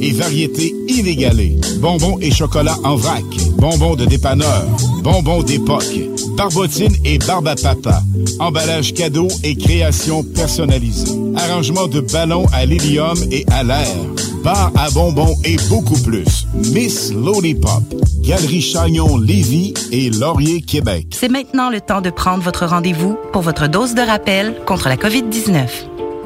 Et variété inégalée. Bonbons et chocolat en vrac. Bonbons de dépanneur. Bonbons d'époque. Barbotine et barbe à papa. Emballage cadeau et création personnalisée. Arrangement de ballons à l'hélium et à l'air. Bar à bonbons et beaucoup plus. Miss Lollipop. Galerie Chagnon Lévis et Laurier Québec. C'est maintenant le temps de prendre votre rendez-vous pour votre dose de rappel contre la COVID-19.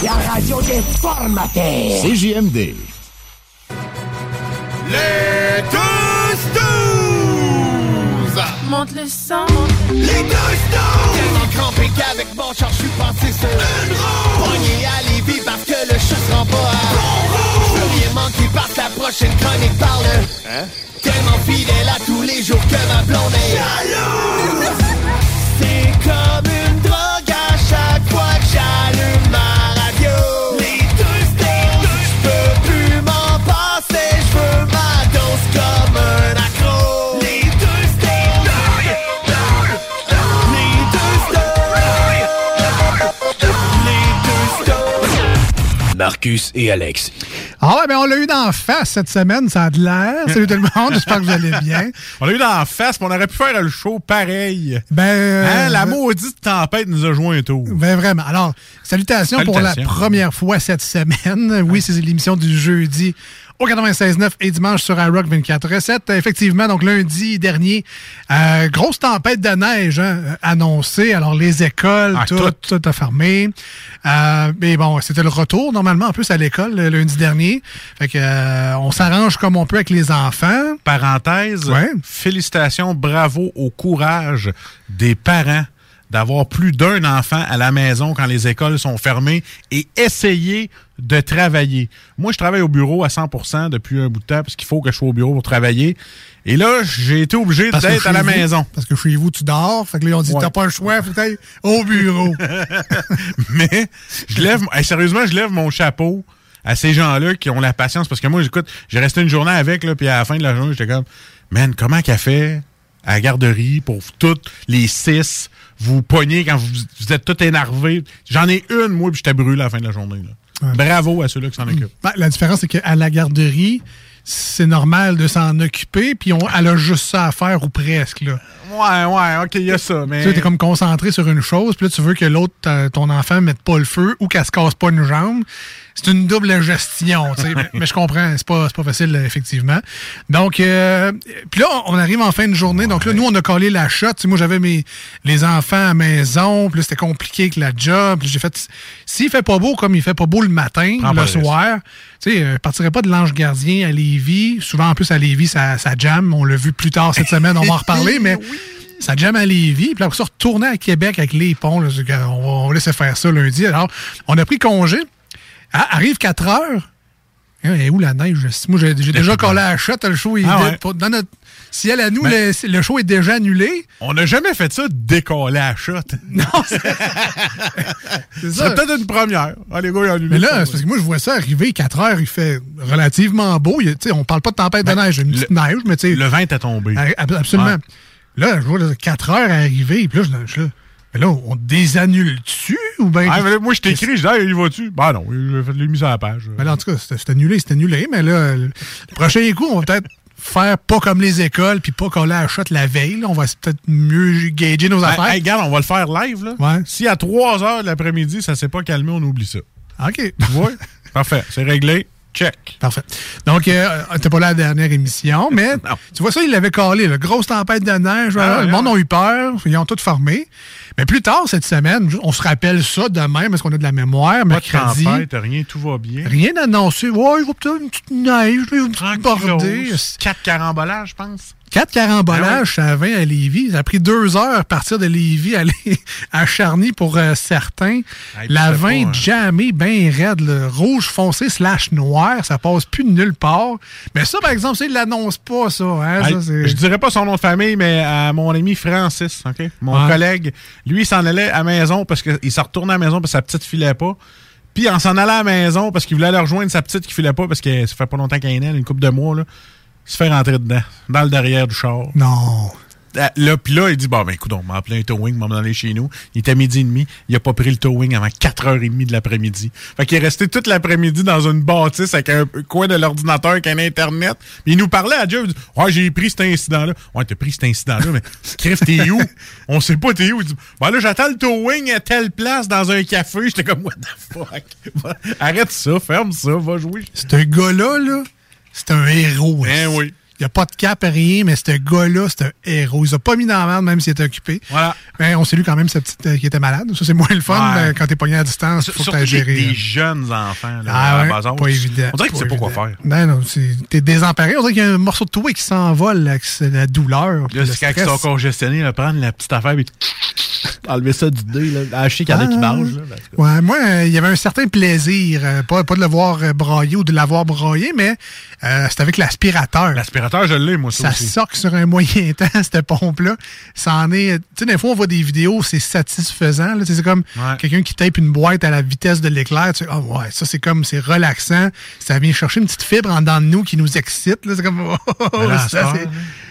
La radio des formateurs. CJMD. Les douze douze. Monte le sang. Les douze douze. Tellement crampé qu'avec mon char, je suis passé sur une roue. Pogné à Lévis parce que le chat se rend pas à bon roue. Je veux rien manquer parce que la prochaine chronique parle. Hein? Tellement fidèle à tous les jours que ma blonde est jalouse. Marcus et Alex. Ah ouais, ben on l'a eu d'en face cette semaine, ça a de l'air. Salut tout le monde, j'espère que vous allez bien. On l'a eu dans la face, mais on aurait pu faire le show pareil. Ben, euh, Hein, la maudite tempête nous a joint un tour. Ben vraiment. Alors, salutations, pour la première fois cette semaine. Oui, c'est l'émission du jeudi au 96.9 et dimanche sur iRock 24.7. Effectivement, donc lundi dernier, euh, grosse tempête de neige hein, annoncée. Alors, les écoles, Ah, tout, tout. tout a fermé. Euh, mais bon, c'était le retour normalement en plus à l'école le lundi dernier. Fait que euh, on s'arrange comme on peut avec les enfants. Parenthèse, Ouais. félicitations, bravo au courage des parents d'avoir plus d'un enfant à la maison quand les écoles sont fermées et essayer de travailler. Moi, je travaille au bureau à 100% depuis un bout de temps parce qu'il faut que je sois au bureau pour travailler. Et là, j'ai été obligé d'être à la vous- maison. Parce que chez vous, tu dors. Fait que là, on dit, Ouais. t'as pas le choix, faut t'ailles au bureau. Mais je lève, hey, sérieusement, je lève mon chapeau à ces gens-là qui ont la patience. Parce que moi, j'écoute, j'ai resté une journée avec, là, puis à la fin de la journée, j'étais comme, man, comment qu'elle fait à la garderie pour toutes les six vous pognez quand vous, vous êtes tout énervés? J'en ai une, moi, puis j'étais brûlé à la fin de la journée. Là. Bravo à ceux-là qui s'en occupent. Ben, la différence, c'est qu'à la garderie, c'est normal de s'en occuper, puis on, elle a juste ça à faire ou presque. Là. Ouais, ouais, ok, il y a ça, mais. Tu sais, t'es comme concentré sur une chose, puis là, tu veux que l'autre, ton enfant, mette pas le feu ou qu'elle se casse pas une jambe. C'est une double gestion, tu sais. mais, je comprends, c'est pas, pas facile, effectivement. Donc, euh, puis là, on arrive en fin de journée. Donc là, nous, on a collé la shot. Tu sais, moi, j'avais mes les enfants à maison, puis là, c'était compliqué avec la job. Puis j'ai fait, s'il fait pas beau comme il fait pas beau le matin, Prends le soir, tu sais, euh, je partirais pas de l'ange gardien à Lévis. Souvent, en plus, à Lévis, ça, ça jamme. On l'a vu plus tard cette semaine, on va en reparler, mais ça jamme à Lévis. Puis après ça, retourner à Québec avec les ponts. là, on, va, on va laisser faire ça lundi. Alors, on a pris congé. Ah, arrive 4 heures. Hein, elle est où la neige? Moi, j'ai déjà collé à la shot, le show est Ah ouais. Pour- dans notre ciel à nous, le, le show est déjà annulé. On n'a jamais fait ça décoller à shot. Non, c'est ça. peut-être une première. Les gars, ils ont annulé Mais là, c'est parce que moi, je vois ça arriver 4 heures, il fait relativement beau. Il a- on parle pas de tempête de Ben, neige, il y a une petite le- neige, mais tu sais. Le vent était tombé. a- ab- Absolument. Ouais. Là, je vois 4 heures arriver, puis là, je, je- là, mais là, on désannule-tu ou bien. Ah, moi, je t'écris, je dis, hey, il va-tu? Ben non, il a mis à la page. Mais là, en tout cas, c'était annulé, c'était annulé. Mais là, le le prochain coup, on va peut-être faire pas comme les écoles, puis pas coller à la shot la veille. là. On va peut-être mieux gager nos Ben, affaires. hey, regarde, on va le faire live, là. Ouais. Si à 3 heures de l'après-midi, ça s'est pas calmé, on oublie ça. OK. Vois? Parfait. C'est réglé. Check. Parfait. Donc, euh, t'es pas là la dernière émission, mais tu vois ça, il l'avait calé. Là, grosse tempête de neige. Ah, le ouais, monde a eu peur. Ils ont tout formé. Mais plus tard cette semaine, on se rappelle ça demain parce qu'on a de la mémoire. Pas de tempête, rien, tout va bien. Rien d'annoncé. Ouais, il va peut-être une petite neige, une petite bordée. Quatre carambolages, je pense. Quatre carambolages, Ah ça vint à Lévis. Ça a pris deux heures à partir de Lévis, aller à Charny pour euh, certains. La puis c'était 20 pas, hein. jamais bien raide, le rouge foncé slash noir, ça passe plus de nulle part. Mais ça, par exemple, ça, il l'annonce pas, ça. Hein, Hey, ça, je dirais pas son nom de famille, mais à mon ami Francis, OK? Mon Ouais. collègue, lui, il s'en allait à maison parce qu'il s'est retourné à la maison parce que sa petite filait pas. Puis en s'en allant à la maison parce qu'il voulait aller rejoindre sa petite qui filait pas parce que ça fait pas longtemps qu'elle est née, une couple de mois, là. Il se fait rentrer dedans, dans le derrière du char. Non. Là, puis là, il dit, bon, ben, écoute, on m'a appelé un towing, m'a emmené chez nous. Il était midi et demi. Il a pas pris le towing avant 4h30 de l'après-midi. Fait qu'il est resté toute l'après-midi dans une bâtisse avec un coin de l'ordinateur, avec un Internet. Puis il nous parlait à Dieu. Il dit, ouais, j'ai pris cet incident-là. Ouais, t'as pris cet incident-là, mais crève, t'es où? On sait pas t'es où. Il dit, ben là, j'attends le towing à telle place dans un café. J'étais comme, what the fuck? Arrête ça, ferme ça, va jouer. Ce gars-là, là, c'est un héros. Hein. oui. Il n'y a pas de cap, rien, mais ce gars-là, c'est un héros. Il s'est pas mis dans la merde, même s'il était occupé. Voilà. Mais on salue quand même sa petite euh, qui était malade. Ça, c'est moins le fun Ouais. euh, quand t'es pogné à distance. Il faut que Surtout des, géré. des hein. jeunes enfants, là, Ah à ouais, pas évident. On dirait que tu sais pas quoi faire. Non, non, c'est- t'es désemparé. On dirait qu'il y a un morceau de toi qui s'envole, là, que c'est la douleur. Là, c'est quand ils sont congestionnés, là, prendre la petite affaire et enlever ça du dé. Là. Sais qu'il y en a qui Ah. Là, que- Ouais, moi, euh, il y avait un certain plaisir, euh, pas, pas de le voir euh, brailler ou de l'avoir braillé, mais euh, c'est avec l'aspirateur. L'aspirateur, je l'ai, moi, ça, Ça aussi. soque sur un moyen temps, cette pompe-là. Ça en est. Tu sais, des fois, on voit des vidéos, c'est satisfaisant. C'est comme Ouais. quelqu'un qui tape une boîte à la vitesse de l'éclair. Tu sais, ah ouais, ça, c'est comme, c'est relaxant. Ça vient chercher une petite fibre en dedans de nous qui nous excite. là. C'est comme, oh, oh, oh, ça, c'est- heure,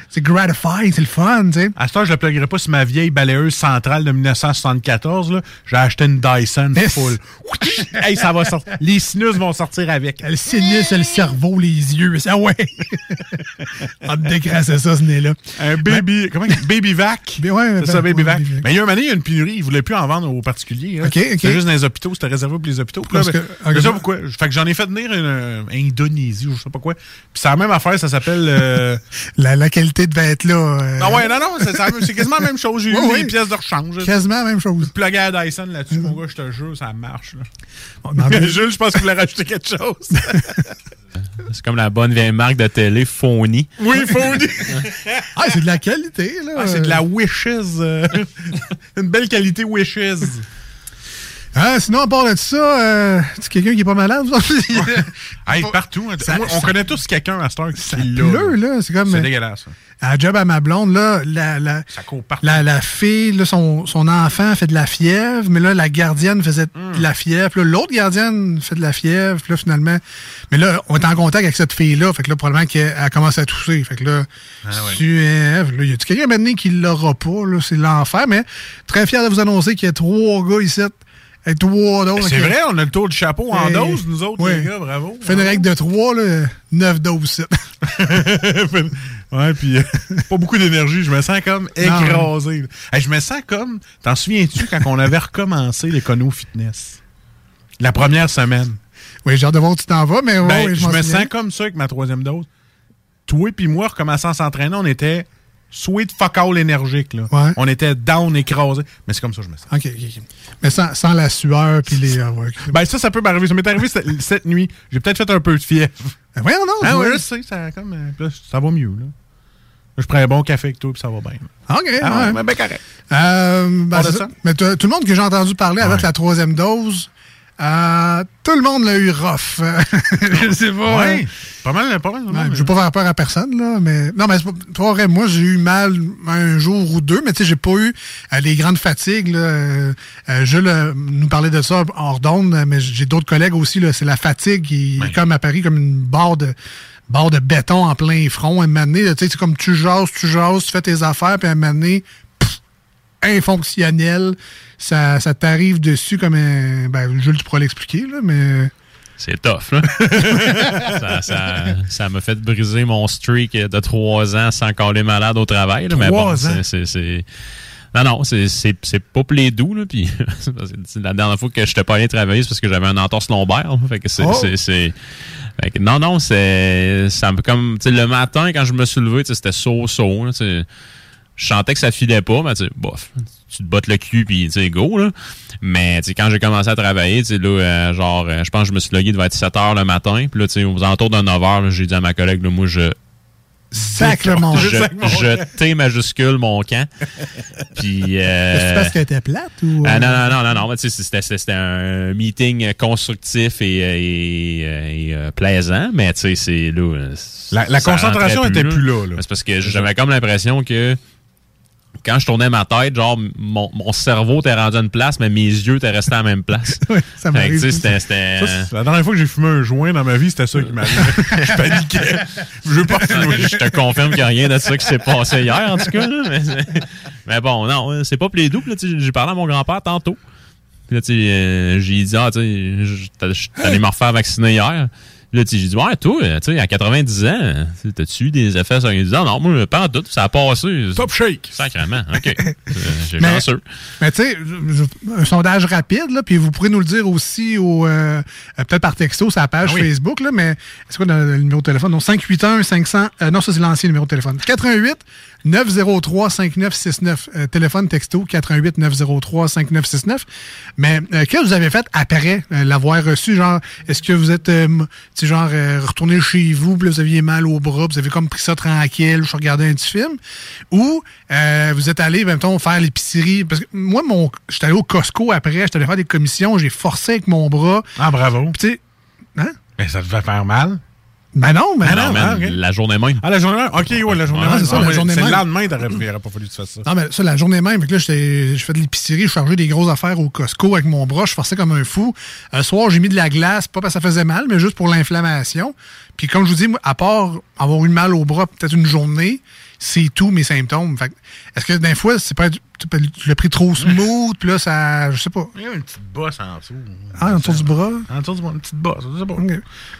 c'est gratifying, c'est le fun, tu sais. À ce temps, je le pluguerai pas sur ma vieille balayeuse centrale de 1974. là. J'ai acheté une Dyson full. hey, ça va sortir. Les sinus vont sortir avec. Le sinus, le cerveau, les yeux. Ça, ouais. On te décrasser ça, ce nez-là. Un baby. Comment? Baby vac. Mais ouais, c'est ça, ben, baby ouais, vac. baby. Mais il y a un moment donné, il y a une pénurie. Ils voulaient plus en vendre aux particuliers. là. OK, OK. C'était juste dans les hôpitaux. C'était réservé pour les hôpitaux. Là, ben, que- pas pourquoi. Fait que j'en ai fait venir une, euh, Indonésie ou je sais pas quoi. Puis c'est la même affaire. Ça s'appelle. euh, La, la qualité devait être là. euh, Non, ouais, non, non, c'est quasiment la même chose. J'ai Ouais, eu ouais. des pièces de rechange. Quasiment la même chose. Plugger à Dyson là-dessus, mon gars, je te jure, ça marche. Là. Jules, je pense qu'il voulait rajouter quelque chose. C'est comme la bonne vieille marque de télé, Phony. oui, dire. Ah, c'est de la qualité, là. Ah, c'est de la Wishes. euh, une belle qualité Wishes. Ah, sinon, à part de ça, euh, c'est quelqu'un qui est pas malade, vous? Hey, partout. hein. Ça- on ça- connaît tous quelqu'un à cette heure qui pleut, là. C'est comme. C'est dégueulasse. À la job à ma blonde, là, la, la, Ça court partout. la, la fille, là, son, son enfant fait de la fièvre, mais là, la gardienne faisait Hmm. de la fièvre. Puis là, l'autre gardienne fait de la fièvre. Puis là, finalement, mais là, on est en contact avec cette fille-là. Fait que là, probablement qu'elle a commencé à tousser. Fait que là, Ah ouais. tu là, y a quelqu'un maintenant qui l'aura pas, là, c'est l'enfer. Mais très fier de vous annoncer qu'il y a trois gars ici. Et trois d'autres. C'est vrai, on a le tour du chapeau en dose, nous autres, ouais. les gars, bravo. Fait une règle de trois, là, neuf doses. ouais, puis euh, pas beaucoup d'énergie. Je me sens comme écrasé. Hey, je me sens comme. T'en souviens-tu quand on avait recommencé l'écono fitness? La première semaine. oui, j'ai hâte de voir où tu t'en vas, mais Ben, ouais, je me souviens. sens comme ça avec ma troisième dose. Toi puis moi, recommençant à s'entraîner, on était sweet fuck all énergique. Là. Ouais. On était down, écrasé. Mais c'est comme ça que je me sens. OK, OK, OK. Mais sans, sans la sueur, puis les. ah, ouais, ok. Ben ça, ça peut m'arriver. Ça m'est arrivé cette, cette nuit. J'ai peut-être fait un peu de fièvre. Ben, voyons, non. Ah ouais, vois. je sais, ça, comme, euh, là, ça va mieux. Là. Je prends un bon café avec toi puis ça va bien. OK, Ah, ouais. ouais, ben correct. Euh, ben, ça. Mais tout le monde que j'ai entendu parler avec Ouais. la troisième dose Euh, tout le monde l'a eu rough. je sais pas. Ouais. hein. Pas mal, pas mal. Ouais, je veux pas faire peur à personne, là, mais. Non, mais c'est pas pas vrai. Moi, j'ai eu mal un jour ou deux, mais tu sais, j'ai pas eu euh, les grandes fatigues. Là. Euh, euh, Jules euh, nous parlait de ça hors d'onde, mais j'ai d'autres collègues aussi. là, C'est la fatigue qui est comme à Paris, comme une barre de barre de béton en plein front. À un moment donné, là, tu sais, c'est comme tu jases, tu jases, tu fais tes affaires, puis à un moment donné, pff, infonctionnel, ça, ça t'arrive dessus comme un. Ben, Jules, tu pourras l'expliquer, là, mais. C'est tough, là. ça, ça, ça m'a fait briser mon streak de trois ans sans caler malade au travail. Là, mais bon, Trois ans? c'est-. Non, non, c'est, pas plaidou, là. Puis, la dernière fois que je pas allé travailler, c'est parce que j'avais un entorse lombaire. là. Fait que c'est, Oh! non, non, c'est. Ça me comme. Le matin, quand je me suis levé, c'était tu sais. Je sentais que ça filait pas, mais tu sais, bof. Tu te bottes le cul, puis tu sais, go, là. Mais tu sais, quand j'ai commencé à travailler, tu sais, là, euh, genre, euh, je pense que je me suis logué devant être 7 heures le matin. Puis là, tu sais, aux alentours de 9 heures, j'ai dit à ma collègue, là, moi, je. Sacrement. Je, je T majuscule mon camp. Puis. euh, C'est parce qu'elle était plate ou. ah, euh, non, non, non, non, non. mais tu sais, C'était, un meeting constructif et, et, et, euh, plaisant, mais tu sais, c'est là. euh, La- la concentration était plus là, là. C'est parce que j'avais comme l'impression que quand je tournais ma tête, genre, mon, mon cerveau était rendu à une place, mais mes yeux étaient restés à la même place. Oui, ça m'arrive. la dernière fois que j'ai fumé un joint dans ma vie, c'était ça qui m'arrivait. je paniquais. Je veux pas fumer. je te confirme qu'il n'y a rien de ça qui s'est passé hier, en tout cas. là, mais, bon, non, c'est pas tu sais, J'ai parlé à mon grand-père tantôt. Puis là, tu sais, euh, j'ai dit, ah, tu sais, suis allé me refaire vacciner hier. Là, tu j'ai dit, ouais, toi, euh, tu sais, à 90 ans, t'as-tu eu des effets sur les dents? Non, moi, pas en tout, ça a passé. Top shake. Sacrément, OK. Euh, J'ai Mais- chanceux. Mais tu sais, un sondage rapide, là, puis vous pourrez nous le dire aussi au euh, peut-être par texto, sur la page Ah oui. Facebook, là, mais c'est quoi le, le numéro de téléphone? Donc 581 500 euh, non, ça c'est l'ancien numéro de téléphone. 88 903 5969 euh, téléphone texto 88 903 5969. Mais euh, qu'est-ce que vous avez fait après euh, l'avoir reçu? Genre est-ce que vous êtes euh, genre euh, retourné chez vous, puis là, vous aviez mal au bras, puis vous avez comme pris ça tranquille, je regardais un petit film? Ou euh, vous êtes allé mettons faire l'épicerie? Parce que moi mon j'étais allé au Costco après, j'étais allé faire des commissions, j'ai forcé avec mon bras. Ah, bravo. Puis tu sais hein? Ben, ça devait faire mal? Ben non, ben Ah non. non, Man, ah. La journée même. Ah, la journée même? OK, ouais, la journée même. c'est ça, Ah, la ouais, journée C'est le même. lendemain, t'aurais- il n'aurait pas fallu que tu fasses ça. Non, mais ça, la journée même, fait que là, je fais de l'épicerie, je chargeais des grosses affaires au Costco avec mon bras, je forçais comme un fou. Un soir, j'ai mis de la glace, pas parce que ça faisait mal, mais juste pour l'inflammation. Puis comme je vous dis, à part avoir eu mal au bras peut-être une journée, c'est tout mes symptômes. Est-ce que des fois, c'est pas tu l'as pris trop smooth, puis là, ça. Je sais pas. Il y a une petite bosse en dessous. Ah, en dessous du bras? En dessous du bras, une petite bosse. Je sais pas. Ok.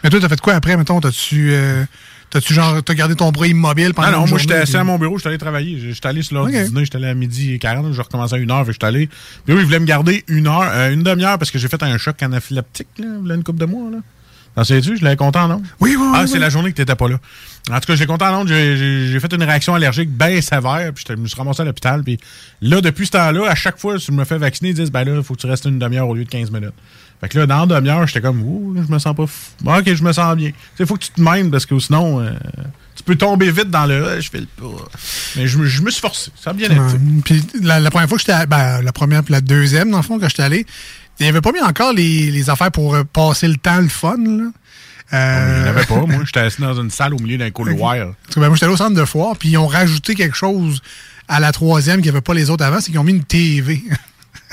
Mais toi, t'as fait quoi après, mettons? T'as-tu. euh, T'as-tu genre. T'as gardé ton bras immobile pendant Ah non, une moi, j'étais assis à mon bureau, j'étais allé travailler. J'étais allé sur l'heure du dîner, j'étais allé à midi 40, je recommençais à une heure, fait j'étais allé. Puis oui, ils voulaient me garder une heure, euh, une demi-heure parce que j'ai fait un choc anaphylactique, là, il y a une couple de mois, là. T'en sais-tu? Je l'avais compté en ondes. Oui, oui, Ah, oui, c'est oui. la journée que t'étais pas là. En tout cas, j'ai ondes, j'ai- fait une réaction allergique bien sévère, puis je me suis ramassé à l'hôpital. Puis là, depuis ce temps-là, à chaque fois que je me fais vacciner, ils disent, ben là, il faut que tu restes une demi-heure au lieu de 15 minutes. Fait que là, dans une demi-heure, j'étais comme, ouh, je me sens pas fou. Ok, je me sens bien. Il faut que tu te mènes parce que sinon, euh, tu peux tomber vite dans le, Ah, je fais le pas. Mais je, me- suis forcé. Ça a bien été. Puis la, première fois que j'étais, ben, la première puis la deuxième, dans le fond, que j'étais allé, il n'y avait pas mis encore les, les affaires pour euh, passer le temps, le fun, là. Euh, l'avais pas, moi. J'étais assis dans une salle au milieu d'un couloir. que, ben, moi, j'étais allé au centre de foire, puis ils ont rajouté quelque chose à la troisième qu'il n'y avait pas les autres avant, c'est qu'ils ont mis une TV.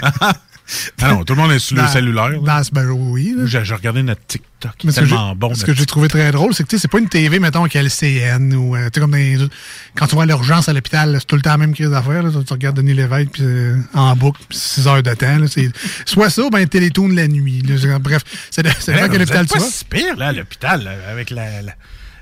Ah non, tout le monde est sur le cellulaire. Dans ce ben, oui, j'ai regardé notre TikTok. Mais ce que tellement j'ai- bon. Ce notre que j'ai trouvé très drôle, c'est que c'est pas une TV, mettons, qui a LCN ou euh, comme dans les- quand tu vois l'urgence à l'hôpital, c'est tout le temps la même crise d'affaires. Tu, regardes Denis Lévesque puis, euh, en boucle, 6 heures de temps. là. C'est soit ça, ou ben Télétoon la nuit. là. C'est- Bref, c'est c'est là, quel vous hôpital êtes tu pas si pire, là, à l'hôpital, avec la- la-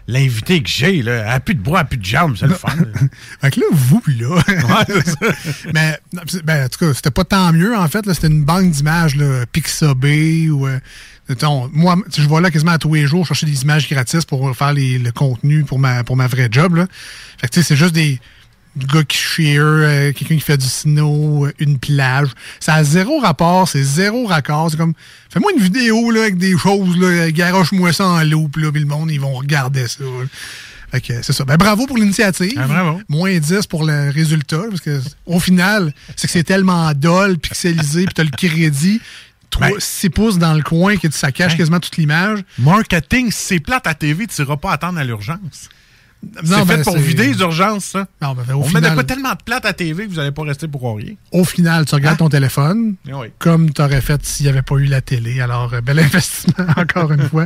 l'invité que j'ai, là. Elle a plus de bras, elle a plus de jambes, c'est le fun. là. Fait que là, vous, là. Ouais, c'est ça. Mais, c'est- ben, en tout cas, c'était pas tant mieux, en fait. C'était une banque d'images, là, Pixabay ou. euh, mettons, moi, je vois là quasiment à tous les jours chercher des images gratis pour faire les- le contenu pour ma, pour ma vraie job. Là. Fait que, tu sais, c'est juste des gars qui cheer, euh, quelqu'un qui fait du snow, euh, une plage. Ça a zéro rapport, c'est zéro raccord. C'est comme, fais-moi une vidéo là, avec des choses, là, garoche-moi ça en loupe, là, puis le monde, ils vont regarder ça. là. Fait que c'est ça. Ben, bravo pour l'initiative. Ah, bravo. Moins 10 pour le résultat. Parce que au final, c'est que c'est tellement dol, pixelisé, puis t'as le crédit. 3, 6 pouces dans le coin que ça cache Hein? quasiment toute l'image. Marketing, si c'est plate à TV, tu n'iras pas attendre à l'urgence. C'est fait pour vider les urgences, ça. Non, ben, au On final- quoi tellement de plate à TV que vous n'allez pas rester pour rien. Au final, tu regardes ton téléphone Ah oui. comme tu aurais fait s'il n'y avait pas eu la télé. Alors, euh, bel investissement, encore une fois.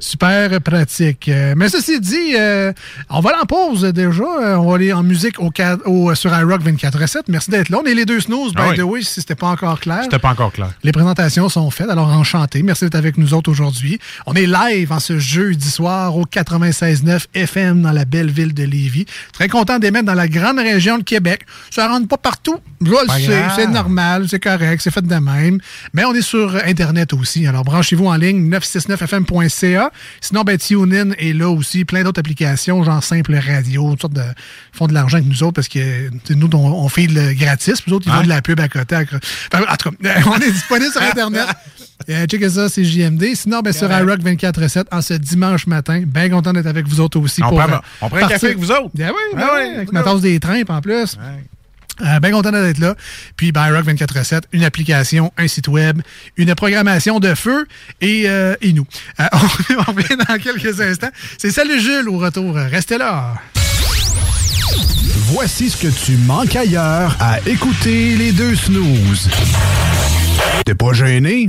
Super pratique. Euh, mais ceci dit, euh, on va aller en pause déjà. On va aller en musique au, ca- au- sur iRock 24-7. Merci d'être là. On est les deux snooze, by Ah oui. the way, si c'était pas encore clair. C'était pas encore clair. Les présentations sont faites, alors enchanté. Merci d'être avec nous autres aujourd'hui. On est live en ce jeudi soir au 96.9 FM dans la belle ville de Lévis. Très content d'émettre dans la grande région de Québec. Ça rentre pas partout. Je le sais, c'est normal, c'est correct, c'est fait de même. Mais on est sur Internet aussi. Alors branchez-vous en ligne 969fm.ca. Sinon, ben, TuneIn est là aussi. Plein d'autres applications, genre Simple Radio, toutes sortes de ils font de l'argent avec nous autres parce que nous, on, on fait le gratis. Puis eux autres, ils font de la pub à côté. Enfin, en tout cas, on est disponible sur Internet. Euh, checkez ça, c'est JMD. Sinon, ben, sur iRock 24-7 en ce dimanche matin. Bien content d'être avec vous autres aussi. On pour, prend- euh, on prend un café avec vous autres. Ben oui, ben Ah oui, oui, avec ma tasse des trains en plus. Euh, bien content d'être là. Puis ben, iRock 24-7, une application, un site web, une programmation de feu et, euh, et nous. Euh, on, on revient dans quelques instants. C'est Salut Jules au retour. Restez là. Voici ce que tu manques ailleurs à écouter les deux snooze. T'es pas gêné?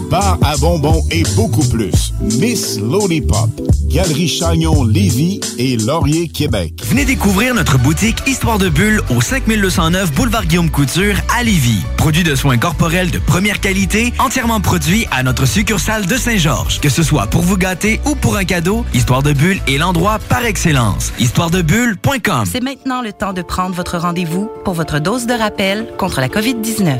bar à bonbons et beaucoup plus. Miss Lollipop, Galerie Chagnon Lévis et Laurier Québec. Venez découvrir notre boutique Histoire de Bulle au 5209 Boulevard Guillaume Couture à Lévis. Produit de soins corporels de première qualité, entièrement produit à notre succursale de Saint-Georges. Que ce soit pour vous gâter ou pour un cadeau, Histoire de Bulle est l'endroit par excellence. Histoiredebulle.com C'est maintenant le temps de prendre votre rendez-vous pour votre dose de rappel contre la COVID-19.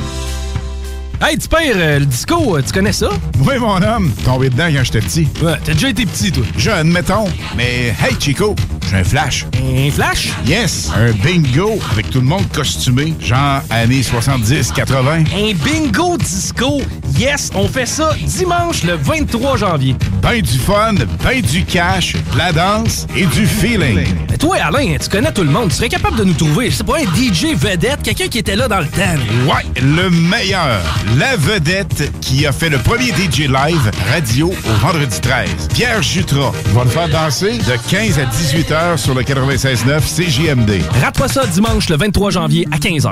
Hey, tu pères, euh, le disco, euh, tu connais ça? Oui, mon homme, tombé dedans quand j'étais petit. Ouais, t'as déjà été petit, toi. Jeune, mettons. Mais hey, Chico, j'ai un flash. Un flash? Yes, un bingo avec tout le monde costumé, genre années 70-80. Un bingo disco. Yes, on fait ça dimanche le 23 janvier. Ben du fun, ben du cash, de la danse et du feeling. Mais toi, Alain, tu connais tout le monde. Tu serais capable de nous trouver, c'est pas un DJ vedette, quelqu'un qui était là dans le temps. Ouais, le meilleur. La vedette qui a fait le premier DJ live radio au vendredi 13. Pierre Jutras va le faire danser de 15 à 18 heures sur le 96.9 CJMD. Rate pas ça dimanche le 23 janvier à 15h.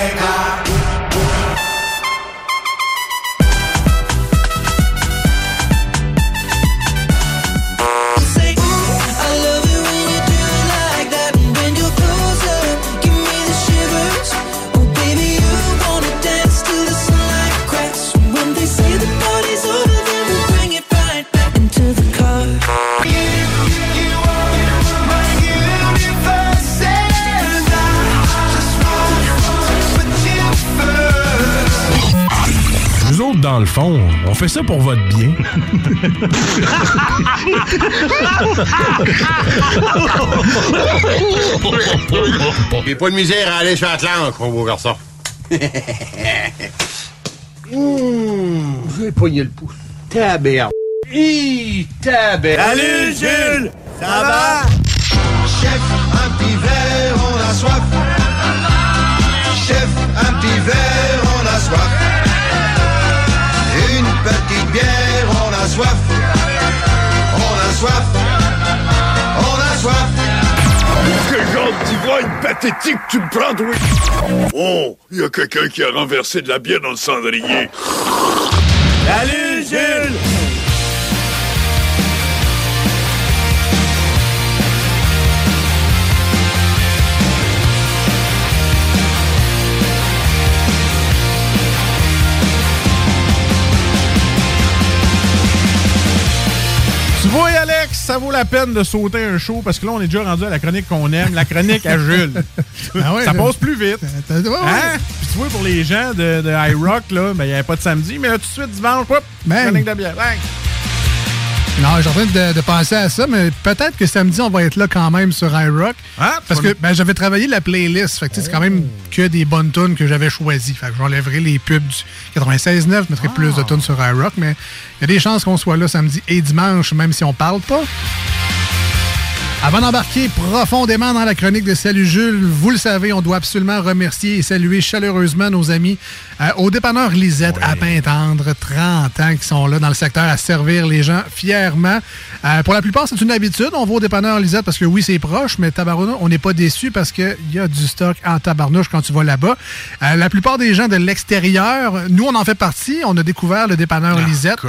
Fond, on fait ça pour votre bien. J'ai pas de misère à aller sur Atlantique, mon beau garçon. Mmh, J'ai pogné le pouce. Taberne. Hi, taberne. Salut, Jules! Ça va? Chef, un petit verre, on a soif. Chef, un petit verre, on a soif. Genre de d'ivrogne pathétique tu me prends, oui? Oh, il y a quelqu'un qui a renversé de la bière dans le cendrier. Salut, Jules! Ça vaut la peine de sauter un show parce que là, on est déjà rendu à la chronique qu'on aime, la chronique à Jules. Ah ouais, ça passe plus vite. ouais, ouais. Hein? Puis tu vois, pour les gens de, de iRock, là, ben, il n'y avait pas de samedi, mais là, tout de suite, dimanche, hop, chronique de bière. Bang. Non, j'ai en train de, de penser à ça, mais peut-être que samedi, on va être là quand même sur iRock. Ah, parce que ben, j'avais travaillé la playlist. Fait que c'est quand même que des bonnes tunes que j'avais choisies. Fait que j'enlèverai les pubs du 96.9, je mettrai plus de tunes sur iRock, mais il y a des chances qu'on soit là samedi et dimanche, même si on parle pas. Avant d'embarquer profondément dans la chronique de Salut Jules, vous le savez, on doit absolument remercier et saluer chaleureusement nos amis euh, au dépanneur Lisette à Pintendre, 30 ans qui sont là dans le secteur à servir les gens fièrement. Euh, pour la plupart, c'est une habitude. On va au dépanneur Lisette parce que oui, c'est proche, mais tabarnouche, on n'est pas déçu parce qu'il y a du stock en tabarnouche quand tu vas là-bas. Euh, la plupart des gens de l'extérieur, nous, on en fait partie. On a découvert le dépanneur Lisette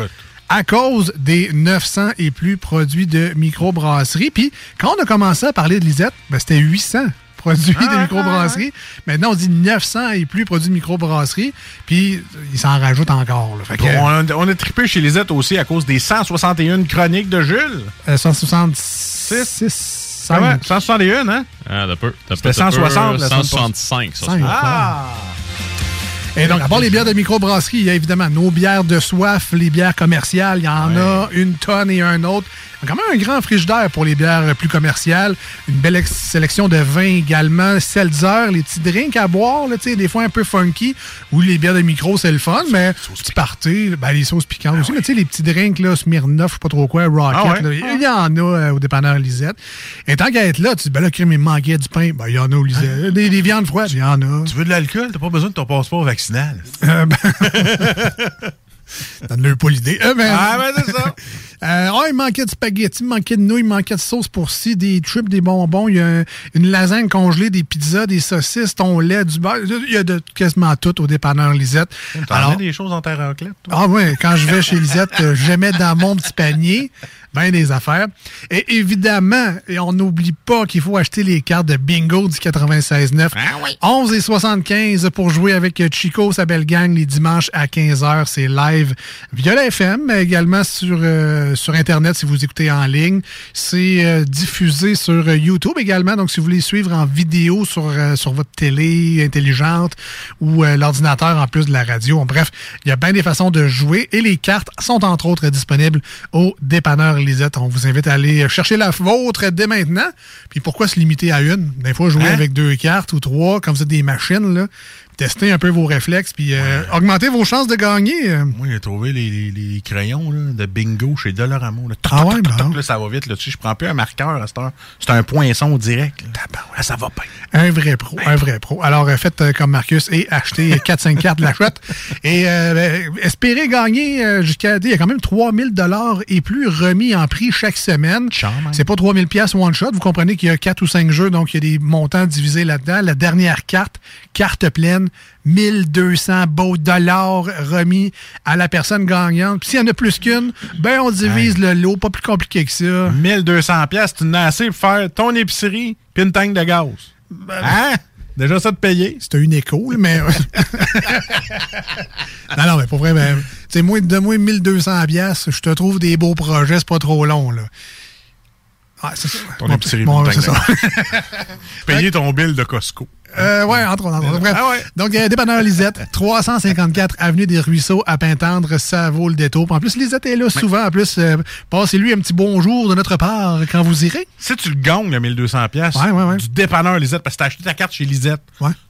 à cause des 900 et plus produits de microbrasserie. Puis, quand on a commencé à parler de Lisette, ben, c'était 800 produits de microbrasserie. Maintenant, on dit 900 et plus produits de microbrasserie. Puis, ils s'en rajoutent encore. là. Fait que, On a, on a trippé chez Lisette aussi à cause des 161 chroniques de Jules. euh, 166... Ah ouais, 161, hein? Ah, t'as peu. t'as C'était peu, t'as peu. 160 la semaine 165, ça. Cinq, Ah! Et donc, à part les bières de microbrasserie, il y a évidemment nos bières de soif, les bières commerciales. Il y en a une tonne et un autre. Quand même un grand frigidaire pour les bières plus commerciales. Une belle sélection de vins également. Seltzer, les petits drinks à boire, là, tu sais, des fois un peu funky. Ou les bières de micro, c'est le fun, mais petit party, ben, les sauces piquantes aussi. Mais tu sais, les petits drinks, là, Smirnoff, je sais pas trop quoi, Rocket, Ah ouais? là, il y en a euh, au dépanneur Lisette. Et tant qu'à être là, tu dis, ben là, crème, il manquait du pain. Ben, il y en a au Lisette. Des, des viandes froides, il y en a. Tu veux de l'alcool? T'as pas besoin de ton passeport vaccinal. Euh, ben- Donne-leur pas l'idée. Euh, ben- Ah, ben, c'est ça. Euh, ah, il manquait de spaghettis, il manquait de nouilles, il manquait de sauce pour ci, des chips, des bonbons. Il y a un- une lasagne congelée, des pizzas, des saucisses, ton lait, du beurre. Il y a de quasiment tout au dépanneur Lisette. T'en Alors, des choses ta raclette, toi? ah ouais, quand je vais chez Lisette, euh, je mets dans mon petit panier ben des affaires. Et évidemment, et on n'oublie pas qu'il faut acheter les cartes de bingo du 96.9. 11 et 75 pour jouer avec Chico, sa belle gang, les dimanches à 15h. C'est live via la FM, mais également sur euh, sur Internet si vous écoutez en ligne. C'est euh, diffusé sur euh, YouTube également. Donc, si vous voulez suivre en vidéo sur, euh, sur votre télé intelligente ou euh, l'ordinateur en plus de la radio. Bref, il y a bien des façons de jouer et les cartes sont entre autres disponibles au dépanneur Lisette. On vous invite à aller chercher la vôtre dès maintenant. Puis pourquoi se limiter à une? Des fois, jouer Hein? avec deux cartes ou trois, comme vous êtes des machines, là. Testez un peu vos réflexes, puis euh, augmentez vos chances de gagner. euh. Moi, j'ai trouvé les, les- les crayons là, de bingo chez Dollarama. là. Toc, Ah toc, ouais, toc, toc, bon. là, ça va vite. Là, Tu sais, je prends plus un marqueur à cette heure. C'est un poinçon direct. Là. Ça va bien. Un vrai pro, un vrai pro. Alors, euh, faites euh, comme Marcus et achetez 4-5 cartes de la chouette. Et euh, ben, espérez gagner jusqu'à... Il y a quand même 3000 dollars et plus remis en prix chaque semaine. C'est pas 3000 pièces one shot. Vous comprenez qu'il y a 4 ou 5 jeux, donc il y a des montants divisés là-dedans. La dernière carte, carte pleine, 1200 beaux dollars remis à la personne gagnante. Puis s'il y en a plus qu'une, ben on divise le lot. Pas plus compliqué que ça. 1200 pièces, tu en as assez pour faire ton épicerie puis une tank de gaz. Hein? Déjà ça de payer? C'était une écho, mais. non, non, mais pour vrai, ben, tu sais, moi, de moi 1200 pièces, je te trouve des beaux projets, c'est pas trop long, là. Ah, c'est ça. Ton Bon, épicerie ça. Payer ton bill de Costco. Euh, ouais, entre autres. entre. Bref. Ah ouais. Donc, euh, dépanneur Lisette, 354 Avenue des Ruisseaux à Pintendre, ça vaut le détour. En plus, Lisette est là souvent. En plus, euh, passez-lui un petit bonjour de notre part quand vous irez. Si tu le gagnes, le 1200 pièces Ouais, du dépanneur Lisette, parce que tu as acheté ta carte chez Lisette,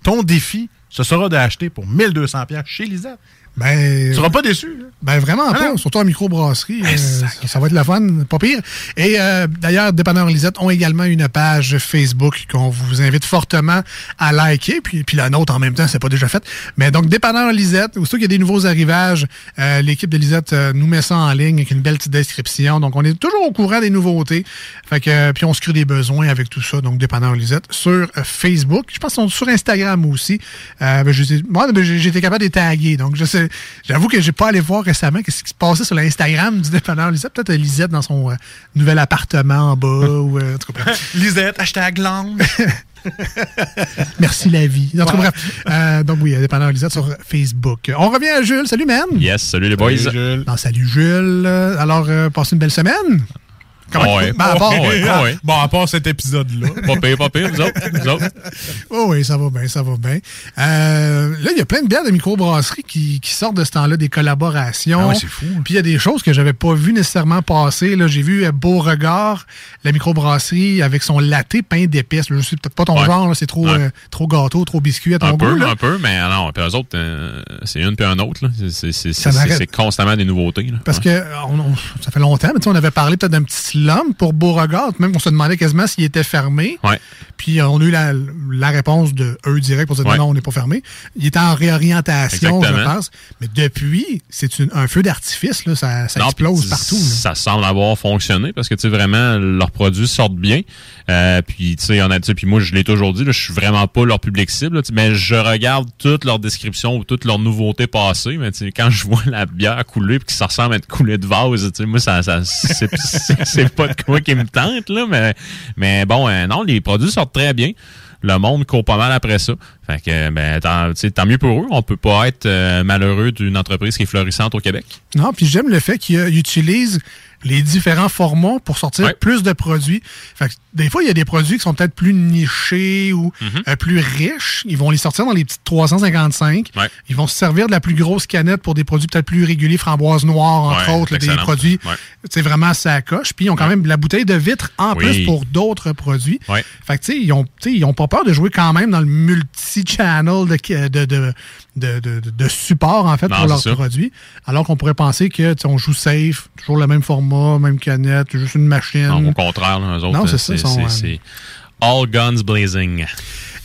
ton défi, ce sera d'acheter pour 1200 pièces chez Lisette. Ben, Tu seras pas déçu. là. Ben vraiment Ah pas, non. surtout en microbrasserie. euh, ça, ça va être la fun, pas pire. Et euh, d'ailleurs, Dépanneur Lisette ont également une page Facebook qu'on vous invite fortement à liker, puis, puis la nôtre en même temps, c'est pas déjà fait. Mais donc, Dépanneur Lisette, aussitôt qu'il y a des nouveaux arrivages, euh, l'équipe de Lisette euh, nous met ça en ligne avec une belle petite description. Donc, on est toujours au courant des nouveautés. Fait que, puis on se crée des besoins avec tout ça. Donc, Dépanneur Lisette sur Facebook. Je pense qu'ils sont sur Instagram aussi. Ben, moi, ben, j'ai j'ai été capable de les taguer. Donc, je sais, j'avoue que j'ai pas allé voir récemment qu'est-ce qui se passait sur l'Instagram du dépanneur Lisette. Peut-être euh, Lisette dans son euh, nouvel appartement en bas. ou, euh, en tout cas, bref. Lisette, hashtag langue. Merci la vie. En tout cas, bref. Euh, donc, oui, dépanneur Lisette sur Facebook. On revient à Jules. Salut, man. Yes, salut les boys. Non, salut, Jules. Alors, euh, passez une belle semaine. Comment- Ouais. Ben, à part- Ouais. Bon, à part cet épisode-là. Pas pire, pas pire, vous autres. Vous autres. Oh oui, ça va bien, ça va bien. Euh, là, il y a plein de bières de microbrasserie qui, qui sortent de ce temps-là, des collaborations. Ah c'est fou. Puis il y a des choses que j'avais pas vues nécessairement passer. Là, j'ai vu euh, Beauregard, la microbrasserie, avec son latte pain d'épices. Je sais peut-être pas ton genre, là, c'est trop, euh, trop gâteau, trop biscuit à ton Un goût. peu, là. un peu, mais non, puis eux autres, euh, c'est une puis un autre. là. C'est- constamment des nouveautés. là. Parce que on- on- ça fait longtemps, mais tu sais, on avait parlé peut-être d'un petit slum pour Beauregard. Même on se demandait quasiment s'il était fermé. Ouais. Puis euh, on a eu la, la réponse de eux direct pour dire Ouais. non, on n'est pas fermé. Il était en réorientation, je pense. Mais depuis, c'est un feu d'artifice, ça, ça Non, explose partout. là. Ça semble avoir fonctionné parce que, tu vraiment, leurs produits sortent bien. Euh, puis, tu sais, on a dit, puis moi, je l'ai toujours dit, je suis vraiment pas leur public cible, là, mais je regarde toutes leurs descriptions ou toutes leurs nouveautés passées. Mais, quand je vois la bière couler puis que ça ressemble à être coulé de vase, moi, ça, c'est pas de quoi qui me tente, là, mais, mais bon, euh, non, les produits sortent très bien. Le monde court pas mal après ça. Fait que, ben, tant, tant mieux pour eux. On peut pas être euh, malheureux d'une entreprise qui est florissante au Québec. Non, puis j'aime le fait qu'ils utilisent les différents formats pour sortir Ouais. plus de produits. Fait que des fois, il y a des produits qui sont peut-être plus nichés ou Mhm. euh, plus riches. Ils vont les sortir dans les petites 355. Ouais. Ils vont se servir de la plus grosse canette pour des produits peut-être plus réguliers, framboise noire, entre Ouais, autres, là, des produits, c'est vraiment ça coche. Puis ils ont quand même de la bouteille de vitre en Oui. plus pour d'autres produits. Ouais. Fait que, tu sais, ils ont, ils pas peur de jouer quand même dans le multi-channel de, de, de, de, de, de support, en fait, Non, pour leurs ça. produits. Alors qu'on pourrait penser que, tu sais, on joue safe, toujours le même format, même canette, juste une machine. Non, au contraire, là, eux autres, Non, c'est euh, ça, c'est euh, c'est all guns blazing.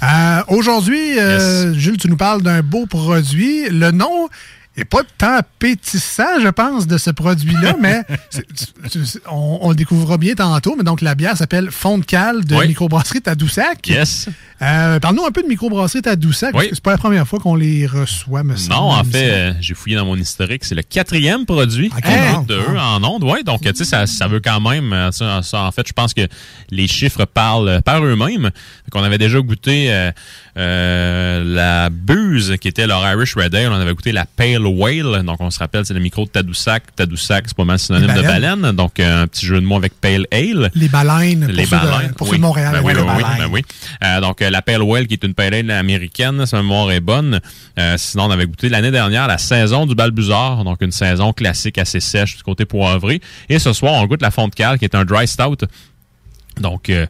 Euh, Aujourd'hui, euh, Jules, tu nous parles d'un beau produit. Le nom n'est pas tant appétissant, je pense, de ce produit-là, mais on, on le découvrira bien tantôt. Mais donc, la bière s'appelle Fond de cale de Oui. microbrasserie Tadoussac. Yes. Euh, Parle-nous un peu de microbrasserie Tadoussac, parce Oui. que c'est pas la première fois qu'on les reçoit, me semble. Non, en fait, euh, j'ai fouillé dans mon historique. C'est le quatrième produit bon, de eux en ondes. Ouais, donc, tu sais, ça, ça veut quand même... euh, ça, ça, en fait, je pense que les chiffres parlent par eux-mêmes. Qu'on avait déjà goûté euh, la buse qui était leur Irish Red Ale. On avait goûté la Pale Whale. Donc, on se rappelle, c'est le micro de Tadoussac. Tadoussac, c'est pas mal synonyme de baleine. Donc, euh, un petit jeu de mots avec Pale Ale. Les baleines, pour Les ceux de- baleines. pour ceux oui. de Montréal, Ben oui, ben oui, ben oui. Euh, donc, euh, la Pale Whale, qui est une Pale Ale américaine, sa mémoire est bonne. Euh, sinon, on avait goûté l'année dernière la saison du Balbuzard, donc une saison classique assez sèche du côté poivré. Et ce soir, on goûte la Fonte Cale, qui est un dry stout. Donc, euh,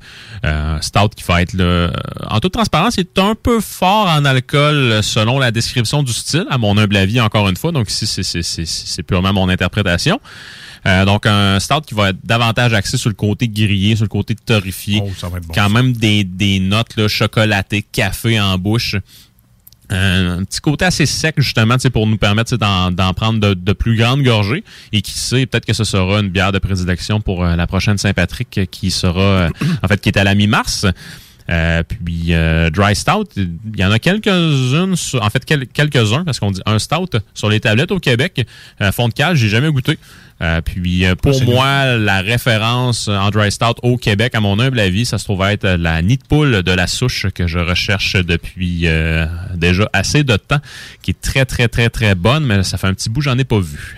euh, stout qui va être, là, euh, en toute transparence, il est un peu fort en alcool euh, selon la description du style, à mon humble avis, encore une fois. Donc, ici, c'est purement mon interprétation. Euh, donc, un stout qui va être davantage axé sur le côté grillé, sur le côté torréfié. Oh, ça va être bon, Quand même des, des notes là, chocolatées, café en bouche. Euh, un petit côté assez sec, justement, pour nous permettre d'en prendre de, plus grandes gorgées. Et qui sait, peut-être que ce sera une bière de prédilection pour euh, la prochaine Saint-Patrick qui sera, euh, en fait, qui est à la mi-mars. Euh, puis euh, dry stout, il y en a quelques-unes, en fait quel- quelques-uns parce qu'on dit un stout sur les tablettes au Québec. Euh, fond de cale, j'ai jamais goûté. Euh, puis euh, pour c'est moi, la référence en dry stout au Québec, à mon humble avis, ça se trouve être la nid de poule de la souche que je recherche depuis euh, déjà assez de temps, qui est très très très très bonne, mais ça fait un petit bout, j'en ai pas vu.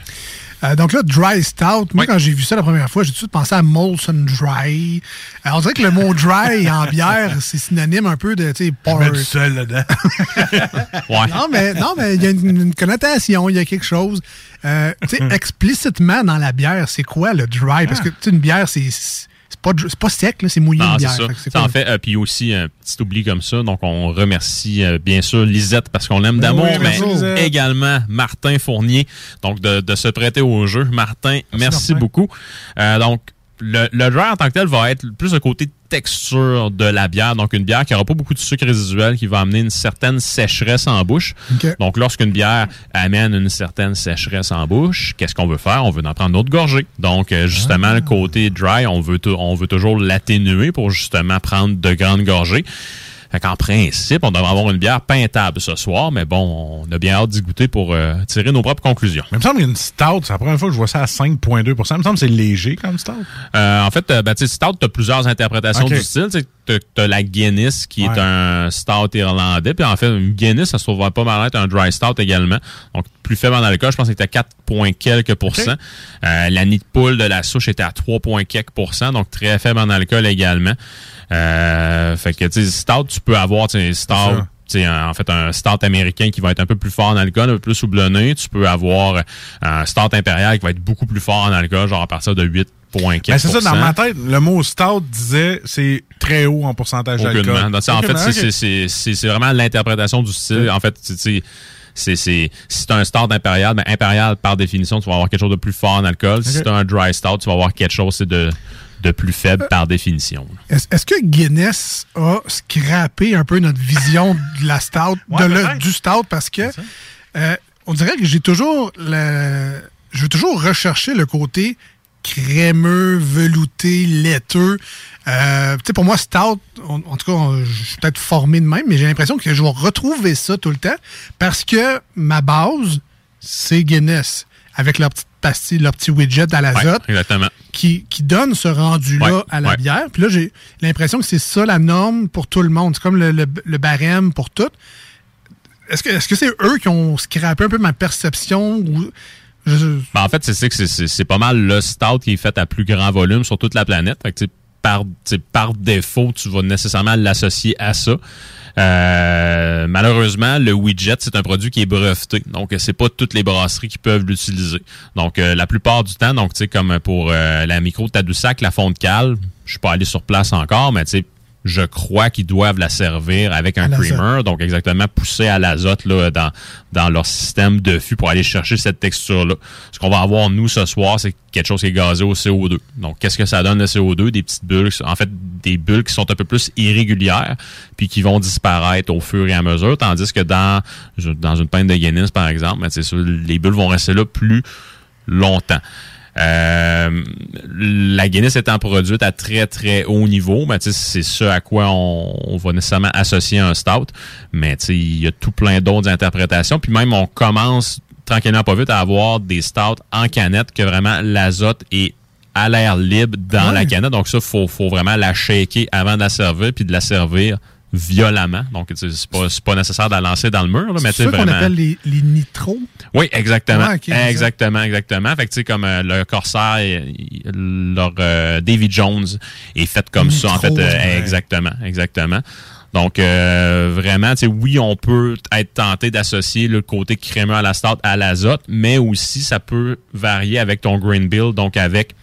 Euh, donc là, dry stout, moi, quand j'ai vu ça la première fois, j'ai tout de suite pensé à Molson Dry. Euh, on dirait que le mot dry en bière, c'est synonyme un peu de, tu sais, pour... mets du sel dedans. Non, mais non, mais il y a une, une connotation, il y a quelque chose. Euh, tu sais, explicitement dans la bière, c'est quoi le dry? Parce que, tu sais, une bière, c'est c'est pas, c'est pas sec, là, c'est mouillé Non, bière. ça. Fait Ça, en fait, euh, puis aussi un petit oubli comme ça. Donc, on remercie euh, bien sûr Lisette parce qu'on l'aime Ben d'amour, oui, mais Lisette. également Martin Fournier, donc de, de se prêter au jeu. Martin, merci, Martin. beaucoup. Euh, donc, le, le dry en tant que tel va être plus le côté texture de la bière. Donc, une bière qui n'aura pas beaucoup de sucre résiduel, qui va amener une certaine sécheresse en bouche. Donc, lorsqu'une bière amène une certaine sécheresse en bouche, qu'est-ce qu'on veut faire? On veut en prendre d'autres gorgées. Donc, euh, justement, le côté dry, on veut, on veut toujours l'atténuer pour justement prendre de grandes gorgées. Fait qu'en principe, on devrait avoir une bière peintable ce soir, mais bon, on a bien hâte d'y goûter pour euh, tirer nos propres conclusions. Mais il me semble qu'il y a une stout, c'est la première fois que je vois ça à 5,2 Il me semble que c'est léger comme stout. Euh, en fait, euh, ben, tu sais, stout, tu as plusieurs interprétations du style. Tu as la Guinness, qui Ouais. est un stout irlandais. Puis en fait, une Guinness, ça se trouve pas mal être un dry stout également. Donc, plus faible en alcool, je pense que c'était 4 points quelques pourcents. Euh, la nid de poule de la souche était à 3 points quelques pourcents, donc très faible en alcool également. Euh, fait que, tu sais, stout, tu peux avoir, tu stout... ça. tu sais, un- en fait, un stout américain qui va être un peu plus fort en alcool, un peu plus houblonné. Tu peux avoir un stout impérial qui va être beaucoup plus fort en alcool, genre à partir de 8 points Ben, c'est ça, dans ma tête, le mot stout disait c'est très haut en pourcentage d'alcool. En fait, Aucunement, c'est- ok. c'est- c'est c'est vraiment l'interprétation du style. En fait, tu sais, c'est c'est si c'est un stout impérial, ben impérial par définition, tu vas avoir quelque chose de plus fort en alcool. Si c'est un dry stout, tu vas avoir quelque chose c'est de de plus faible par définition. Est-ce que Guinness a scrappé un peu notre vision de la stout, Ouais, de le- du stout, parce que euh, on dirait que j'ai toujours le, je veux toujours rechercher le côté crémeux, velouté, laiteux. Euh, tu sais, pour moi, stout, en, en tout cas, je suis peut-être formé de même, mais j'ai l'impression que je vais retrouver ça tout le temps parce que ma base, c'est Guinness avec leur petite pastille, leur petit widget à l'azote Ouais, qui, qui donne ce rendu-là Ouais, à la ouais. bière. Puis là, j'ai l'impression que c'est ça la norme pour tout le monde. C'est comme le, le- le barème pour tout. Est-ce que c'est eux qui ont scrappé un peu ma perception ou je- Ben, en fait, c'est que c'est- pas mal le stout qui est fait à plus grand volume sur toute la planète. Fait que, par, par défaut, tu vas nécessairement l'associer à ça. Euh, malheureusement, le widget, c'est un produit qui est breveté. Donc, c'est pas toutes les brasseries qui peuvent l'utiliser. Donc, euh, la plupart du temps, donc, tu sais, comme pour euh, la micro Tadoussac, la fonte cale, je suis pas allé sur place encore, mais tu sais, je crois qu'ils doivent la servir avec un creamer, donc exactement poussé à l'azote là, dans, dans leur système de fût pour aller chercher cette texture-là. Ce qu'on va avoir, nous, ce soir, c'est quelque chose qui est gazé au CO2. Donc, qu'est-ce que ça donne, le CO2? Des petites bulles, en fait, des bulles qui sont un peu plus irrégulières, puis qui vont disparaître au fur et à mesure, tandis que dans, dans une pinte de Guinness, par exemple, ben, c'est sûr, les bulles vont rester là plus longtemps. Euh, la Guinness étant produite à très très haut niveau, ben, c'est ce à quoi on, on va nécessairement associer un stout. Mais il y a tout plein d'autres interprétations. Puis même on commence tranquillement pas vite à avoir des stouts en canette que vraiment l'azote est à l'air libre dans Ouais. la canette. Donc ça, faut, faut vraiment la shaker avant de la servir puis de la servir violemment. Donc, c'est pas, c'est pas nécessaire de la lancer dans le mur, C'est ça qu'on appelle les, les nitros. Oui, exactement. Ça. exactement, exactement. Fait que, tu sais, comme euh, le Corsair, leur euh, Davy Jones est fait comme ça, en fait. Euh, ouais. Exactement, exactement. Donc, euh, vraiment, tu sais, oui, on peut être tenté d'associer le côté crémeux à la stout à l'azote, mais aussi, ça peut varier avec ton green bill, donc avec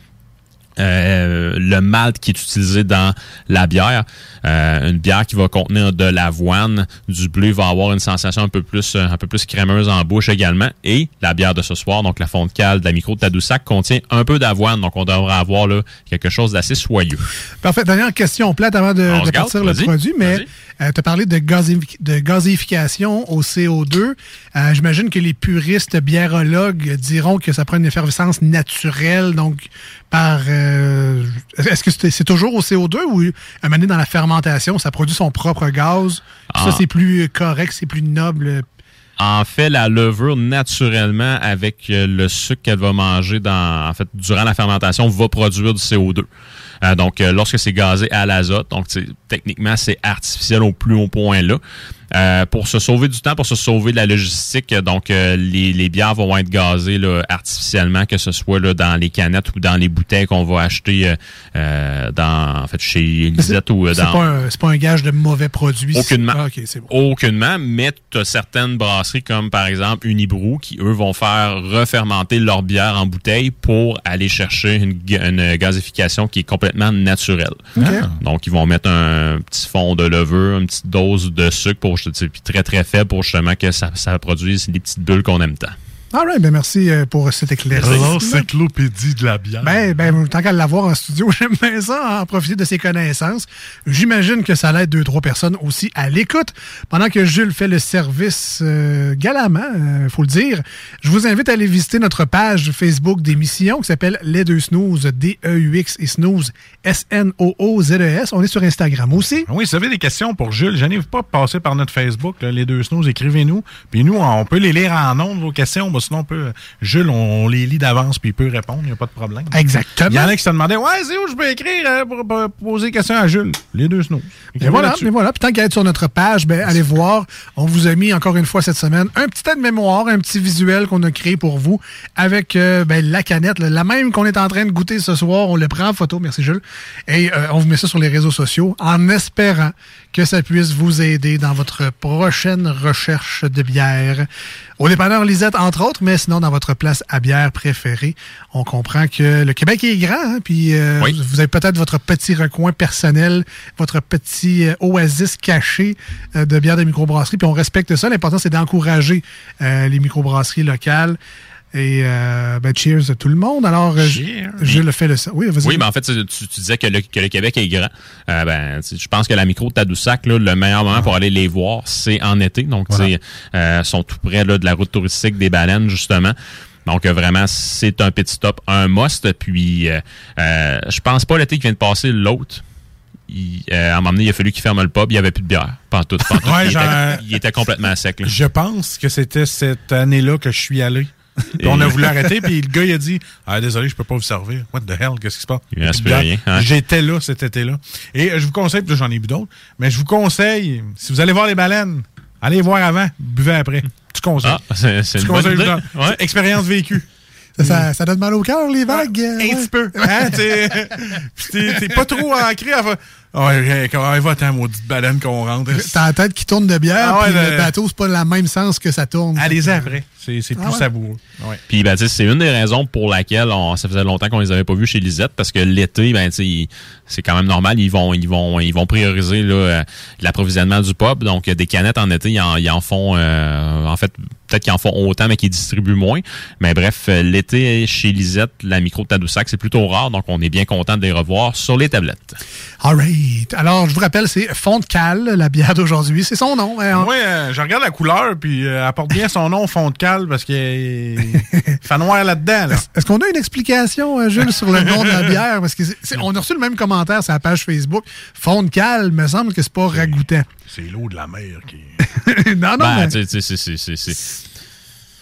euh, le malt qui est utilisé dans la bière. Euh, une bière qui va contenir de l'avoine, du bleu va avoir une sensation un peu plus euh, un peu plus crémeuse en bouche également. Et la bière de ce soir, donc la fonte cale de la micro de Tadoussac, contient un peu d'avoine, donc on devrait avoir là, quelque chose d'assez soyeux. Parfait. Dernière question plate avant de, de partir le produit, mais tu as parlé de, gazéfi- de gazéification au CO2. Euh, J'imagine que les puristes biérologues diront que ça prend une effervescence naturelle, donc par... euh, Est-ce que c'est toujours au CO2 ou à dans la fermentation, ça produit son propre gaz? Ah. Ça, c'est plus correct, c'est plus noble? En fait, la levure, naturellement, avec euh, le sucre qu'elle va manger dans, en fait, durant la fermentation, va produire du CO2. Euh, donc, euh, lorsque c'est gazé à l'azote, donc techniquement, c'est artificiel au plus haut point là. Euh, pour se sauver du temps, pour se sauver de la logistique, donc euh, les, les bières vont être gazées là, artificiellement, que ce soit là, dans les canettes ou dans les bouteilles qu'on va acheter euh, euh, dans, en fait, chez Lisette ou euh, C'est dans. pas, un- c'est pas un gage de mauvais produits. Aucunement. Ah, OK, c'est bon. Aucunement, mais tu as certaines brasseries comme par exemple Unibrou qui, eux, vont faire refermenter leur bière en bouteille pour aller chercher une, une gazification qui est complètement naturelle. Donc, ils vont mettre un petit fond de levure, une petite dose de sucre pour, puis très très faible pour justement que ça, ça produise les petites bulles qu'on aime tant. All right, ben merci euh, pour cet éclaircissement. L'encyclopédie de la bière. Ben, ben, tant qu'à l'avoir en studio, j'aime bien ça, en profiter de ses connaissances. J'imagine que ça l'aide deux, trois personnes aussi à l'écoute. Pendant que Jules fait le service euh, galamment, il faut le dire, je vous invite à aller visiter notre page Facebook d'émission qui s'appelle Les Deux Snooze, D-E-U-X et Snooze, S-N-O-O-Z-E-S. On est sur Instagram aussi. Ah Oui, si vous avez des questions pour Jules, je n'arrive pas à passer par notre Facebook, là, les deux snows, écrivez-nous. Puis nous, on peut les lire en ondes, vos questions. Sinon, on peut, Jules, on, on les lit d'avance, puis il peut répondre, il n'y a pas de problème. Exactement. Il y en a qui se demandaient, ouais, c'est où je peux écrire euh, pour, pour poser des questions à Jules? Les deux snows. Et voilà, mais voilà. Puis tant qu'à être sur notre page, ben, allez voir. On vous a mis encore une fois cette semaine un petit aide-mémoire, un petit visuel qu'on a créé pour vous avec euh, ben, la canette, là, la même qu'on est en train de goûter ce soir. On le prend en photo, merci Jules. Et euh, on vous met ça sur les réseaux sociaux en espérant que ça puisse vous aider dans votre prochaine recherche de bière. Au dépanneur Lisette, entre autres, mais sinon dans votre place à bière préférée. On comprend que le Québec est grand, hein, puis euh, vous avez peut-être votre petit recoin personnel, votre petit euh, oasis caché euh, de bière de microbrasserie, puis on respecte ça. L'important, c'est d'encourager euh, les microbrasseries locales. Et euh, ben, cheers à tout le monde. Alors, euh, Cheers. je le fais le Oui, vas-y. Oui, mais en fait, tu, tu disais que le, que le Québec est grand. Euh, ben, je pense que la micro de Tadoussac, là, le meilleur moment pour aller les voir, c'est en été. Donc, tu sais, euh, sont tout près là, de la route touristique des baleines, justement. Donc, euh, vraiment, c'est un petit stop, un must. Puis, euh, je pense pas l'été qui vient de passer, l'autre. Il, euh, à un moment donné, il a fallu qu'il ferme le pub, il n'y avait plus de bière. Pantoute, pantoute. Ouais, il, genre- était, il était complètement sec. là. Je pense que c'était cette année-là que je suis allé. On a voulu arrêter, puis le gars, il a dit Ah, désolé, je peux pas vous servir. What the hell, qu'est-ce qui se passe? Il reste Puis, plus rien, hein. J'étais là cet été-là. Et euh, je vous conseille, puis là, j'en ai bu d'autres, mais je vous conseille, si vous allez voir les baleines, allez voir avant, buvez après. Tu conseilles. Ah, c'est c'est Tu une bonne idée. Ouais. Expérience vécue. Ça, ça- ça donne mal au cœur, les vagues. euh, Un ouais. petit peu. Hein, t'es- puis t'es t'es pas trop ancré à comment va ta maudite baleine qu'on rentre? T'as la tête qui tourne de bière, Ah ouais, puis le le- bateau, c'est pas le même sens que ça tourne. Allez-y après. C'est c'est plus Ah ouais? savoureux. Ouais. Puis ben, tu sais, c'est une des raisons pour laquelle on, ça faisait longtemps qu'on les avait pas vus chez Lisette parce que l'été, ben, tu sais, ils- c'est quand même normal, ils vont, ils vont, ils vont prioriser là, euh, l'approvisionnement du pub. Donc, des canettes en été, ils en, ils en font, euh, en fait, peut-être qu'ils en font autant, mais qu'ils distribuent moins. Mais bref, euh, l'été chez Lisette, la micro de Tadoussac, c'est plutôt rare, donc on est bien content de les revoir sur les tablettes. All right. Alors, je vous rappelle, c'est Fond de Cale, la bière d'aujourd'hui. C'est son nom. hein. Moi, euh, je regarde la couleur, puis euh, elle porte bien son nom fond de cale parce qu'il fait noir là-dedans. Là. Est-ce qu'on a une explication, euh, Jules, sur le nom de la bière? Parce que c'est- c'est- on a reçu le même commentaire sur la page Facebook. Fond de Cale, me semble que c'est pas ragoûtant. C'est l'eau de la mer qui. non, non, Ben, mais- c'est-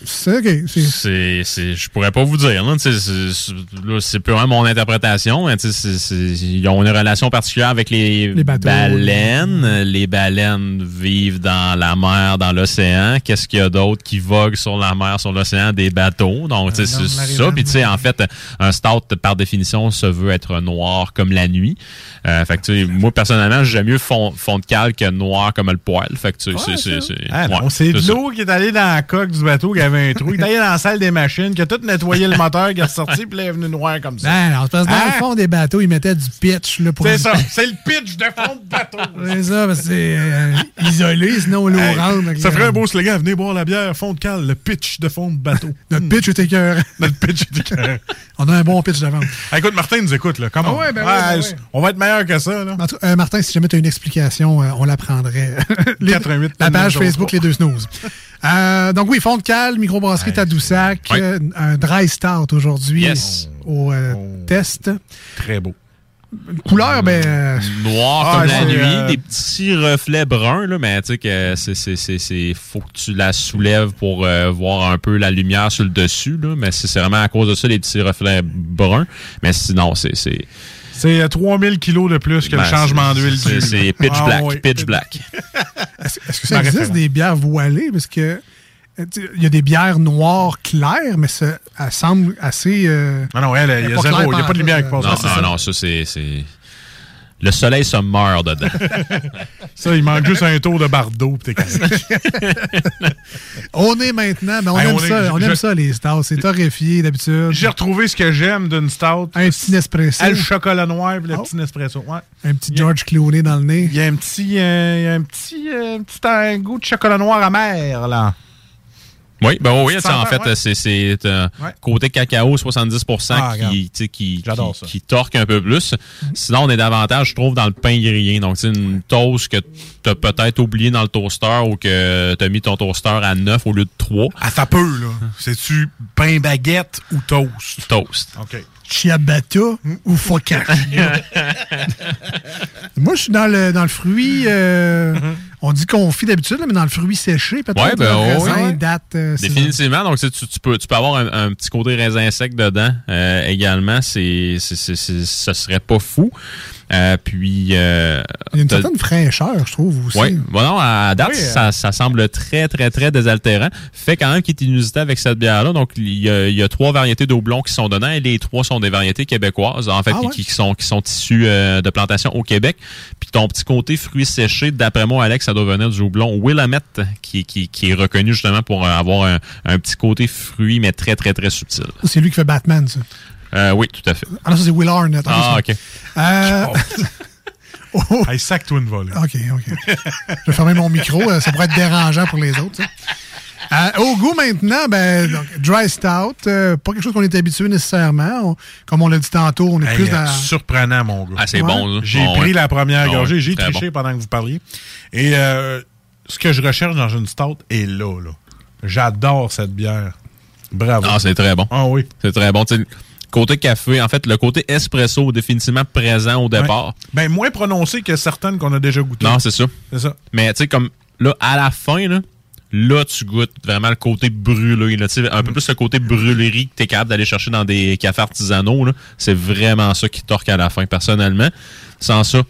c'est- c'est- C'est OK. c'est- C'est, c'est, je pourrais pas vous dire. Là, Tu sais, c'est, c'est- là, c'est purement mon interprétation. mais tu sais, c'est- c'est- ils ont une relation particulière avec les, Les bateaux. baleines. Les baleines vivent dans la mer, dans l'océan. Qu'est-ce qu'il y a d'autre qui vogue sur la mer, sur l'océan? Des bateaux. Donc, tu sais, Euh, c'est ça. Puis, tu sais, en fait, un stout, par définition, se veut être noir comme la nuit. Euh, fait que, tu sais, moi, personnellement, j'aime mieux fond, fond de cale que noir comme le poil. Fait que, tu sais, c'est, c'est, c'est, Ah ouais, de l'eau qui est allée dans la coque du bateau qui avait un trou. Il est allé dans la salle des machines, qui a tout nettoyé le moteur, qui est ressorti, puis là, il est venu noir comme ça. Ben, non, c'est parce que dans Hein? le fond des bateaux, ils mettaient du pitch. là, pour C'est ça, c'est le pitch de fond de bateau. C'est ça, parce que c'est euh, isolé, sinon l'eau Hey, rentre. ça ferait un beau slogan, venez boire la bière, fond de cale, le pitch de fond de bateau. Notre pitch était cœur. Notre pitch est écœurant. On a un bon pitch d'avant. Ah, écoute, Martin nous écoute, là. Comment? Ah ouais, ben ouais, ben ouais. On va être meilleur que ça, là. Euh, Martin, si jamais tu as une explication, euh, on la prendrait. Les- 88, la page 39, Facebook Les Deux Snooze. Euh, donc oui, fond de cale, microbrasserie Tadoussac, Ouais. euh, un dry stout aujourd'hui Yes. au euh, test. Très beau. Couleur, ben... euh, noir Ah, comme la nuit, des petits reflets bruns, là, mais tu sais que c'est, faut que tu la soulèves pour voir un peu la lumière sur le dessus, là, mais c'est c'est vraiment à cause de ça les petits reflets bruns. Mais sinon, c'est, c'est, C'est euh, 3000 kilos de plus que ben, le changement c'est- d'huile c'est, du- c'est pitch Ah, black, oui. pitch black. Est-ce que ça existe référence. des bières voilées? Parce que euh, il y a des bières noires claires, mais ça, elles semblent assez... euh, Ah non, elle, il y a pas zéro, il n'y a pas de lumière qui passe. Non, non, ça. non, ça c'est, c'est, le soleil se meurt dedans. Ça, il manque juste un tour de bardeau, t'es correct. On est maintenant, ben on, Hey, aime, on est- ça, on je- aime ça, les stouts. C'est torréfié d'habitude. J'ai retrouvé ce que j'aime d'une stout. Un petit Nespresso. Ah, Le chocolat noir et le Oh. petit Nespresso. Ouais. Un petit George Clooney dans le nez. Il y a un petit, euh, il y a un petit, euh, un petit un goût de chocolat noir amer, là. Oui, ben oui, Tu tu en fait, ouais. c'est, c'est euh, Ouais. côté cacao, 70% Ah, qui, tu qui, qui, torque un peu plus. Sinon, on est davantage, je trouve, dans le pain grillé. Donc, c'est une toast que t'as peut-être oublié dans le toaster ou que t'as mis ton toaster à 9 au lieu de 3. Ah, ça peut, là. C'est-tu pain baguette ou toast? Toast. OK. Ciabatta ou focaccia? Moi, je suis dans le, dans le fruit. euh, On dit confit d'habitude, mais dans le fruit séché, peut-être. Ouais, ben, ouais, raisin, ouais. date. euh, Définitivement. Donc, tu, tu, peux, tu peux avoir un, un petit côté raisin sec dedans euh, également. C'est- ce serait pas fou. Euh, puis, euh, Il y a une certaine fraîcheur, je trouve aussi. Oui, bon, non, à date, Oui, euh. ça, ça semble très, très, très désaltérant. Fait quand même qu'il est inusité avec cette bière-là. Donc, il y a, il y a trois variétés d'aublons qui sont dedans et les trois sont des variétés québécoises, en fait, Ah ouais? qui, qui sont, qui sont issues euh, de plantations au Québec. Puis ton petit côté fruits séchés, d'après moi, Alex, ça doit venir du houblon Willamette, qui, qui, qui est reconnu justement pour avoir un, un petit côté fruit, mais très, très, très subtil. C'est lui qui fait Batman, ça. Euh, oui, tout à fait. Ah non, ça, c'est Will Arnett. Ah, OK. Euh, oh, Hey, sac-toi une volée. OK, OK. Je vais fermer mon micro. euh, Ça pourrait être dérangeant pour les autres. ça. Euh, au goût maintenant, ben, donc, dry stout, euh, pas quelque chose qu'on est habitué nécessairement. On- comme on l'a dit tantôt, on est Hey, plus dans. Surprenant, mon gars. Ah, c'est Ouais. bon, là. J'ai Ah, pris ouais. la première Ah, gorgée, j'ai triché bon. pendant que vous parliez. Et euh, ce que je recherche dans une stout est là, là. J'adore cette bière. Bravo. Ah, c'est très bon. Ah oui. C'est très bon. Tu sais, côté café, en fait, le côté espresso définitivement présent au départ. Ouais. Ben, moins prononcé que certaines qu'on a déjà goûtées. Non, c'est ça. C'est ça. Mais tu sais, comme là, à la fin, là, là, tu goûtes vraiment le côté brûlé. Là, Tu sais, un peu plus le côté brûlerie que tu es capable d'aller chercher dans des cafés artisanaux. là. C'est vraiment ça qui torque à la fin, personnellement. Sans ça,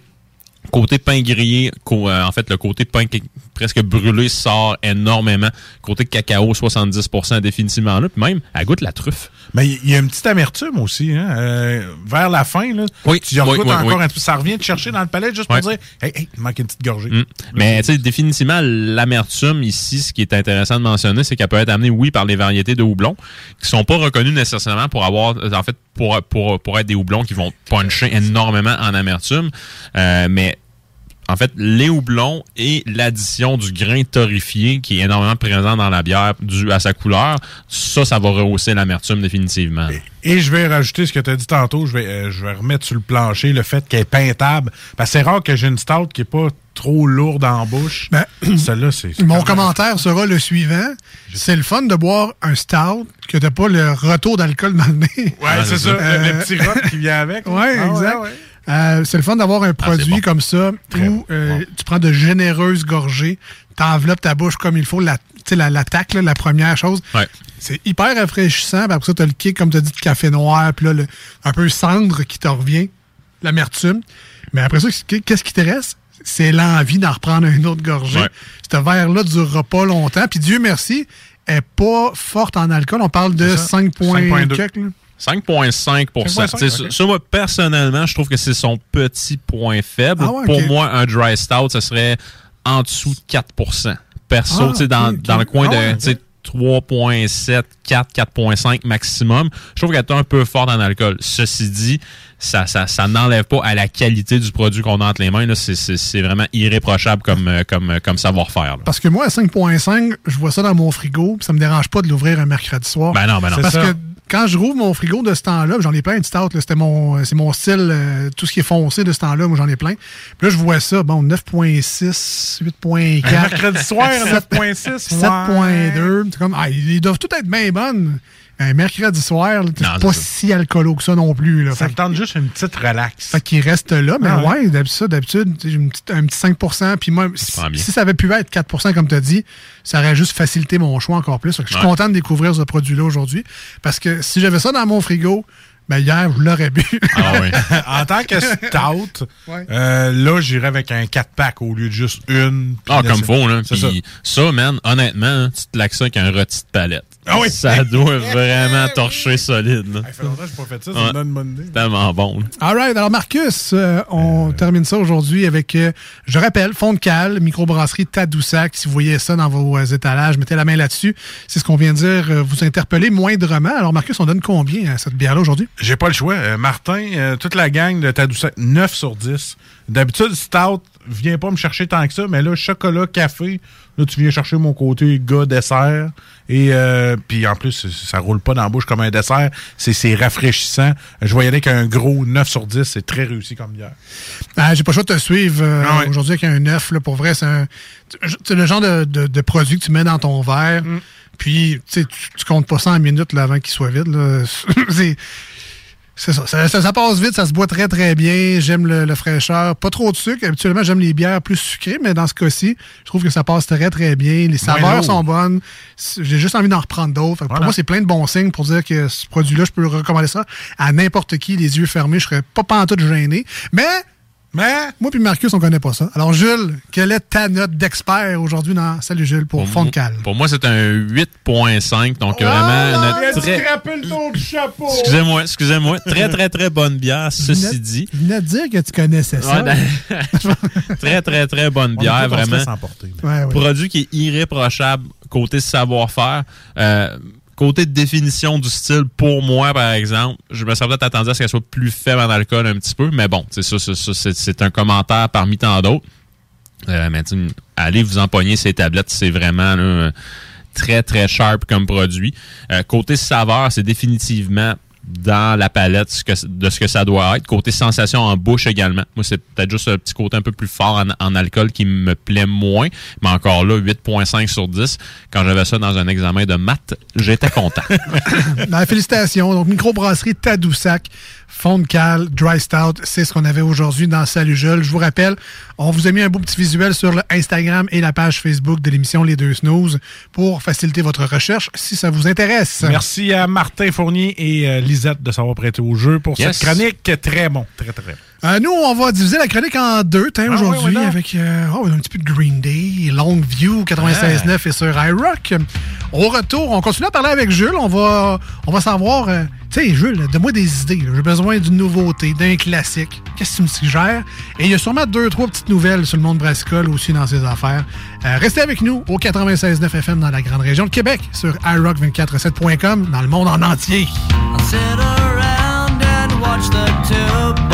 côté pain grillé, euh, en fait, le côté pain est presque brûlé sort énormément. Côté cacao, 70% définitivement là. Puis même, elle goûte la truffe. Mais il y a une petite amertume aussi, hein. euh, vers la fin, là. Oui, Tu y en oui, encore un peu. Ça revient te chercher dans le palais juste pour dire, hey, hey, il manque une petite gorgée. Mm. Mais tu sais, définitivement, l'amertume ici, ce qui est intéressant de mentionner, c'est qu'elle peut être amenée, oui, par les variétés de houblons, qui sont pas reconnues nécessairement pour avoir, en fait, pour, pour, pour être des houblons qui vont puncher énormément en amertume. Euh, mais en fait, les houblons et l'addition du grain torréfié qui est énormément présent dans la bière dû à sa couleur, ça, ça va rehausser l'amertume définitivement. Et je vais rajouter ce que tu as dit tantôt, je vais, euh, je vais remettre sur le plancher le fait qu'elle est peintable. Parce que c'est rare que j'ai une stout qui est pas trop lourde en bouche. Ben, Celle-là, c'est. Mon commentaire sera le suivant. C'est le fun de boire un stout que t'as pas le retour d'alcool dans le nez. Ouais, c'est ça. Le, le petit rot qui vient avec. Ouais, Ah exact. ouais. Euh, c'est le fun d'avoir un produit bon. comme ça où euh, tu prends de généreuses gorgées, t'enveloppes ta bouche comme il faut, la, tu sais, la, la tacle, la première chose. Ouais. C'est hyper rafraîchissant. Puis après ça, t'as le kick, comme tu as dit, de café noir, puis là, le- un peu cendre qui te revient, l'amertume. Mais après ça, qu'est-ce qui te reste? C'est l'envie d'en reprendre une autre gorgée. Ouais. Ce verre-là ne durera pas longtemps. Puis Dieu merci, elle n'est pas forte en alcool. On parle de C'est ça. 5 points 5,2. Quelques, là. 5,5 5,5, C'est ça, ok. ça, moi, personnellement, je trouve que c'est son petit point faible. Ah ouais, Pour moi, un dry stout, ça serait en dessous de 4% Perso, Ah, tu sais, dans, le coin Ah de ouais, tu sais, 3,7, 4, 4,5 maximum. Je trouve qu'elle est un peu forte en alcool. Ceci dit, ça, ça, ça n'enlève pas à la qualité du produit qu'on a entre les mains. là. C'est- C'est c'est vraiment irréprochable comme, euh, comme, euh, comme savoir-faire. là. Parce que moi, à 5.5, je vois ça dans mon frigo, puis ça me dérange pas de l'ouvrir un mercredi soir. Ben non, ben non. Parce ça. que quand je rouvre mon frigo de ce temps-là, j'en ai plein de stout, là, c'était mon, c'est mon style, euh, tout ce qui est foncé de ce temps-là, moi j'en ai plein. Puis là, je vois ça, bon, 9.6, 8.4. Un mercredi soir, 7, 9.6, 7.2. C'est comme, ah, ils doivent tous être bien bonnes. Un mercredi soir, c'est pas si alcoolo que ça non plus. Là. Ça me tente juste une petite relax. fait qu'il reste là, mais Ah ouais. ouais, d'habitude, ça, d'habitude, tu sais, j'ai une petite- un petit 5% Puis moi, si, ça avait pu être 4% comme tu as dit, ça aurait juste facilité mon choix encore plus. Fait que je suis Ouais. content de découvrir ce produit-là aujourd'hui. Parce que si j'avais ça dans mon frigo, ben hier, je l'aurais bu. en tant que stout, Ouais. euh, là, j'irais avec un 4-pack au lieu de juste une. Ah, Puis comme faut, là. ça. Ça, man, honnêtement, tu te laques ça avec un rôti de palette. Ah oui. Ça doit vraiment torcher solide, là. Ça fait longtemps que j'ai pas fait ça, Ouais. idée. Tellement bon. All right. Alors, Marcus, euh, on termine ça aujourd'hui avec, euh, je rappelle, fond de cale, microbrasserie Tadoussac. Si vous voyez ça dans vos euh, étalages, mettez la main là-dessus. C'est ce qu'on vient de dire. euh, vous interpellez moindrement. Alors, Marcus, on donne combien à cette bière-là aujourd'hui? J'ai pas le choix. Euh, Martin, euh, toute la gang de Tadoussac, 9 sur 10. D'habitude, Stout vient pas me chercher tant que ça, mais là, chocolat, café, là, tu viens chercher mon côté gars dessert. Et euh, puis en plus, ça- roule pas dans la bouche comme un dessert. C'est rafraîchissant. Je aller avec un gros 9 sur 10. C'est très réussi comme bière. Ah, j'ai pas le choix de te suivre euh, Ah ouais. aujourd'hui avec un œuf. Là, pour vrai, c'est un- le genre de, de- de produit que tu mets dans ton verre. Mm. Puis, tu tu comptes pas ça en minutes là, avant qu'il soit vide. c'est c'est ça. Ça, ça- ça passe vite, ça se boit très très bien. J'aime le, le fraîcheur. Pas trop de sucre. Habituellement, j'aime les bières plus sucrées, mais dans ce cas-ci, je trouve que ça passe très très bien. Les saveurs sont bonnes. J'ai juste envie d'en reprendre d'autres. Pour moi, c'est plein de bons signes pour dire que ce produit-là, je peux recommander ça à n'importe qui, les yeux fermés. Je serais pas pantoute gêné. Mais mais moi puis Marcus, on connaît pas ça. Alors, Jules, quelle est ta note d'expert aujourd'hui dans Salut Jules pour, Fond de Cale? Pour moi, c'est un 8.5, donc Oh, vraiment une très... le ton du chapeau. Excusez-moi, excusez-moi. Très, très, très bonne bière, ceci dit. Je venais de dire que tu connaissais ça. Ouais, dans- très, très, très bonne On bière, vraiment. Ouais, ouais. Produit qui est irréprochable côté savoir-faire. Euh, côté définition du style, pour moi, par exemple, je me serais peut-être attendu à ce qu'elle soit plus faible en alcool un petit peu, mais bon, c'est ça, c'est- un commentaire parmi tant d'autres. Euh, allez vous empoigner ces tablettes, c'est vraiment là, très, très sharp comme produit. Euh, côté saveur, c'est définitivement dans la palette de ce que ça doit être. Côté sensation en bouche également. Moi, c'est peut-être juste un petit côté un peu plus fort en, en alcool qui me plaît moins. Mais encore là, 8.5 sur 10. Quand j'avais ça dans un examen de maths, j'étais content. Ben, félicitations. Donc, microbrasserie Tadoussac, fond de cale, dry stout, c'est ce qu'on avait aujourd'hui dans Salut Jules. Je vous rappelle, on vous a mis un beau petit visuel sur le Instagram et la page Facebook de l'émission Les Deux Snooze pour faciliter votre recherche si ça vous intéresse. Merci à Martin Fournier et euh, Lisette de s'avoir prêté au jeu pour Yes. cette chronique. Très bon. Très, très bon. Euh, nous, on va diviser la chronique en deux tiens, Ah aujourd'hui oui, avec euh, oh, un petit peu de Green Day, Longview 96.9 et sur iRock. Au retour, on continue à parler avec Jules. On va, on va savoir, euh, tu sais, Jules, donne-moi des idées. J'ai besoin d'une nouveauté, d'un classique. Qu'est-ce que tu me suggères? Et il y a sûrement deux, trois petites nouvelles sur le monde brassicole aussi dans ses affaires. Euh, restez avec nous au 96.9 FM dans la grande région de Québec sur iRock247.com dans le monde en entier. Sit around and watch the tube,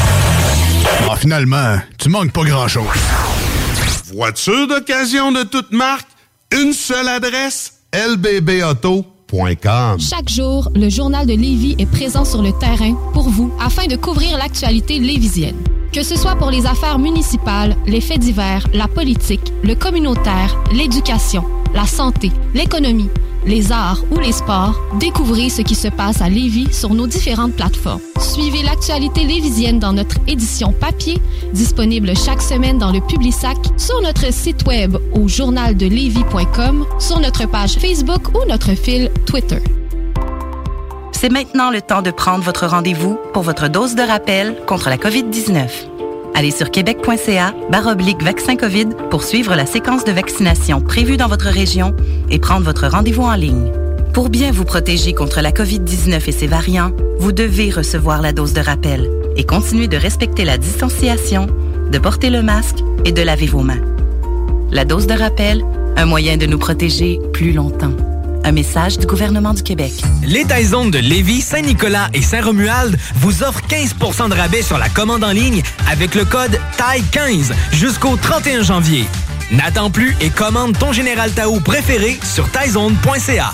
Ah, finalement, tu manques pas grand-chose. Voiture d'occasion de toute marque, une seule adresse, lbbauto.com. Chaque jour, le journal de Lévis est présent sur le terrain pour vous afin de couvrir l'actualité lévisienne. Que ce soit pour les affaires municipales, les faits divers, la politique, le communautaire, l'éducation, la santé, l'économie, les arts ou les sports, découvrez ce qui se passe à Lévis sur nos différentes plateformes. Suivez l'actualité lévisienne dans notre édition papier, disponible chaque semaine dans le Publisac, sur notre site web au journaldelevis.com, sur notre page Facebook ou notre fil Twitter. C'est maintenant le temps de prendre votre rendez-vous pour votre dose de rappel contre la COVID-19. Allez sur québec.ca baroblique vaccin COVID pour suivre la séquence de vaccination prévue dans votre région et prendre votre rendez-vous en ligne. Pour bien vous protéger contre la COVID-19 et ses variants, vous devez recevoir la dose de rappel et continuer de respecter la distanciation, de porter le masque et de laver vos mains. La dose de rappel, un moyen de nous protéger plus longtemps. Un message du gouvernement du Québec. Les Taizones de Lévis, Saint-Nicolas et Saint-Romuald vous offrent 15% de rabais sur la commande en ligne avec le code TAI15 jusqu'au 31 janvier. N'attends plus et commande ton Général Tao préféré sur taizone.ca.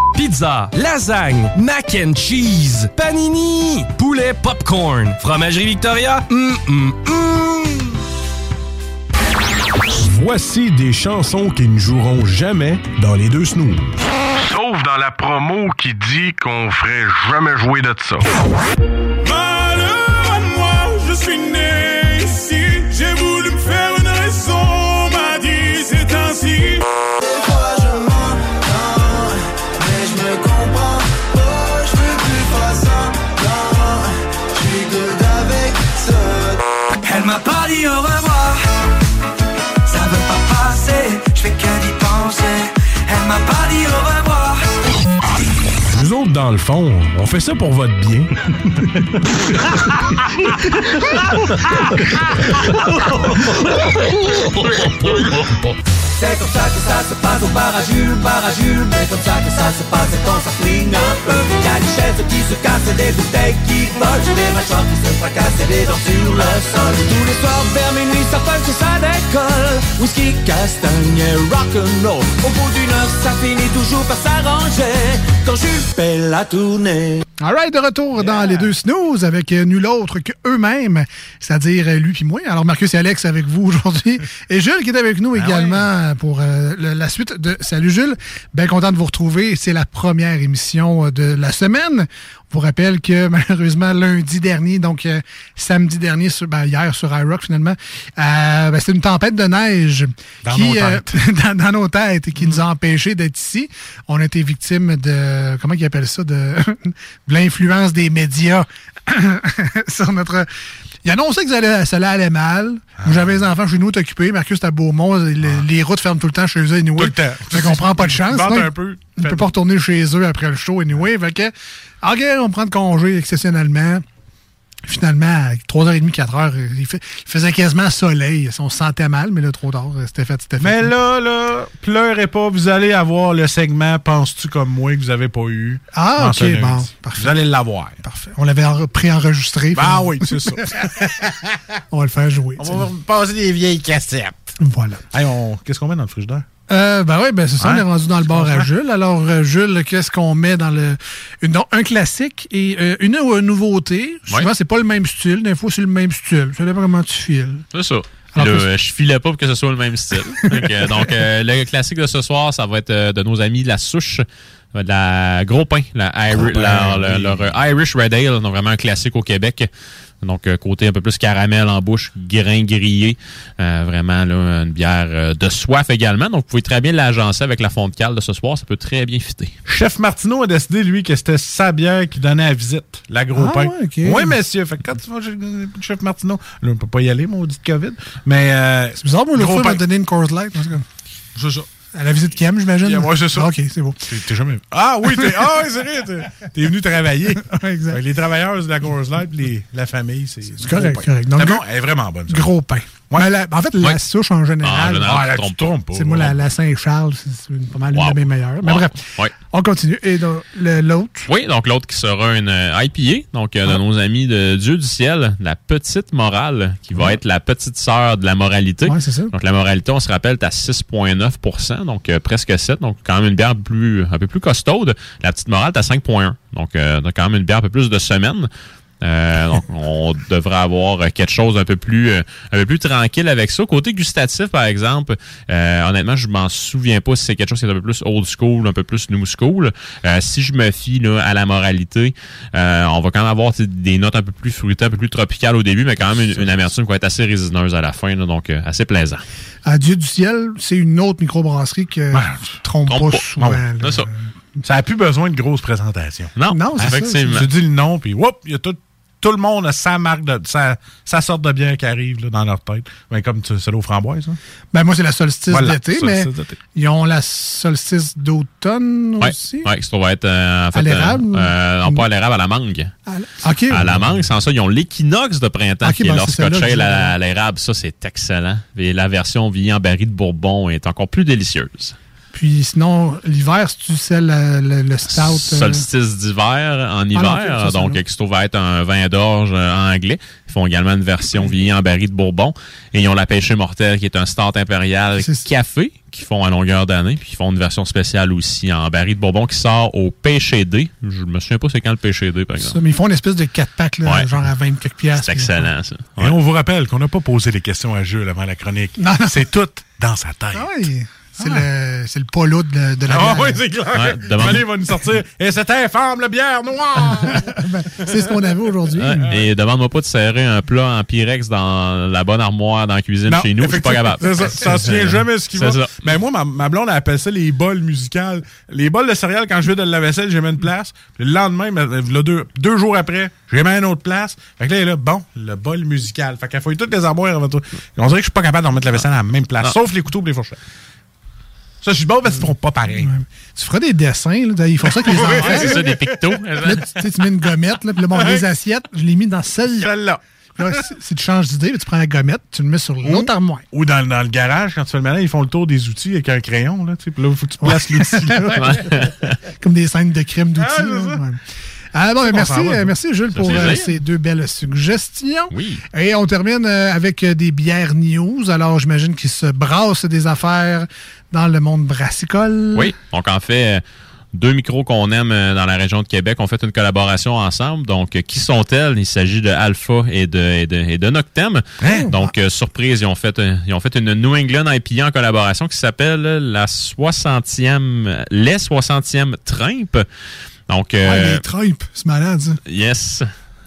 Pizza, lasagne, mac and cheese, panini, poulet popcorn, fromagerie Victoria? hum, hum, hum. Voici des chansons qui ne joueront jamais dans les deux snooze. Sauf dans la promo qui dit qu'on ferait jamais jouer de ça. Dans on fait ça pour votre bien. C'est comme ça que ça se passe au bar à Jules, comme ça que ça se passe quand ça flingue un peu. Y'a des chaises qui se cassent, des bouteilles qui volent Des mâchoires qui se fracassent et des dents sur le sol. Tous les soirs vers minuit ça punch et ça décolle. Whisky, castagne et rock'n'roll. Au bout d'une heure ça finit toujours par s'arranger. Quand Jules fait la tournée All right, de retour dans les deux snooze avec euh, nul autre que eux-mêmes, c'est-à-dire euh, lui puis moi. Alors Marcus et Alex avec vous aujourd'hui et Jules qui est avec nous également pour euh, le- la suite de Salut Jules. Bien content de vous retrouver. C'est la première émission de la semaine. Vous rappelle que malheureusement lundi dernier, donc euh, samedi dernier, sur, ben, hier sur iRock finalement, euh, ben, c'était une tempête de neige Dans qui nos têtes. dans, dans nos têtes et qui nous a empêchés d'être ici. On a été victime de comment ils appellent ça de, de l'influence des médias sur notre. Il annonçait que ça allait, ça allait mal. Moi, J'avais les enfants chez nous occupés. Marcus était à Beaumont. Les, les routes ferment tout le temps chez eux. Anyway. Tout le temps. Fait qu'on prend pas de chance. Sinon, un peu. Ne peut pas retourner chez eux après le show. Anyway. Fait que, OK, on prend de congé exceptionnellement. Finalement, à 3h30, 4h, il, fait- il faisait quasiment soleil. On se sentait mal, mais là, trop tard, c'était fait, c'était fait. Mais là, là, pleurez pas, vous allez avoir le segment Penses-tu comme moi que vous avez pas eu? Ah, ok, lundi. bon, parfait. Vous allez l'avoir. Parfait. On l'avait en- préenregistré. Ah Fait- oui, c'est ça. on va le faire jouer. On va passer des vieilles cassettes. Voilà. Hey, on... Qu'est-ce qu'on met dans le frigidaire? Euh, ben oui, ben c'est ça, Hein? on est rendu dans le bar à? Jules. Alors, euh, Jules, qu'est-ce qu'on met dans le. Une, donc, un classique et euh, une euh, nouveauté. Souvent, Ouais. c'est pas le même style. Des fois, c'est le même style. Ça dépend comment tu files. C'est ça. Alors, je filais pas pour que ce soit le même style. Donc, le classique de ce soir, ça va être de nos amis de la souche, de la gros pain, la Iri- pain, la- oui. leur, leur, Irish Red Ale, donc vraiment un classique au Québec. Donc, euh, côté un peu plus caramel en bouche, grain grillé. Euh, vraiment, là, une bière euh, de soif également. Donc, vous pouvez très bien l'agencer avec la fonte cale de ce soir. Ça peut très bien fitter. Chef Martineau a décidé, lui, que c'était sa bière qui donnait à visite, la gros Ah pain. ouais, ok. Oui, monsieur. Fait que quand tu vas chez le Chef Martineau, là, on peut pas y aller, maudit COVID. Mais. Euh, C'est bizarre, moi, l'autre gros m'a pain. donné une Coors Light. en tout cas. C'est ça. À la visite Cam, j'imagine? Yeah, ouais, c'est ça. Ah, OK, c'est beau. T'es- jamais. Ah oui, t'es. Ah oui, c'est vrai. T'es, venu travailler. exact. Les travailleurs de la Coors Light, les- la famille, c'est. C'est correct, correct. Donc, bon, elle est vraiment bonne. ça. Gros pain. Mais la- en fait, la Ouais. souche en général. Ah, en général, Ah, là, tu te trompes pas. C'est moi, la, la Saint-Charles, c'est pas mal une de mes meilleures. Mais Wow. bref, Ouais. on continue. Et l'autre? Oui, donc l'autre qui sera une euh, IPA, donc euh, de Ah. nos amis de Dieu du ciel, la petite morale, qui va être la petite sœur de la moralité. Ouais, c'est ça. Donc la moralité, on se rappelle, est à 6,9% donc euh, presque 7, donc quand même une bière plus, un peu plus costaude. La petite morale est à 5,1 donc euh, donc quand même une bière un peu plus de semaine. Euh, donc, on devrait avoir euh, quelque chose un peu plus euh, un peu plus tranquille avec ça. Côté gustatif, par exemple, euh, honnêtement, je m'en souviens pas si c'est quelque chose qui est un peu plus old school, un peu plus new school. Euh, si je me fie là, à la moralité, euh, on va quand même avoir tu sais, des notes un peu plus fruitées, un peu plus tropicales au début, mais quand même une, une amertume qui va être assez résineuse à la fin, là, donc euh, assez plaisant. À Dieu du ciel, c'est une autre microbrasserie que tu te trompes trompe pas, pas. souvent. Ouais, là. c'est ça. Ça n'a plus besoin de grosses présentations. Non, Non, c'est ça. Tu dis le nom, puis whoop, il y a tout, tout le monde a sa marque de sa, sa sorte de bière qui arrive là, dans leur tête. Ben, comme celle aux framboises. Hein? Ben, moi, c'est la solstice Voilà, d'été, mais ils ont la solstice d'automne Ouais, aussi. ouais, ça va être euh, en fait, À l'érable euh, euh, non, pas à l'érable, à la mangue. À. À la mangue, sans ça, ils ont l'équinoxe de printemps qui est ben, leur c'est celle-là scotch ale à l'érable. Ça, c'est excellent. Et la version vieillie en baril de Bourbon est encore plus délicieuse. Puis sinon, l'hiver, si tu sais le, le, le stout. euh, Solstice d'hiver en Ah non, hiver, ça, donc qui se trouve à être un vin d'orge euh, anglais. Ils font également une version vieillie en baril de Bourbon. Et ils ont la pêche mortelle qui est un stout impérial café qu'ils font à longueur d'année. Puis ils font une version spéciale aussi en baril de Bourbon qui sort au pêché D. Je me souviens pas c'est quand le pêché D, par exemple. ça, mais ils font une espèce de 4 packs, là, Ouais. genre à 20 quelques piastres. C'est excellent, ça. Et on vous rappelle qu'on n'a pas posé les questions à Jules avant la chronique. Non, non. C'est tout dans sa tête. Ah oui, c'est le, c'est le polo de, de la Ah bière. oui, c'est clair. Ouais, va nous sortir. Et c'était infâme, la bière noire. Ben, c'est ce qu'on avait aujourd'hui. Ouais, Et demande-moi pas de serrer un plat en Pyrex dans la bonne armoire dans la cuisine Non, chez nous. Je suis pas capable. C'est ça. Ça se tient jamais ce qui C'est va. ça. Mais moi, ma, ma blonde, elle appelle ça les bols musicales. Les bols de céréales, quand je vais de la vaisselle, j'ai mis une place. Puis le lendemain, là, deux, deux jours après, j'ai mis une autre place. Fait que là, elle est là, bon, le bol musical. Fait qu'elle fouille toutes les armoires avant toi. On dirait que je suis pas capable d'en mettre la vaisselle à la même place. Non. Sauf les couteaux et les fourchettes. Ça, je suis bon parce qu'ils feront pas pareil. Tu feras des dessins, là, ils font ça avec les Ouais, enfants. c'est ça, des pictos. Là, tu, tu sais, tu mets une gommette, là, puis là, bon, les assiettes, je l'ai mis dans celle-là. Celle-là. Si, si tu changes d'idée, tu prends la gommette, tu le mets sur l'autre armoire. Ou dans, dans le garage, quand tu fais le malin, ils font le tour des outils avec un crayon. Là, tu sais, puis là, il faut que tu places l'outil. là. Comme des scènes de crime d'outils. Ah. Ah, bon, ben, merci, va, euh, merci Jules Ça pour euh, ces deux belles suggestions. Oui. Et on termine euh, avec euh, des bières news. Alors, j'imagine qu'ils se brassent des affaires dans le monde brassicole. Oui, donc en fait, euh, deux micros qu'on aime euh, dans la région de Québec ont fait une collaboration ensemble. Donc, euh, qui sont-elles? Il s'agit de Alpha et de, et de, et de Noctem. Hein? Donc, euh, surprise, ils ont, fait, ils ont fait une New England IPA en collaboration qui s'appelle la 60e, les 60e Trimp. Donc, euh, Ouais, les c'est malade, ça. yes.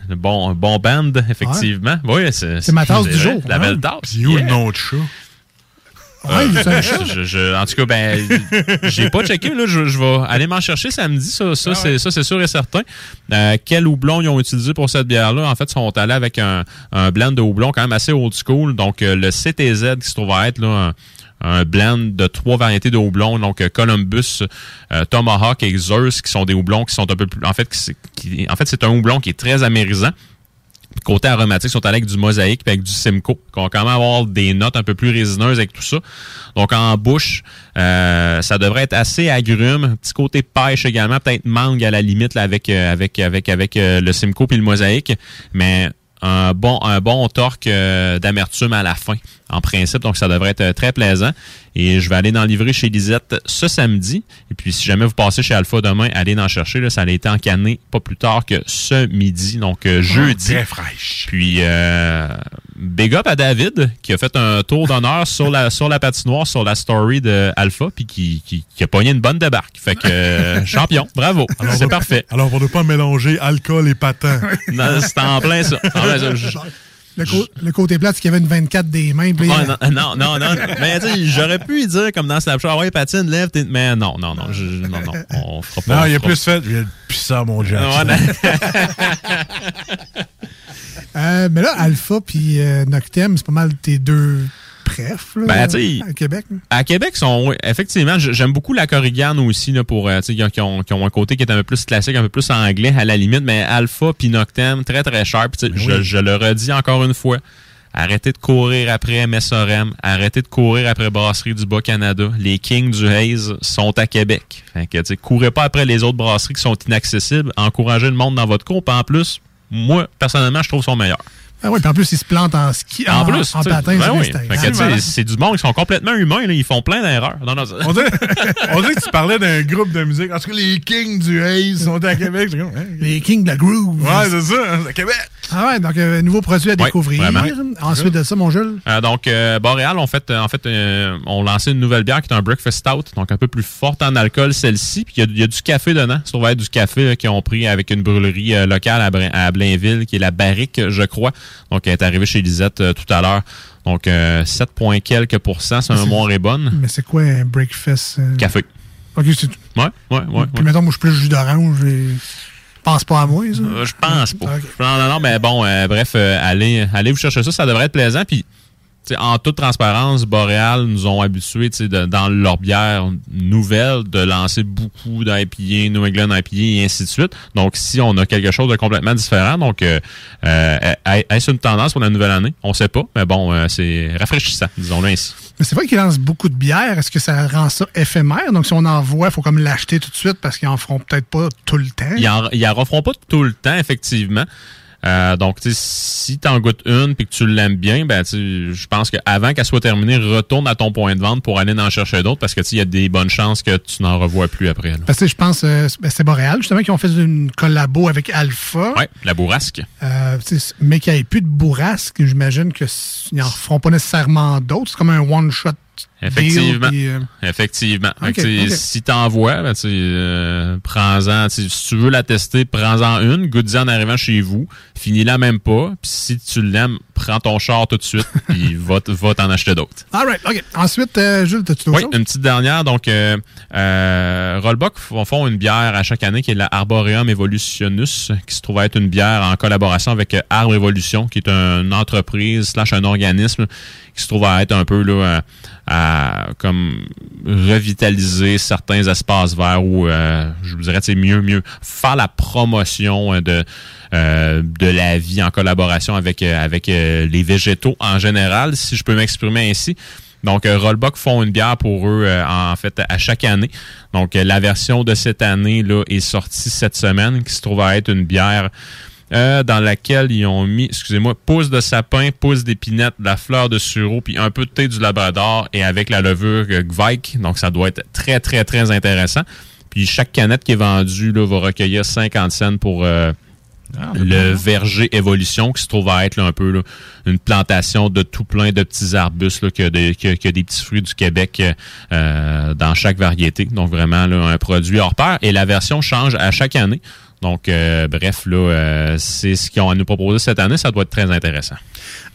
Le Bon, bon band, effectivement. Oui, c'est C'est ma tasse du jour, La hein? belle tasse. Puis où Yeah. chat? Ouais. Je- je- en tout cas, ben, j'ai pas checké. Là, je, je vais aller m'en chercher samedi. Ça, ça, c'est, ça, c'est sûr et certain. Euh, quel houblon ils ont utilisé pour cette bière-là? En fait, ils sont allés avec un, un blend de houblon quand même assez old school. Donc, euh, le CTZ qui se trouve à être là, un, un blend de trois variétés de houblons. Donc, euh, Columbus, euh, Tomahawk et Zeus, qui sont des houblons qui sont un peu plus... En fait, qui, qui- en fait c'est un houblon qui est très amérisant. Côté aromatique, sont allés avec du mosaïque et avec du Simcoe, qui vont quand même avoir des notes un peu plus résineuses avec tout ça. Donc en bouche, euh, ça devrait être assez agrume, petit côté pêche également, peut-être mangue à la limite là, avec euh, avec avec avec euh, le Simcoe puis le mosaïque, mais un bon un bon torque euh, d'amertume à la fin en principe. Donc ça devrait être euh, très plaisant. Et je vais aller dans livrer chez Lisette ce samedi. Et puis si jamais vous passez chez Alpha demain, allez en chercher. Là, ça a été encanné pas plus tard que ce midi, donc euh, jeudi. Très fraîche. Puis, euh, big up à David, qui a fait un tour d'honneur sur la, sur la patinoire, sur la story de Alpha, puis qui, qui, qui a pogné une bonne débarque. Fait que, euh, champion, bravo, c'est parfait. Alors, on ne pas mélanger alcool et patin. Non, C'était en plein ça. En plein ça. Je- Le, côté plat, c'est qu'il y avait une 24 des mains. puis là, Ouais, non, non, non, non. Mais tu sais, j'aurais pu y dire comme dans Snapchat, ah ouais, patine, lève, t'es- mais non, non, non, je- non, non, on fera pas. Non, il y a plus fait. À mon Jack. Ouais. Euh, mais là, Alpha puis euh, Noctem, c'est pas mal tes deux prefs là, Ben, à Québec. À Québec, sont, effectivement, j'aime beaucoup la Corrigan aussi là, pour euh, qui, ont- qui ont, un côté qui est un peu plus classique, un peu plus anglais à la limite, mais Alpha puis Noctem, très très cher. Sais, je, je le redis encore une fois. Arrêtez de courir après Messorem. Arrêtez de courir après Brasserie du Bas-Canada. Les Kings du Haze sont à Québec. Fait que, courez pas après les autres brasseries qui sont inaccessibles. Encouragez le monde dans votre cours. En plus, moi, personnellement, je trouve qu'ils sont meilleurs. Ah ouais, puis en plus, ils se plantent en ski, en, En, plus, en patin. ben oui. C'est du monde qui sont complètement humains. Là. Ils font plein d'erreurs. Non, non, On dirait, on dirait que tu parlais d'un groupe de musique. En tout cas, les Kings du Haze sont à Québec. Hein? Les Kings de la Groove. Ouais, c'est ça, c'est à Québec. Ah ouais, donc euh, nouveau produit à découvrir. vraiment. Ensuite de ça, mon Jules? Euh, donc, euh, Boréal, en fait, euh, en fait euh, on lancé une nouvelle bière qui est un breakfast stout, donc un peu plus forte en alcool, celle-ci. Puis il y a- il y, a du café dedans. Ça va être du café qu'ils ont pris avec une brûlerie euh, locale à, à Blainville, qui est la Barrique, je crois. Donc, elle est arrivée chez Lisette euh, tout à l'heure. Donc, euh, 7 points quelques pourcents, si ma mémoire est bonne. Mais c'est quoi un breakfast? euh? Café. Ok, c'est tout. Ouais, ouais, ouais. Puis ouais. mettons, moi, je suis plus jus d'orange et... Pense pas à moi, ça. Euh, je pense pas. Non, non, non, mais bon, euh, bref, euh, allez, allez vous chercher ça, ça devrait être plaisant. Puis, tu sais, en toute transparence, Boréal nous ont habitués, de- dans leur bière nouvelle, de lancer beaucoup d'IPA, New England IPA et ainsi de suite. Donc, si on a quelque chose de complètement différent, donc, euh, euh, est-ce une tendance pour la nouvelle année? On sait pas, mais bon, euh, c'est rafraîchissant, disons-le ainsi. Mais c'est vrai qu'ils lancent beaucoup de bières. Est-ce que ça rend ça éphémère? Donc, si on en voit, il faut comme l'acheter tout de suite parce qu'ils en feront peut-être pas tout le temps. Ils en, ils en referont pas tout le temps, effectivement. Euh, donc, tu si t'en goûtes une puis que tu l'aimes bien, ben, tu je pense qu'avant qu'elle soit terminée, retourne à ton point de vente pour aller en chercher d'autres parce que, tu il y a des bonnes chances que tu n'en revois plus après. là. Parce que je pense, euh, ben, c'est Boréal, justement, qui ont fait une collabo avec Alpha. Ouais, la bourrasque. Euh, tu mais qu'il n'y ait plus de bourrasque, j'imagine qu'ils n'en feront pas nécessairement d'autres. C'est comme un one-shot. Deal, Effectivement. puis, euh, Effectivement. Si t'en vois, ben, euh, prends-en. Si tu veux la tester, prends-en une, goûte-en en arrivant chez vous, finis-la même pas. Puis si tu l'aimes, prends ton char tout de suite, puis va, va t'en acheter d'autres. All right, OK. Ensuite, euh, Jules, t'as-tu d'autres Oui, une petite dernière. Donc, euh, euh, Rollbuck font, une bière à chaque année qui est la Arboreum Evolutionus, qui se trouve être une bière en collaboration avec Arbre Evolution, qui est une entreprise slash un organisme qui se trouve à être un peu là, à, comme revitaliser certains espaces verts ou euh, je vous dirais c'est mieux mieux faire la promotion de euh, de la vie en collaboration avec avec les végétaux en général si je peux m'exprimer ainsi. Donc, Rollbuck font une bière pour eux, en fait, à chaque année. Donc, la version de cette année là est sortie cette semaine, qui se trouve à être une bière euh, dans laquelle ils ont mis, excusez-moi, pousse de sapin, pousse d'épinette, de la fleur de sureau, puis un peu de thé du labrador et avec la levure euh, Gvike. Donc, ça doit être très, très, très intéressant. Puis, chaque canette qui est vendue là, va recueillir 50 cents pour... Euh, ah, le verger évolution qui se trouve à être un peu une plantation de tout plein de petits arbustes là, qui, a des, qui, des petits fruits du Québec dans chaque variété. Donc vraiment un produit hors pair. Et la version change à chaque année. Donc, euh, bref, là, euh, c'est ce qu'ils ont à nous proposer cette année. Ça doit être très intéressant.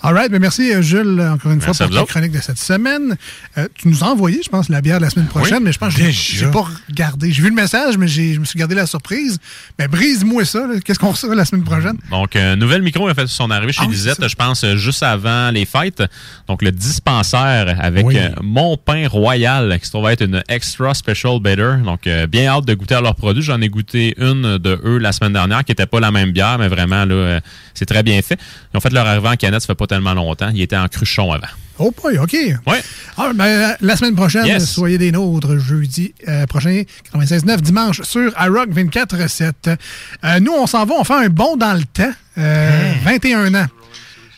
All right. Ben, merci, euh, Jules, encore une fois, pour la chronique de cette semaine. Euh, tu nous as envoyé, je pense, la bière de la semaine prochaine, mais je pense que je n'ai pas regardé. J'ai vu le message, mais je me suis gardé la surprise. Mais brise-moi ça. Qu'est-ce qu'on reçoit la semaine prochaine? Donc, un nouvel micro a fait son arrivée chez ah Lisette, je pense, juste avant les fêtes. Donc, le dispensaire avec euh, Mon Pain Royal, qui se trouve être une Extra Special Better. Donc, bien hâte de goûter à leurs produits. J'en ai goûté une de eux la semaine dernière, qui n'était pas la même bière, mais vraiment, là, c'est très bien fait. Ils ont fait leur arrivée en canette, ça fait pas tellement longtemps. Il était en cruchon avant. Oh boy, OK. Ouais. Ah, ben, la semaine prochaine, soyez des nôtres, jeudi euh, prochain, 96-9, dimanche, sur iRock 24-7. Euh, nous, on s'en va, on fait un bond dans le temps. 21 euh, ans.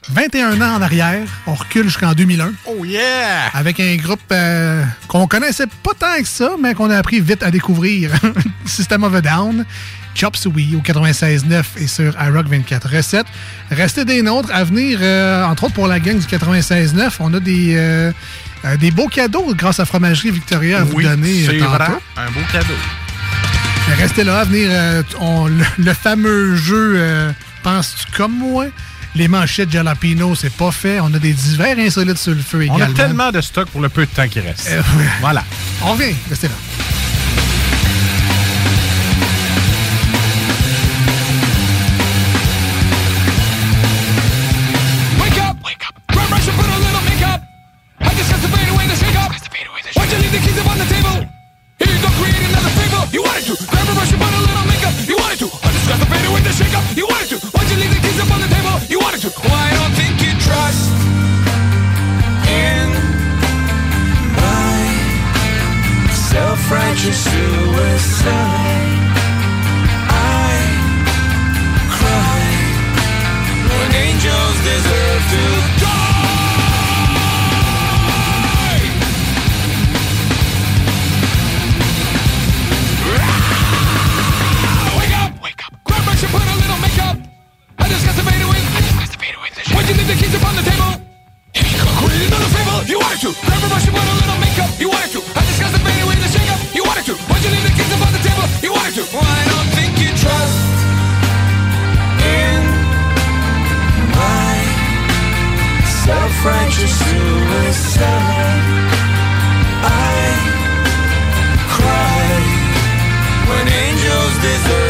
21 ans en arrière, on recule jusqu'en 2001. Oh yeah! Avec un groupe qu'on connaissait pas tant que ça, mais qu'on a appris vite à découvrir. System of a Down. Chop Suey au 96.9 et sur iRock 24.7. Restez des nôtres à venir, euh, entre autres pour la gang du 96.9. On a des, euh, euh, des beaux cadeaux grâce à Fromagerie Victoria à vous donner. C'est un beau cadeau. Restez là à venir. le, fameux jeu Penses-tu comme moi? Les manchettes Jalapino, c'est pas fait. On a des divers insolites sur le feu également. On a tellement de stock pour le peu de temps qui reste. voilà. On revient. Restez là. You wanted to. Why'd you leave the keys up on the table? You wanted to. Well, don't think you trust in my self-righteous suicide. I cry when angels deserve to wanted to. A brush put a little makeup. You wanted to. I discussed the fade away the shake up. You wanted to. Why'd you leave the keys upon the table? You wanted to. Well, I don't think you trust in my self-righteous suicide. I cry when angels deserve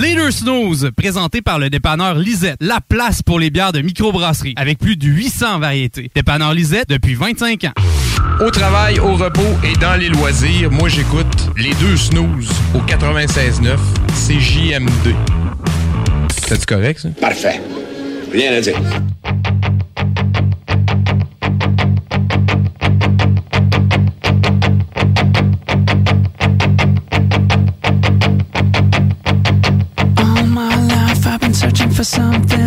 Leader Snooze, présenté par le dépanneur Lisette, la place pour les bières de microbrasserie, avec plus de 800 variétés. Dépanneur Lisette depuis 25 ans. Au travail, au repos et dans les loisirs, moi j'écoute les deux snooze au 96.9, c'est JMD. C'est correct ça? Parfait. Rien à dire.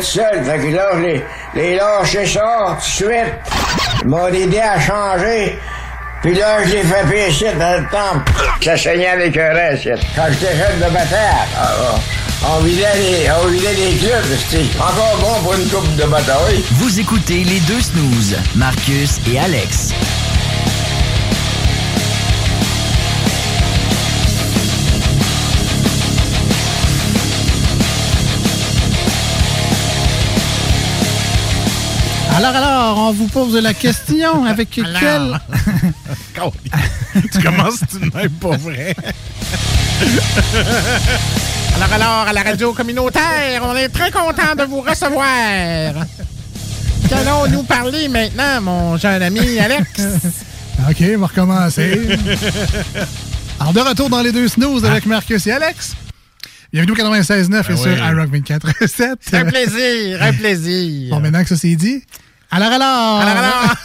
Tout seul. Fait que là, je les, les lâché ça tout de suite. Ils m'ont aidé à changer. Puis là, je l'ai frappé ici dans le temple. Ça saignait avec un reste. Quand j'étais jeune de bataille, ah, ah, on vidait les, on vidait les clubs. C'était encore bon pour une coupe de bataille. Vous écoutez les deux snooze, Marcus et Alex. Alors, alors, on vous pose la question avec quel... tu commences tout de même pas vrai. Alors, alors, à la radio communautaire, on est très content de vous recevoir. Qu'allons-nous parler maintenant, mon jeune ami Alex? OK, on va recommencer. Alors, de retour dans les deux snooze avec Marcus et Alex. Bienvenue au 96.9 Ben et sur iRock 24.7. Un plaisir, un plaisir. Bon, maintenant que ça c'est dit, alors, alors! Alors, alors.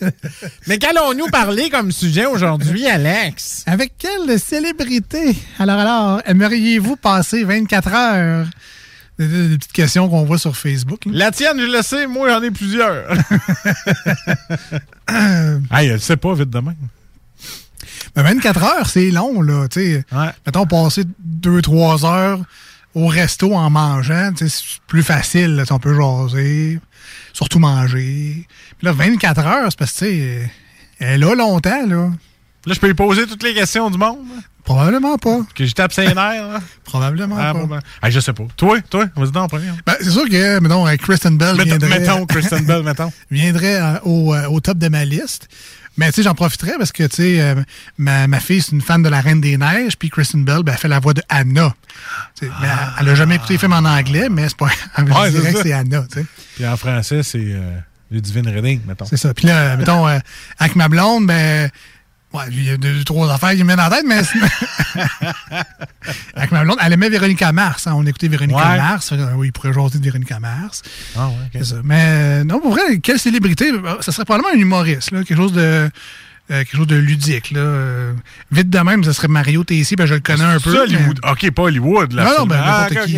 Mais qu'allons-nous parler comme sujet aujourd'hui, Alex? Avec quelle célébrité, alors, alors, aimeriez-vous passer 24 heures? Des, des- petites questions qu'on voit sur Facebook. là. La tienne, je le sais, moi, j'en ai plusieurs. hey, je sais pas, vite de même. Ben, 24 heures, c'est long, là. Tu sais, mettons, passer 2-3 heures au resto en mangeant, c'est plus facile. là. On peut jaser, surtout manger. Puis là, 24 heures, c'est parce que, tu sais, elle là longtemps, là. Là, je peux lui poser toutes les questions du monde. là? Probablement pas. Que je tape ses nerfs. Probablement Ah, pas. je sais pas. Toi, toi, vas-y donc en premier. hein. Ben, c'est sûr que, mettons, euh, Kristen Bell Mettons- viendrait... mettons Kristen Bell, mettons. viendrait euh, au, euh, au top de ma liste. Mais tu sais, j'en profiterais parce que, tu sais, euh, ma, ma fille, c'est une fan de La Reine des Neiges, puis Kristen Bell, ben, elle fait la voix de Anna. Mais elle- elle a jamais écouté les films en anglais, mais c'est pas... Elle Ouais, dirait que c'est Anna, tu sais. Puis en français, c'est euh, Ludivine Redding, mettons. C'est ça. Puis là, mettons, euh, avec ma blonde, ben... Ouais, il y a deux, trois affaires qui me viennent en tête, mais... avec ma blonde, elle aimait Véronica Mars. hein. On écoutait Véronica Ouais. Mars. Euh, oui, il pourrait jaser de Véronica Mars. Ah ouais, ça. Mais euh, non, pour vrai, quelle célébrité? Euh, Ça serait probablement un humoriste, là, quelque chose de. euh, quelque chose de ludique. Là. Euh, vite de même, ça serait Mario Tessier, ben je le connais un peu. Ça, mais- Hollywood. OK, pas Hollywood. Là, Non, non, ben, n'importe Ah, qui.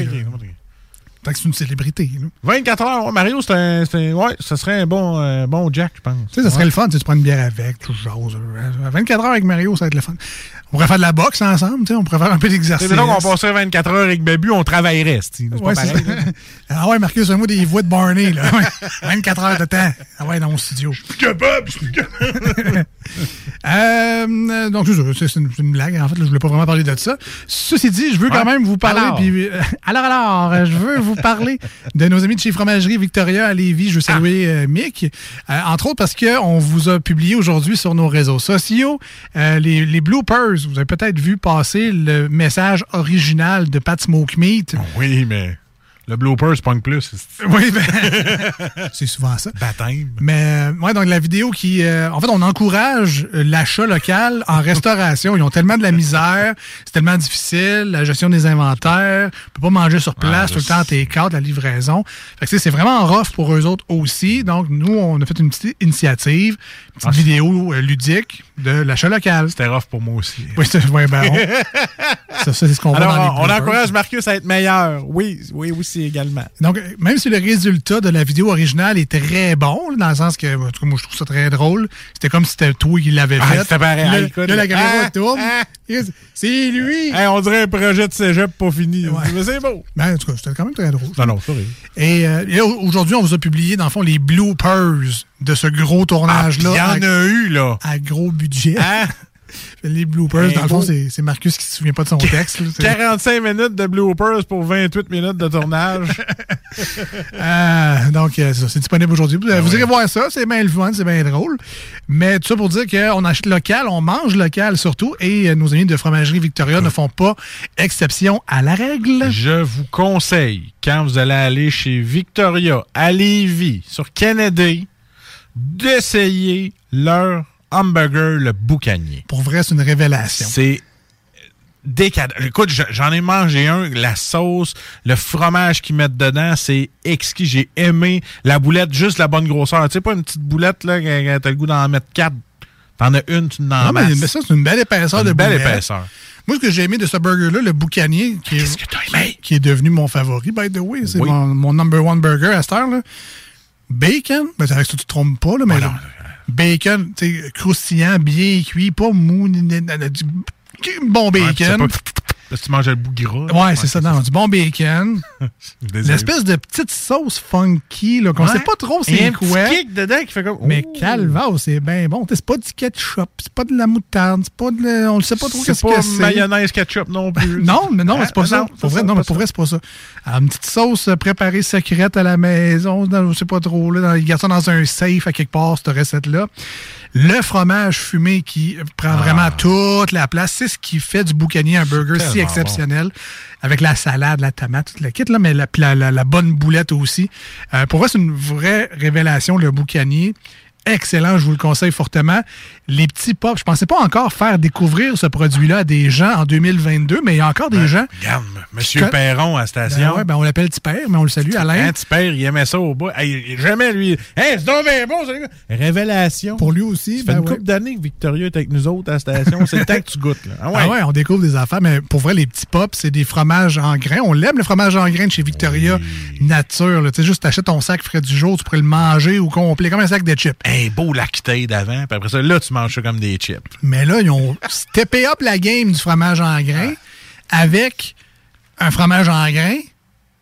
Tant que c'est une célébrité. là. 24 heures, ouais, Mario, c'est un, c'est un- Ouais, ça serait un bon, euh, bon Jack, je pense. Tu sais, ça serait le fun, tu prends une bière avec, tout chose. euh, 24 heures avec Mario, ça va être le fun. On pourrait faire de la boxe ensemble, tu sais, on pourrait faire un peu C'est d'exercice. mettons qu'on passerait 24 heures avec Babu, on travaillerait, c'est pas Ouais, c'est pareil. Ah ouais, Marcus, un mot des voix de Barney, là. 24 heures de temps. Ah ouais, dans mon studio. Je suis capable, je suis capable. Euh, donc, c'est c'est c'est une, c'est une blague. En fait, là, je voulais pas vraiment parler de ça. Ceci dit, je veux quand même vous parler. Alors? euh, alors, alors, je veux vous parler de nos amis de chez Fromagerie Victoria à Lévis. Je veux saluer euh, Mick. Entre autres parce qu'on vous a publié aujourd'hui sur nos réseaux sociaux les, les bloopers. Vous avez peut-être vu passer le message original de Pat Smoke Meat. Oui, mais le blooper, c'est pas plus. Oui, ben, c'est souvent ça. Baptême. Mais, euh, ouais, donc la vidéo qui. euh, en fait, on encourage euh, l'achat local en restauration. Ils ont tellement de la misère, c'est tellement difficile, la gestion des inventaires, on peut pas manger sur place Ouais, tout le temps, tes cartes, la livraison. Fait que, tu c'est vraiment rough pour eux autres aussi. Donc, nous, on a fait une petite initiative, une petite Ah, vidéo euh, ludique de l'achat local. C'était rough pour moi aussi. Oui, c'est ouais, ben, on- ça, ça, c'est ce qu'on voit dans les Alors, on, encourage Marcus à être meilleur. Oui, oui, aussi également. Donc, euh, même si le résultat de la vidéo originale est très bon, dans le sens que, en tout cas, moi, je trouve ça très drôle, c'était comme si c'était toi qui l'avais Ah, fait. c'était pareil. Ah, écoute, là, la caméra ah, tourne. ah. C'est lui! Hey, on dirait un projet de cégep pas fini. Mais c'est beau. Ben, en tout cas, c'était quand même très drôle. Non, non. Et, euh, et au- aujourd'hui, on vous a publié, dans le fond, les bloopers de ce gros tournage-là. Ah, il y en a eu, là. À gros budget. les bloopers, dans le fond, c'est Marcus qui se souvient pas de son texte. là. C'est- 45 minutes de bloopers pour 28 minutes de tournage. Euh, donc, euh, c'est disponible aujourd'hui. Ah Vous- Vous irez voir ça, c'est bien le fun, c'est bien drôle. Mais tout ça pour dire qu'on achète local, on mange local surtout, et euh, nos amis de Fromagerie Victoria ne font pas exception à la règle. Je vous conseille, quand vous allez aller chez Victoria, à Lévis, sur Kennedy, d'essayer leur hamburger, le boucanier. Pour vrai, c'est une révélation. C'est décadent. Écoute, je- j'en ai mangé un, la sauce, le fromage qu'ils mettent dedans, c'est exquis. J'ai aimé la boulette, juste la bonne grosseur. Tu sais, pas une petite boulette, là, quand t'as le goût d'en mettre quatre. T'en as une, tu n'en Non, mais, mais ça, c'est une belle épaisseur Une de belle boulette. épaisseur. Moi, ce que j'ai aimé de ce burger-là, le boucanier, qui est, qui est devenu mon favori, by the way, c'est Oui. mon, mon number one burger à cette heure, là. Bacon, ben, ça, tu te trompes pas, là, mais tu sais, croustillant, bien cuit, pas mou, du bon bacon. Parce que tu manges le bout gras. Ouais, c'est ça, non, du bon bacon. L'espèce de petite sauce funky, là, qu'on Ouais. sait pas trop c'est un quoi. kick dedans qui fait comme. Mais calvaire, c'est bien bon. C'est pas du ketchup, c'est pas de la moutarde, c'est pas de la- On le sait pas trop C'est qu'est-ce pas que c'est. mayonnaise ketchup non plus. Non, mais non, c'est pas Ah, ça. non, Pour c'est vrai, ça, non, pas mais pour vrai, c'est pas ça. Alors, une petite sauce euh, préparée secrète à la maison, dans, je sais pas trop, là, dans, ils gardent ça dans un safe à quelque part, cette recette-là. Le fromage fumé qui prend Ah. vraiment toute la place, c'est ce qui fait du boucanier un burger si exceptionnel. Avec la salade, la tomate, toute la kit, là, mais la, la, la- la bonne boulette aussi. Euh, pour vrai, c'est une vraie révélation, le boucanier. Excellent, je vous le conseille fortement. Les petits pops, je pensais pas encore faire découvrir ce produit-là à des gens en 2022, mais il y a encore des gens. Regarde, Monsieur Perron à la Ben station. ouais, ben on l'appelle petit père, mais on le salue, Alain. Hein, père, il aimait ça au bout. Hey, jamais lui. Hey, c'est donc bien bon, gars. Révélation. Pour lui aussi. Ça fait ben une ouais. couple d'années que Victoria est avec nous autres à la station. C'est le temps que tu goûtes. Là. Ah ouais. Ah ouais, on découvre des affaires, mais pour vrai, les petits pops, c'est des fromages en grains. On l'aime, le fromage en grains de chez Victoria Nature. Tu sais, juste t'achètes ton sac frais du jour, tu pourrais le manger au complet, comme un sac de chips. Un beau lactate avant, puis après ça, là, tu manges ça comme des chips. Mais là, ils ont steppé up la game du fromage en grains avec un fromage en grains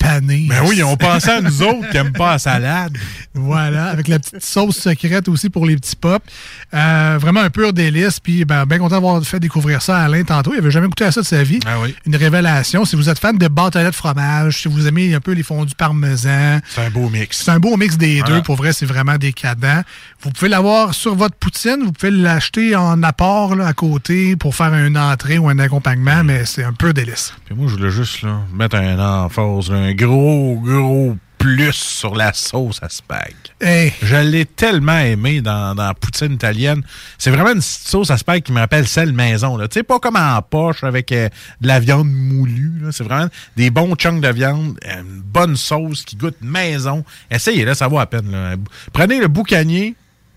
pané. Ben oui, ils ont pensé à nous autres qui n'aiment pas la salade. Voilà, avec la petite sauce secrète aussi pour les petits pops. Euh, vraiment un pur délice. Puis ben, bien content d'avoir fait découvrir ça à Alain tantôt. Il avait jamais goûté à ça de sa vie. Ah oui. Une révélation. Si vous êtes fan de bâtonnets de fromage, si vous aimez un peu les fondus parmesan, C'est un beau mix. c'est un beau mix des Voilà. deux. Pour vrai, c'est vraiment décadent. Vous pouvez l'avoir sur votre poutine. Vous pouvez l'acheter en apport là, à côté pour faire une entrée ou un accompagnement, mais c'est un peu délice. Puis moi, je voulais juste là, mettre un emphase, un gros, gros plus sur la sauce à spag. Hey. Je l'ai tellement aimé dans, dans la poutine italienne. C'est vraiment une sauce à spag qui me rappelle celle maison. là. Tu sais, pas comme en poche avec euh, de la viande moulue. là. C'est vraiment des bons chunks de viande, une bonne sauce qui goûte maison. Essayez-le, ça vaut à peine. là. Prenez le boucanier,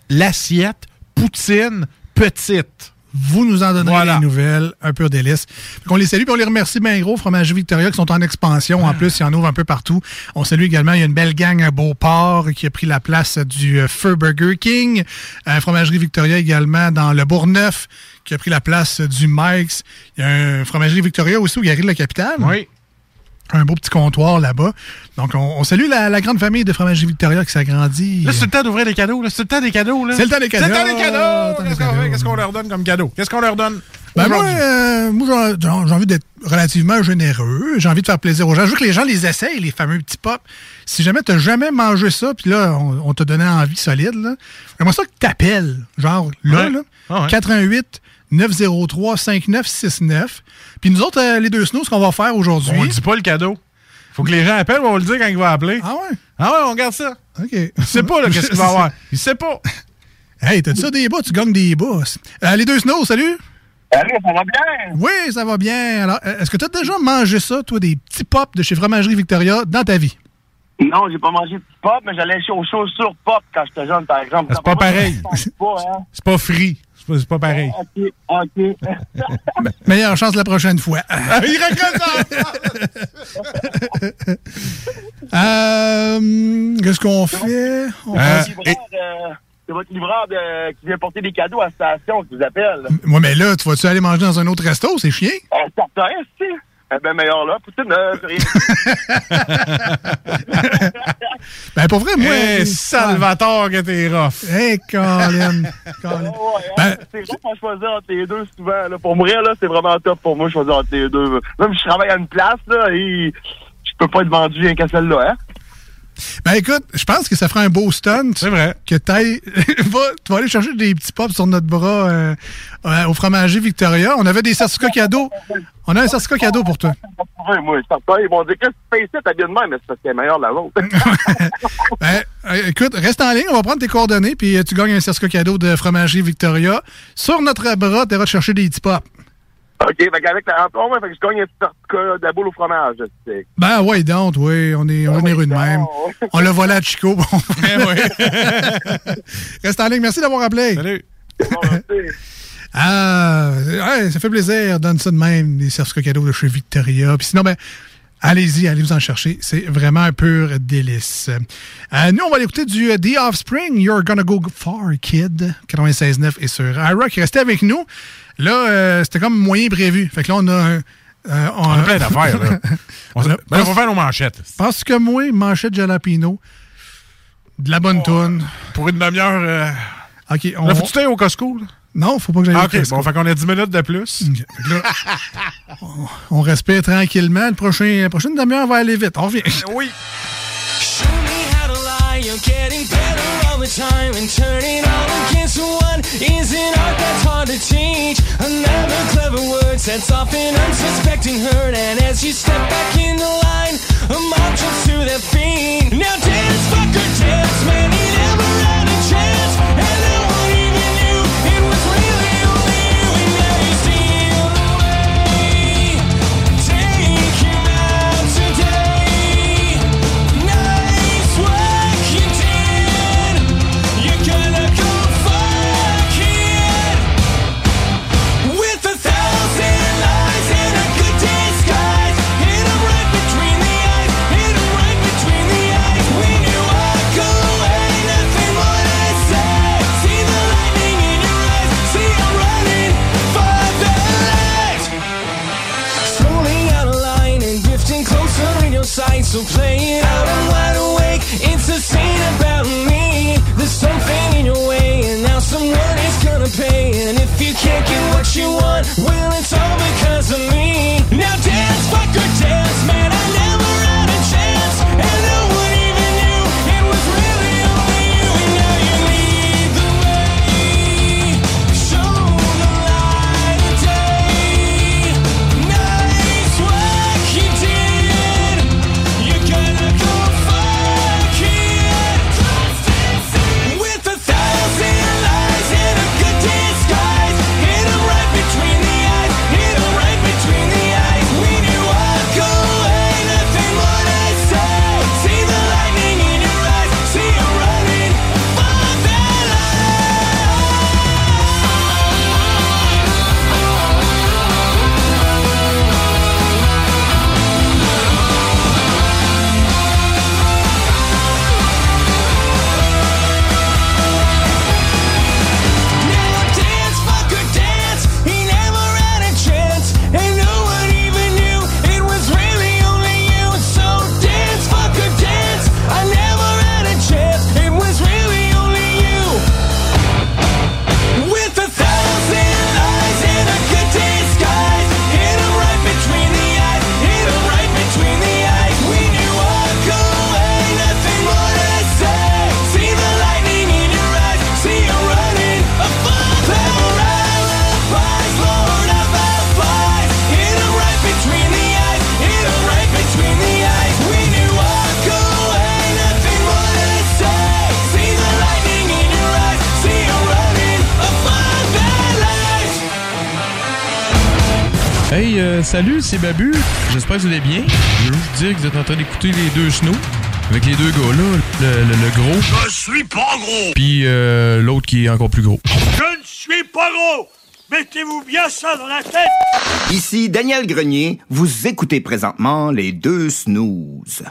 l'assiette, poutine, petite. Vous nous en donnerez Voilà. des nouvelles, un pur délice. Donc, on les salue, puis on les remercie bien gros. Fromagerie Victoria qui sont en expansion. En plus, il y en ouvre un peu partout. On salue également, il y a une belle gang à Beauport qui a pris la place du euh, Feu Burger King. Euh, Fromagerie Victoria également dans le Bourgneuf qui a pris la place du Mike's. Il y a un Fromagerie Victoria aussi au Galerie de la Capitale. Oui. Un beau petit comptoir là-bas. Donc, on, on salue la, la grande famille de Fromagerie Victoria qui s'agrandit. Là, c'est le temps d'ouvrir des cadeaux. C'est le temps des cadeaux. là. C'est le temps des cadeaux. C'est le temps des cadeaux. Qu'est-ce qu'on leur donne comme cadeau? Qu'est-ce qu'on leur donne? Ben moi, euh, moi, j'ai- envie d'être relativement généreux. J'ai envie de faire plaisir aux gens. Je veux que les gens les essayent, les fameux petits pops. Si jamais tu jamais mangé ça, puis là, on, on t'a donné envie solide, là, j'aimerais ça que tu appelles, genre là, Ouais. là Ah ouais. 88 903 5969. Puis nous autres, euh, les deux snows, ce qu'on va faire aujourd'hui... On dit pas le cadeau. Faut que les gens appellent, on va le dire quand il va appeler. Ah ouais? Ah ouais, on regarde ça. OK. Il sait pas, là, qu'est-ce qu'il va avoir. Il sait pas. Hey, t'as dit ça des bas, tu gagnes des bas. Euh, les deux snows, salut! Salut, ça va bien? Oui, ça va bien. Alors, euh, est-ce que tu as déjà mangé ça, toi, des petits pops de chez Fromagerie Victoria dans ta vie? Non, j'ai pas mangé de pop, mais j'allais chez aux chaussures pop quand j'étais jeune, par exemple. Ah, c'est pas pareil. C'est pas, hein? C'est pas free. C'est pas, pareil. OK, OK. Meilleure chance la prochaine fois. il Euh, Qu'est-ce qu'on fait? On Euh, C'est votre livreur de- qui vient porter des cadeaux à la station qui vous appelle. Ouais, mais là, tu vas-tu aller manger dans un autre resto? C'est chien? Euh, certain, si. Eh ben, meilleur là. Poutine, euh, rien. Ben, pour vrai, moi. Hey, Salvatore, que t'es rough. Hey, Colin. Colin. Ouais, Ben- hein, c'est rare qu'on choisir entre les deux souvent. Là. Pour mourir, là, c'est vraiment top pour moi choisir entre les deux. Même si je travaille à une place, là, et je peux pas être vendu rien qu'à celle-là, hein. Ben, écoute, je pense que ça ferait un beau stunt. C'est vrai. Que t'ailles. Va- tu vas aller chercher des petits pops sur notre bras euh, euh, au fromager Victoria. On avait des certificats cadeaux. On a un certificat cadeau pour toi. Moi. Ils vont dire que tu fais ici, t'as bien de même, mais c'est de la vôtre. Ben, euh, écoute, reste en ligne, on va prendre tes coordonnées, puis euh, tu gagnes un certificat cadeau de fromagerie Victoria. Sur notre bras, tu te chercher des petits pops. OK, fait qu'avec la rentrée, ouais, fait que je gagne un petit de la boule au fromage. c'est- Ben, ouais, donc, oui, on est, on est généreux de même. On l'a volé à Chico. bon. Reste en ligne, merci d'avoir appelé. Salut. Ah, ouais, ça fait plaisir. Donne ça de même, des certificats cadeaux de chez Victoria. Puis sinon, ben, allez-y, allez vous en chercher. C'est vraiment un pur délice. Euh, nous, on va aller écouter du euh, The Offspring, You're Gonna Go Far, Kid. 96.9 et sur iRock. Restez avec nous. Là, euh, c'était comme moyen prévu. Fait que là, on a un... euh, On a plein d'affaires, là. On a- ben, on va faire nos manchettes. Parce que moi, manchette jalapino, de la bonne toune. Pour une demi-heure. euh, OK, on... Là, faut-tu au Costco, là? Non, faut pas que j'aille Ah, au OK, Costco. bon, fait qu'on a 10 minutes de plus. On respire tranquillement. Le prochain, la prochaine demi-heure va aller vite. On revient. Oui. Show me how to lie, you're getting better all the time And turning all against one is an art that's hard to Another clever word sets off an unsuspecting hurt And as you step back in the line, a jumps to their doesn't salut, c'est Babu. J'espère que vous allez bien. Je veux juste dire que vous êtes en train d'écouter les deux snows. Avec les deux gars là, le, le- le gros, Je suis pas gros. puis euh, l'autre qui est encore plus gros. Je ne suis pas gros. Mettez-vous bien ça dans la tête. Ici Daniel Grenier, vous écoutez présentement les deux snooze.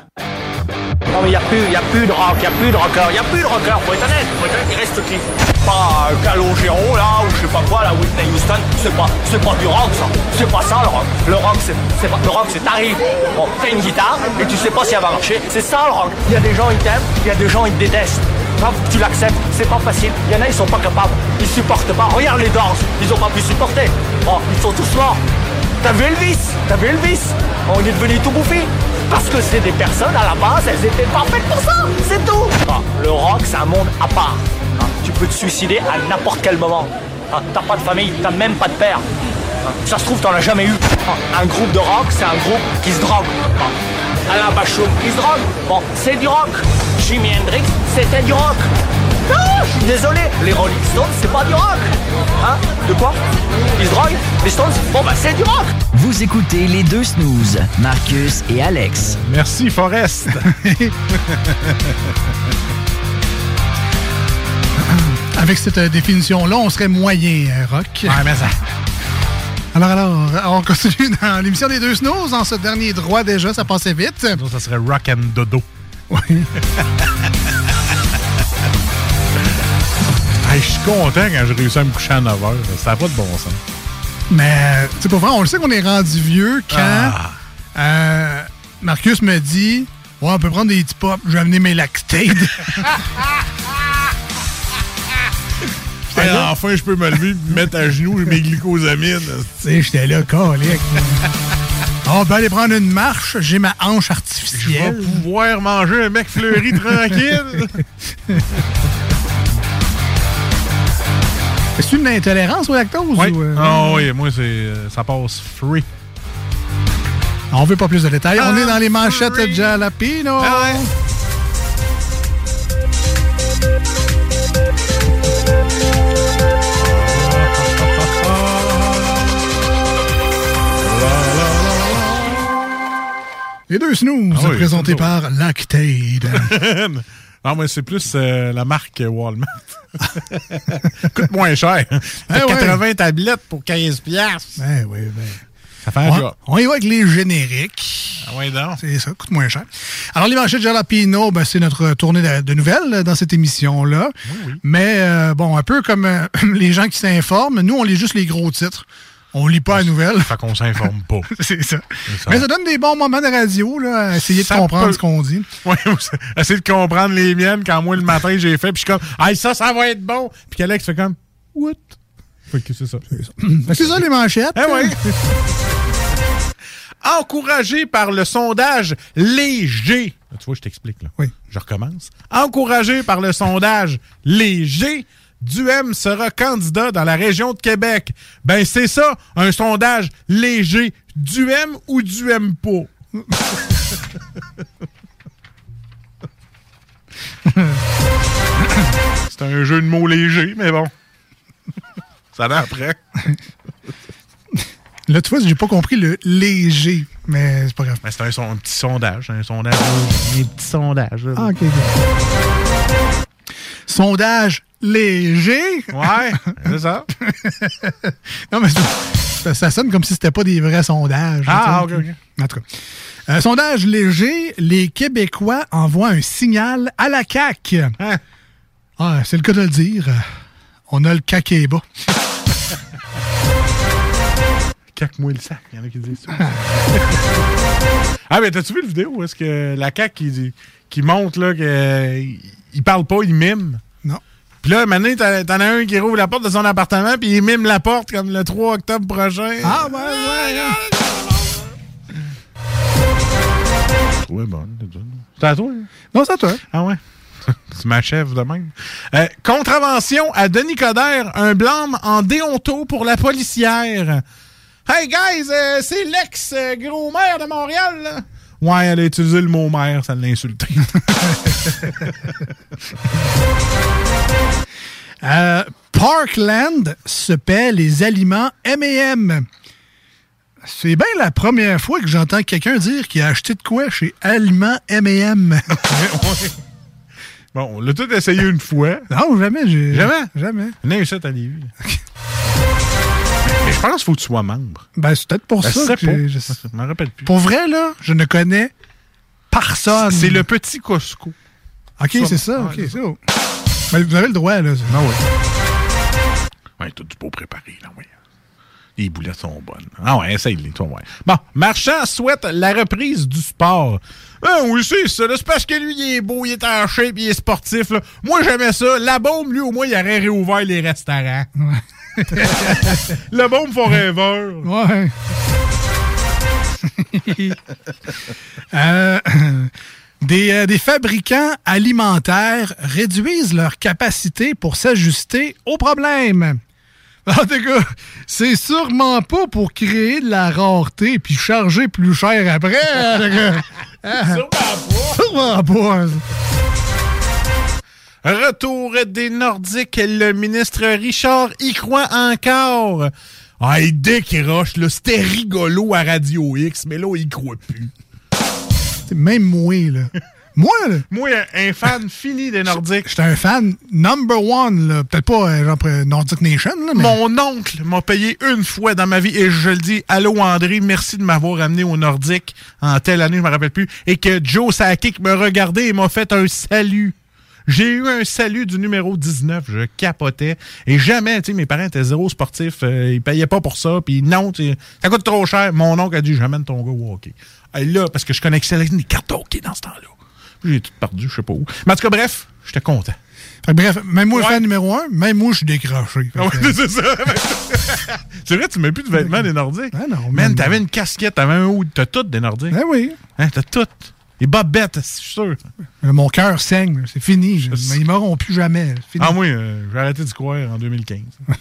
Non mais y a plus, y a plus de rock, y a plus de rocker, y a plus de rocker, faut être honnête, faut être honnête, il reste qui? Pas euh, Calogero là, ou je sais pas quoi, là, Whitney Houston, c'est pas, c'est pas du rock ça, c'est pas ça le rock. Le rock c'est, c'est pas, le rock c'est t'arrives, bon, t'as une guitare, et tu sais pas si elle va marcher, c'est ça le rock. Y a des gens ils t'aiment, y a des gens ils te détestent. Tu l'acceptes, c'est pas facile. Il y en a, ils sont pas capables. Ils supportent pas. Regarde les Doors, ils ont pas pu supporter. Bon, ils sont tous morts. T'as vu Elvis? T'as vu Elvis? On est devenu tout bouffi Parce que c'est des personnes, à la base, elles étaient pas faites pour ça C'est tout Ah, Le rock, c'est un monde à part. Ah, tu peux te suicider à n'importe quel moment. Ah, t'as pas de famille, t'as même pas de père. Ça se trouve, t'en as jamais eu. Un groupe de rock, c'est un groupe qui se drogue. Alain Bachung, il se drogue. Bon, c'est du rock. Jimi Hendrix, c'était du rock. Non, je suis désolé, les Rolling Stones, c'est pas du rock. Hein De quoi Ils se droguent Les Stones Bon, bah, c'est du rock. Vous écoutez les deux snooze, Marcus et Alex. Merci, Forrest. Avec cette euh, définition-là, on serait moyen euh, rock. Ouais, mais ça. Alors, alors, on continue dans l'émission des deux snows. En ce dernier droit, déjà, ça passait vite. Ça, ça serait rock and dodo. Oui. Je suis content quand j'ai réussi à me coucher à 9 h. Ça n'a pas de bon sens. Mais, tu sais, pour vrai, on le sait qu'on est rendu vieux quand Ah. euh, Marcus me dit Ouais, on peut prendre des petits pop, je vais amener mes lactates. Enfin, je peux me lever et me mettre à genoux mes glycosamines. Tu sais, j'étais là, colique. On peut aller prendre une marche, j'ai ma hanche Je vais artificielle. pouvoir manger un mec fleuri tranquille. Est-ce une intolérance au lactose? Oui. ou, euh, Ah oui, moi, c'est, euh, ça passe free. On veut pas plus de détails. on Ah, est dans les manchettes de Jalapino. Ah Les deux snooze, Ah oui, présentés c'est par Lactaid. non, mais c'est plus euh, la marque Walmart. Coûte moins cher. Eh ouais. 80 tablettes pour 15 piastres. Ben oui, ben. Ça fait un On, on y va avec les génériques. Ah donc. C'est ça, coûte moins cher. Alors, les manchettes Jalapino, ben, c'est notre tournée de, de nouvelles euh, dans cette émission-là. Mais, euh, bon, un peu comme euh, les gens qui s'informent, nous, on lit juste les gros titres. On lit pas la nouvelle. Fait qu'on s'informe pas. c'est ça. ça. Mais ça donne des bons moments de radio, là, à essayer de comprendre peut- ce qu'on dit. Ouais, essayer de comprendre les miennes quand moi, le matin, j'ai fait, puis je suis comme, ah, ça, ça va être bon. Puis qu'Alex fait comme, what? Fait que c'est ça. C'est ça. Les manchettes. Ouais. Encouragé par le sondage léger. Tu vois, je t'explique, là. Oui. Je recommence. Encouragé par le sondage léger, Duhem sera candidat dans la région de Québec. Ben, c'est ça, un sondage léger. Duhem ou Duhem pas? c'est un jeu de mots léger, mais bon. Ça va après. Là, tu vois, j'ai pas compris le léger, mais c'est pas grave. Mais c'est un, son- un petit sondage. Un sondage. Un petit sondage. là. Ah. Sondage léger. Ouais, c'est ça. non, mais ça, ça sonne comme si c'était pas des vrais sondages. Ah, ok, ok. En tout cas. Euh, sondage léger, les Québécois envoient un signal à la CAQ. Hein? Ah, c'est le cas de le dire. On a le CAQ qui est bas. Caque-moi le sac. Il y en a qui disent ça. ah, mais t'as-tu vu le vidéo où est-ce que la CAQ qui, qui montre là, que, il parle pas, il mime? Puis là, maintenant, t'en as un qui rouvre la porte de son appartement, puis il mime la porte comme le 3 octobre prochain. Ah, ouais, ouais. Ouais, bon. C'est à toi? hein? Non, c'est à toi. Ah ouais? tu m'achèves de même. Euh, contravention à Denis Coderre, un blâme en déonto pour la policière. Hey guys, euh, c'est l'ex-gros-maire de Montréal, là. Ouais, elle a utilisé le mot maire, ça l'a insulté. Euh, Parkland se paie les aliments M&M. C'est bien la première fois que j'entends quelqu'un dire qu'il a acheté de quoi chez Aliments M&M. bon, on l'a tout essayé une fois. Non, jamais. Jamais? Jamais. Non, ça, t'as vu. Mais je pense qu'il faut que tu sois membre. Ben, c'est peut-être pour Ben, ça que je- Je m'en rappelle plus. Pour vrai, là, je ne connais personne. C'est le petit Costco. OK, Ça. c'est ça. Ouais, OK, c'est. Ben, vous avez le droit, là. Ah oui. Ouais, tout du beau préparé, là, oui. Les boulettes sont bonnes. Ah ouais, essaye-les, toi, ouais. Bon, Marchand souhaite la reprise du sport. Ah oui, c'est ça. C'est parce que lui, il est beau, il est en shape, il est sportif. là. Moi, j'aimais ça. La bombe, lui, au moins, il aurait réouvert les restaurants. La bombe font rêveur. Ouais. Euh, des, euh, des fabricants alimentaires réduisent leur capacité pour s'ajuster aux problèmes. En tout cas, c'est sûrement pas pour créer de la rareté puis charger plus cher après. cas. Ah, Sûrement pas. Retour des Nordiques, le ministre Richard y croit encore. Ah, il décroche, là. C'était rigolo à Radio X, mais là, il croit plus. C'est Même moi, là. Moi, là. Moi, un fan fini des Nordiques. J'étais un fan number one, là. Peut-être pas euh, genre Nordic Nation, là, mais. Mon oncle m'a payé une fois dans ma vie et je le dis, allô André, merci de m'avoir amené au Nordique en telle année, je me rappelle plus, et que Joe Sakic me regardait et m'a fait un salut. J'ai eu un salut du numéro 19, je capotais. Et jamais, tu sais, mes parents étaient zéro sportifs, euh, ils payaient pas pour ça, puis non, tu sais, ça coûte trop cher. Mon oncle a dit, j'amène ton gars au hockey. Et là, parce que je connaissais les cartes hockey dans ce temps-là. J'ai tout perdu, je sais pas où. Mais en tout cas, bref, j'étais content. Fait que bref, même moi, fan numéro un, même moi, je suis décroché. Ah ouais, c'est ça. c'est vrai, tu mets plus de vêtements des Nordiques. Ah non, Man, t'avais une casquette, t'avais un hood, t'as tout des Nordiques. Ben oui. Hein, t'as tout. Les bobettes, je suis sûr. Euh, Mon cœur saigne, c'est fini. je- Mais ils m'auront plus jamais. c'est fini. Ah, moi, euh, j'ai arrêté d'y croire en 2015.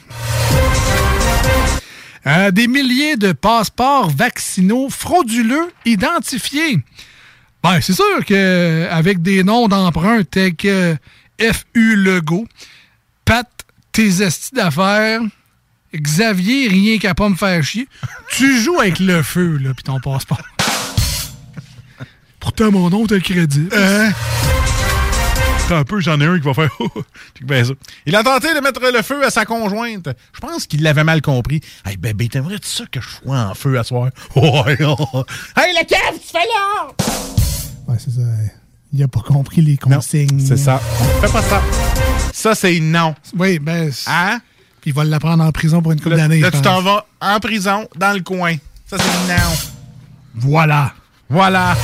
Euh, des milliers de passeports vaccinaux frauduleux identifiés. Ben, c'est sûr que avec des noms d'emprunt tels que F.U. Legault, Pat, tes estis d'affaires, Xavier, rien qu'à pas me faire chier, tu joues avec le feu, là, pis ton passeport. Pourtant, mon nom, t'as le crédit. Hein? Attends un peu, j'en ai un qui va faire. Ça. Il a tenté de mettre le feu à sa conjointe. Je pense qu'il l'avait mal compris. Hey, bébé, t'aimerais-tu ça que je sois en feu à soir? Hey, le cave, tu fais là! Ouais, c'est ça. Il a pas compris les consignes. C'est ça. Fais pas ça. Ça, c'est non. Oui, ben. Hein? Il va l'apprendre en prison pour une couple d'années. là, tu t'en vas en prison, dans le coin. Ça, c'est non. Voilà. Voilà.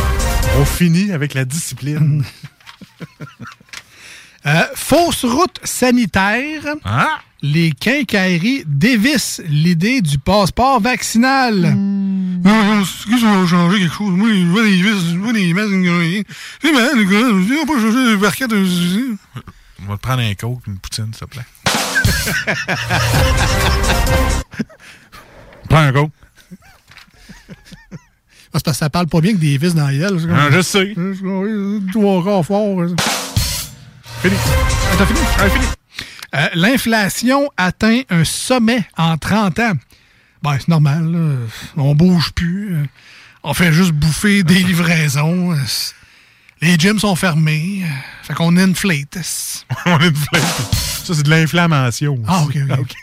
On finit avec la discipline. Euh, fausse route sanitaire. Ah! Les quincailleries dévissent l'idée du passeport vaccinal. Hmm. Non, non, c'est que ça va changer quelque chose. Moi, je vois des vis, je vois des masques. C'est malade, les gars. On va pas changer les barquettes. On va te prendre un coke, une poutine, s'il te plaît. Prends un coke. Parce que ça parle pas bien que des vis dans la. C'est comme- Ah, je sais. Trois quarts fort. Fini. Ah, T'as fini? Ah, fini. Euh, L'inflation atteint un sommet en 30 ans. Ben, c'est normal. là. On bouge plus. Euh, On fait juste bouffer des livraisons. Euh, Les gyms sont fermés. Fait qu'on inflate. On inflate. Ça, c'est de l'inflammation. Ah, ok, ok.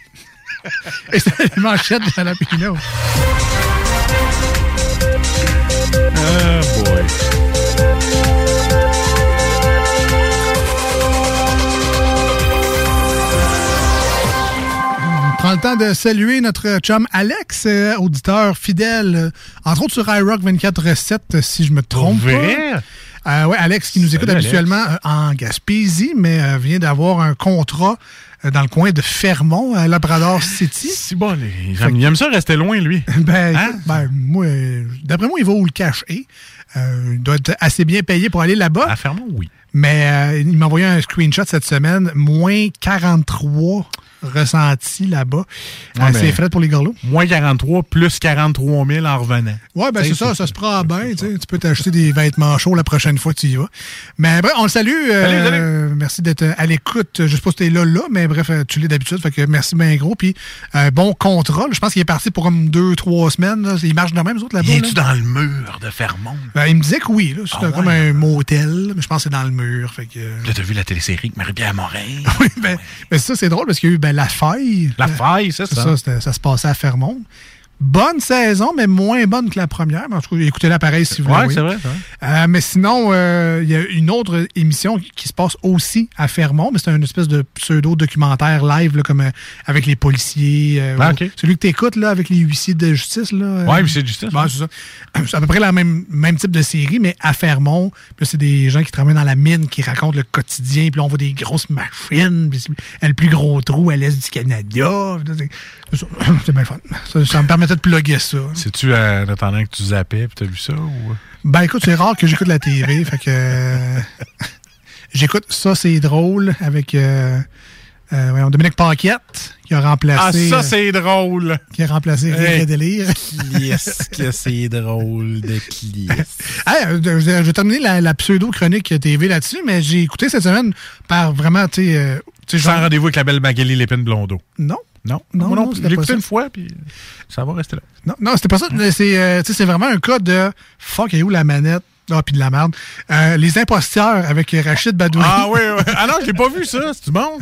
Et c'est les manchettes de Jalapino. Le temps de saluer notre chum Alex, euh, auditeur fidèle, euh, entre autres sur iRock 24-7, euh, si je me trompe pas. Euh, ouais, Alex qui nous écoute Salut, habituellement en Gaspésie, mais euh, vient d'avoir un contrat euh, dans le coin de Fermont, à Labrador City. Si bon, il aime- il aime ça rester loin, lui. Ben, Hein? ben, moi, d'après moi, il va où le cacher. Il doit être assez bien payé pour aller là-bas. À Fermont, oui. Mais il m'a envoyé un screenshot cette semaine, moins 43 ressentis là-bas. Ouais, Euh, c'est frais pour les gorlots. Moins 43, plus 43 000 en revenant. Ouais, ben c'est ça, ça se prend bien. Tu peux t'acheter des vêtements chauds la prochaine fois que tu y vas. Mais bref, on le salue. euh, Merci d'être à l'écoute. Je sais pas si t'es là, là, mais bref, euh, tu l'es d'habitude. Fait que merci bien gros. Puis bon contrat. là. Je pense qu'il est parti pour comme deux, trois semaines. là. Il marche de même, les autres, là-bas. Viens-tu là. dans le mur de Fermont? Ben, il me disait que oui. C'est Ah comme ouais. un motel, mais je pense que c'est dans le mur. Fait que... Là, t'as vu la télésérie avec Marie-Pierre Morin? oui, ben, ben ça, c'est drôle parce qu'il y a eu ben, la faille. La faille, c'est ça. c'était- ça se passait à Fermont. Bonne saison, mais moins bonne que la première. En tout cas, écoutez-la pareil si vous Ouais, voulez. c'est vrai, c'est vrai. Euh, mais sinon, euh, il y a une autre émission qui, se passe aussi à Fermont, mais c'est une espèce de pseudo-documentaire live, là, comme euh, avec les policiers. Ah. Celui que tu écoutes là, avec les huissiers de justice. Ouais, huissiers de justice, Ouais, ouais. c'est ça. À peu près le même, même type de série, mais à Fermont. C'est des gens qui travaillent dans la mine qui racontent le quotidien. Puis là, on voit des grosses machines. Puis le plus gros trou à l'est du Canada. C'est- ça. Bien fun. Ça, ça me permettait de plugger ça. C'est-tu euh, en attendant que tu zappais puis t'as vu ça? Ou... Ben écoute, c'est rare que j'écoute la TV, fait que euh, j'écoute ça, c'est drôle avec euh, euh, voyons, Dominique Paquette qui a Ah, remplacé ça, euh, c'est drôle! qui a remplacé Rire Hey. et délire. Yes, que c'est drôle de Clies. Hey, je, je vais terminer la, la pseudo-chronique TV là-dessus, mais j'ai écouté cette semaine par vraiment, tu sais... Sans rendez-vous avec la belle Magali Lépine Blondeau. Non. Non, Non, non, c'était J'ai écouté une fois, puis ça va rester là. Non, non c'était pas ça. C'est euh, c'est vraiment un cas de fuck, est où la manette? Ah, puis de la merde. Euh, les imposteurs avec Rachid Badouri. Ah oui, oui. Ah non, je l'ai pas vu, ça. C'est bon?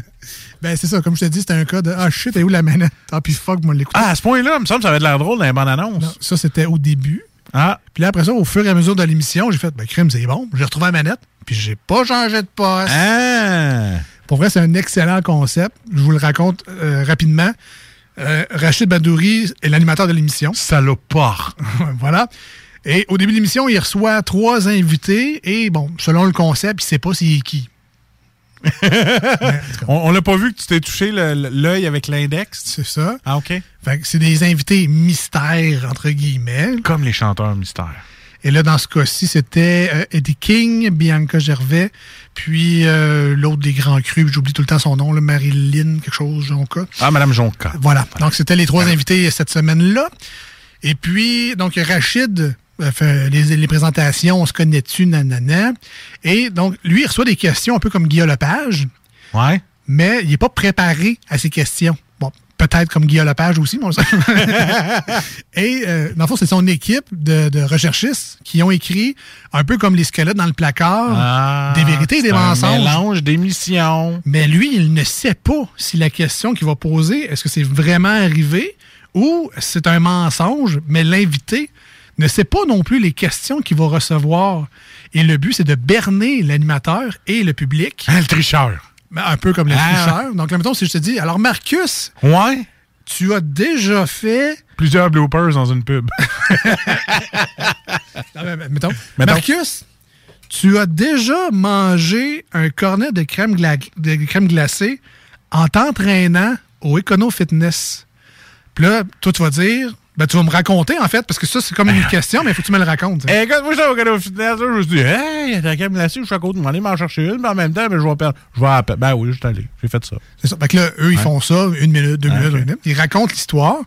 Ben, c'est ça. Comme je te dis, c'était un cas de Ah, shit, et où la manette? Ah, puis fuck, moi, l'écouter. Ah, à ce point-là, il me semble que ça avait de l'air drôle dans les bandes annonces. Ça, c'était au début. Ah. Puis là, après ça, au fur et à mesure de l'émission, j'ai fait, ben, crème, c'est bon. J'ai retrouvé la manette, puis j'ai pas changé de poste. Ah! Pour vrai, c'est un excellent concept. Je vous le raconte euh, rapidement. Euh, Rachid Badouri est l'animateur de l'émission. Salopard. voilà. Et au début de l'émission, il reçoit trois invités et, bon, selon le concept, il sait pas c'est qui. on l'a pas vu que tu t'es touché l'œil avec l'index? C'est ça. Ah, OK. C'est des invités mystères, entre guillemets. Comme les chanteurs mystères. Et là, dans ce cas-ci, c'était euh, Eddie King, Bianca Gervais, puis euh, l'autre des grands crus, j'oublie tout le temps son nom, là, Marilyn, quelque chose, Jonca. Ah, Madame Jonca. Voilà. Donc, c'était les trois invités cette semaine-là. Et puis, donc, Rachid euh, fait les, les présentations, on se connaît-tu, nanana. Et donc, lui, il reçoit des questions un peu comme Guillaume Lepage. Ouais. Mais il n'est pas préparé à ces questions. Peut-être comme Guillaume Lepage aussi, mais on le sait. Et, euh, dans le fond, c'est son équipe de, de recherchistes qui ont écrit, un peu comme les squelettes dans le placard, Ah, des vérités et des c'est un mensonges. mélange d'émissions. Mais lui, il ne sait pas si la question qu'il va poser, est-ce que c'est vraiment arrivé ou c'est un mensonge, mais l'invité ne sait pas non plus les questions qu'il va recevoir. Et le but, c'est de berner l'animateur et le public. le tricheur. Ben, un peu comme le Ah. Donc, mettons, si je te dis, alors Marcus, Ouais. tu as déjà fait... Plusieurs bloopers dans une pub. Non, mais, mais, mettons, Mettons. Marcus, tu as déjà mangé un cornet de crème, gla- de crème glacée en t'entraînant au Econo Fitness. Puis là, toi, tu vas dire, ben, tu vas me raconter, en fait, parce que ça, c'est comme une question, mais il faut que tu me le racontes. Eh, quand moi, j'étais au Fitness, je me suis dit, hey, il y a la crème glacée, je suis à côté de m'en chercher une, mais en même temps, ben, je vais perdre. Je vais peine. Ben oui, je suis allé. J'ai fait ça. C'est ça. Fait que là, eux, ils font ça, une minute, deux Ouais, minutes, une minute. Ils racontent l'histoire.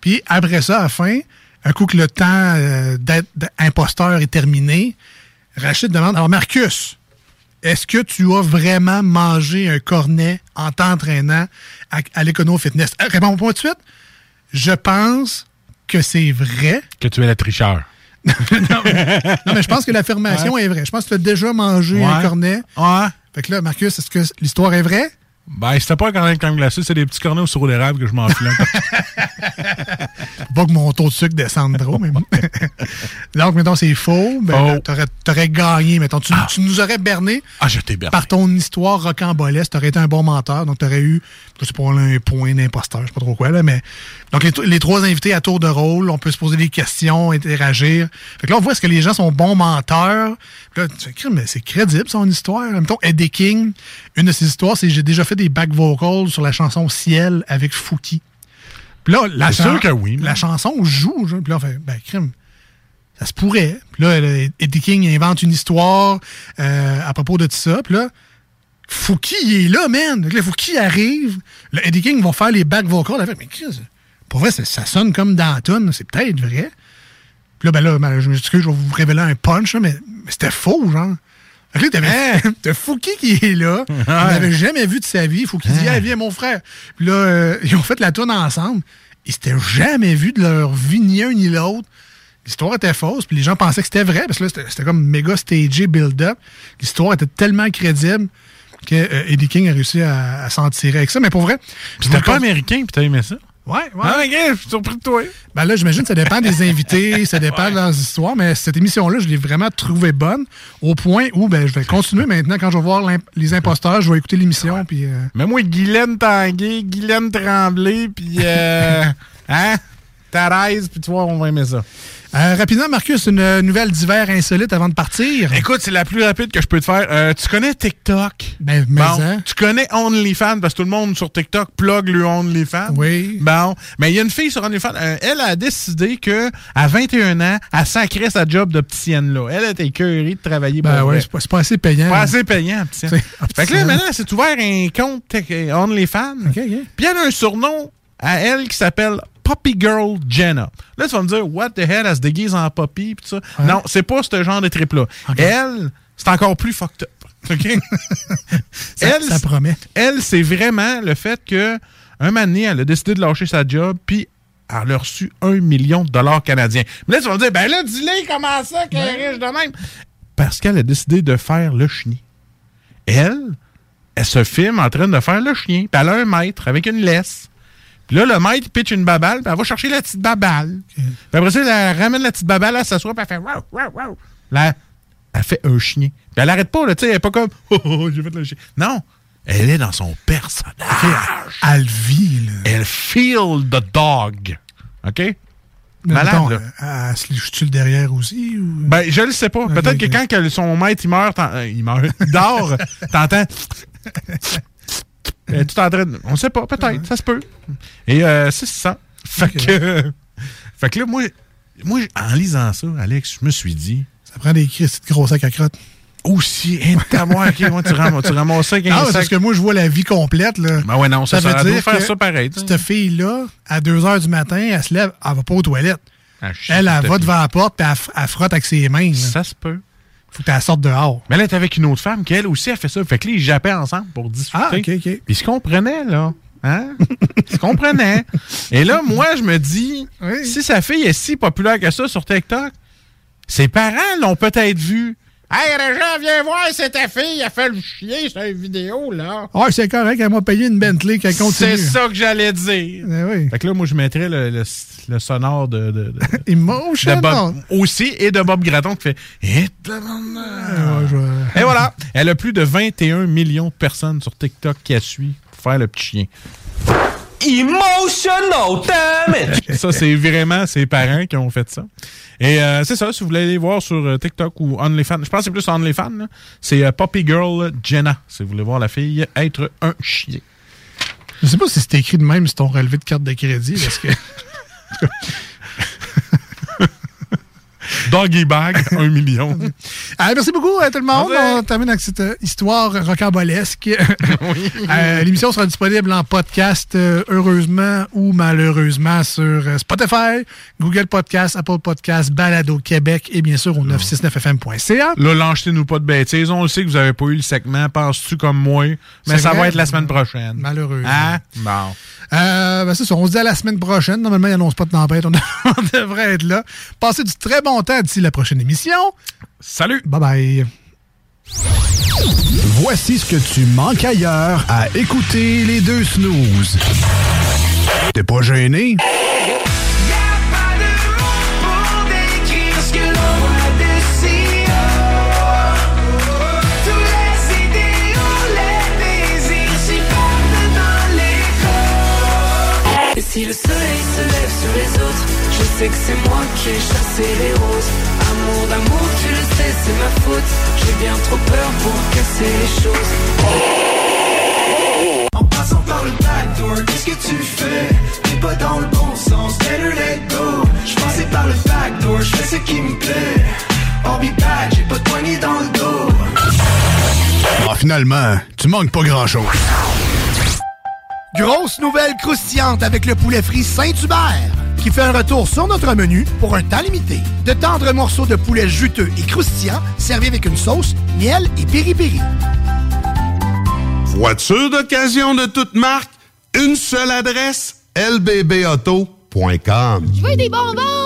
Puis après ça, à la fin, un coup que le temps euh, d'être imposteur est terminé, Rachid demande Alors, Marcus, est-ce que tu as vraiment mangé un cornet en t'entraînant à, à l'Econo Fitness? Euh, Réponds-moi tout de suite. Je pense que c'est vrai. Que tu es le tricheur. non, mais je pense que l'affirmation Ouais. est vraie. Je pense que tu as déjà mangé un cornet. Ouais. Fait que là, Marcus, est-ce que l'histoire est vraie? Ben, c'était pas un cornet de crème glacée, c'est des petits cornets au sirop d'érable que je m'enfile. Pas que mon taux de sucre descende trop, mais bon. Donc, mettons, c'est faux. Ben, t'aurais, t'aurais gagné. Mettons, tu, tu nous aurais berné. Ah, je t'ai berné. Par ton histoire rocambolesque, t'aurais été un bon menteur. Donc, t'aurais eu, je sais pas, un point d'imposteur, je sais pas trop quoi, là, mais. Donc, les, les trois invités à tour de rôle, on peut se poser des questions, interagir. Fait que là, on voit est-ce que les gens sont bons menteurs. Puis là, tu fais, mais c'est crédible, son histoire. Mettons, Eddie King, une de ses histoires, c'est j'ai déjà fait des back vocals sur la chanson Ciel avec Fouki. Puis là, la, sûr que oui, la chanson joue. genre. Puis là, on fait, ben, crime, ça se pourrait. Puis là, Eddie King invente une histoire euh, à propos de tout ça. Puis là, Fouki, il est là, man. Donc là, Fouki arrive. Le Eddie King va faire les back vocals. Elle fait, mais Chris, pour vrai, ça, ça sonne comme dans toune. C'est peut-être vrai. Puis là, ben là, ben, je m'excuse, je vais vous révéler un punch, là, mais, mais c'était faux, genre. Là, t'avais t'as Fouki qui est là. Il n'avait jamais vu de sa vie. Fouki dit, ah, viens, mon frère. Puis là, euh, ils ont fait la tourne ensemble. Ils s'étaient jamais vus de leur vie, ni un ni l'autre. L'histoire était fausse, puis les gens pensaient que c'était vrai, parce que là, c'était comme méga stagé, build-up. L'histoire était tellement crédible que euh, Eddie King a réussi à, à s'en tirer avec ça. Mais pour vrai. C'était pas américain, puis t'as aimé ça? Ouais, ouais. Ah, ok, je suis surpris de toi. Ben là, j'imagine que ça dépend des invités, ça dépend de leurs histoires, mais cette émission-là, je l'ai vraiment trouvée bonne, au point où ben, je vais continuer maintenant. Quand je vais voir les imposteurs, je vais écouter l'émission. Puis, euh, Mais moi, Guylaine Tanguay, Guylaine Tremblay, puis euh, hein? Thérèse, puis tu vois, on va aimer ça. Euh, rapidement, Marcus, une nouvelle d'hiver insolite avant de partir. Écoute, c'est la plus rapide que je peux te faire. Euh, tu connais TikTok? Ben, mais Bon, hein. tu connais OnlyFans parce que tout le monde sur TikTok plug le OnlyFans. Oui. Bon, mais il y a une fille sur OnlyFans. euh, elle a décidé que à 21 ans, elle sacrait sa job d'opticienne là. Elle était curée de travailler Ben pour ouais, c'est pas, c'est pas assez payant. Pas assez payant, opticienne. C'est Fait que là, maintenant, elle s'est ouvert un compte tech- euh, OnlyFans. Puis elle a un surnom à elle qui s'appelle Poppy Girl Jenna. Là, tu vas me dire, what the hell, elle se déguise en Poppy, pis tout ça. Non, c'est pas ce genre de trip-là. Elle, c'est encore plus fucked up. OK? Ça- ça promet. Elle, c'est vraiment le fait que un moment donné, elle a décidé de lâcher sa job, puis elle a reçu un million de dollars canadiens. Mais là, tu vas me dire, ben là, dis-le comment ça qu'elle est riche de même? parce qu'elle a décidé de faire le chien. Elle, elle se filme en train de faire le chien. Puis elle a un maître avec une laisse. Puis là, le maître pitch une babale, puis elle va chercher la petite babale. Puis après ça, elle ramène la petite babale, elle s'assoit, puis elle fait wow, wow, wow. Là, elle fait un chien. Puis elle arrête pas, là, tu sais, elle est pas comme oh, oh, oh, j'ai fait le chien. Non, elle est dans son personnage. Elle vit, là. Elle feel the dog. OK? Malade, mettons, là. elle se liche-tu le derrière aussi? Ou... Ben, je le sais pas. Peut-être que quand son maître, il meurt, euh, il meurt, il dort, t'entends... Est tout en train de- On sait pas, peut-être, ça se peut. Et euh, c'est ça. Fait que... fait que là, moi, moi, en lisant ça, Alex, je me suis dit... Ça prend des crises de gros sacs à crotte. Aussi, hein, t'as moi, ok, moi, tu ramasses, tu ramasses ça Non, parce que moi, je vois la vie complète. Là. Ben ouais, non, ça, ça, veut dire faire ça pareil. Cette fille-là, à 2 h du matin, elle se lève, elle va pas aux toilettes. Ah, elle, à va devant la porte, puis elle frotte avec ses mains. Ça se peut. Faut qu'elle sorte dehors. Mais elle est avec une autre femme qui, elle aussi, a fait ça. Fait que là, ils jappaient ensemble pour discuter. Ah, OK, OK. Puis ils se comprenaient, là. Hein? ils se comprenaient. Et là, moi, je me dis, si sa fille est si populaire que ça sur TikTok, ses parents l'ont peut-être vu. Hey, Régent, viens voir, c'est ta fille, elle fait le chien sur une vidéo, là. Ah, c'est correct, elle m'a payé une Bentley qu'elle continue. C'est ça que j'allais dire. oui. Fait que là, moi, je mettrais le, le- le sonore de, de, de- Emotion. de Bob aussi et de Bob Gratton qui fait Eh, tabarnak. Et voilà, elle a plus de 21 millions de personnes sur TikTok qui la suivent pour faire le petit chien. Emotional damage! Ça, c'est vraiment ses parents qui ont fait ça. Et euh, c'est ça, si vous voulez aller voir sur euh, TikTok ou OnlyFans, je pense que c'est plus OnlyFans, c'est euh, Poppy Girl Jenna, si vous voulez voir la fille être un chien. Je sais pas si c'est écrit de même sur ton relevé de carte de crédit, parce que. Doggy Bag, un million. Ah, merci beaucoup à tout le monde. On termine avec cette euh, histoire rocambolesque. Euh, L'émission sera disponible en podcast, euh, heureusement ou malheureusement, sur euh, Spotify, Google Podcast, Apple Podcast, Balado Québec et bien sûr au 969fm.ca. Là, lancez-nous pas de bêtises. On le sait que vous avez pas eu le segment. Penses-tu comme moi? Mais ça vrai? va être la semaine prochaine. Malheureusement. Hein? Bon. Euh, ben, c'est ça, on se dit à la semaine prochaine. Normalement, il n'annonce pas de tempête. On, on devrait être là. Passez du très bon temps d'ici la prochaine émission. Salut! Bye bye. Voici ce que tu manques ailleurs à écouter les deux snooze. T'es pas gêné? décrire ce que sais que c'est moi qui ai chassé les roses. Amour d'amour, tu le sais, c'est ma faute. J'ai bien trop peur pour casser les choses. En passant par le backdoor, qu'est-ce que tu fais? T'es pas dans le bon sens, better let go Je passais par le backdoor, je fais ce qui me plaît be back, j'ai pas de poignée dans le dos Ah, finalement, tu manques pas grand-chose. Grosse nouvelle croustillante avec le poulet frit Saint-Hubert qui fait un retour sur notre menu pour un temps limité. De tendres morceaux de poulet juteux et croustillants servis avec une sauce, miel et piri-piri. Voiture d'occasion de toute marque, une seule adresse, lbbauto.com. Je veux des bonbons!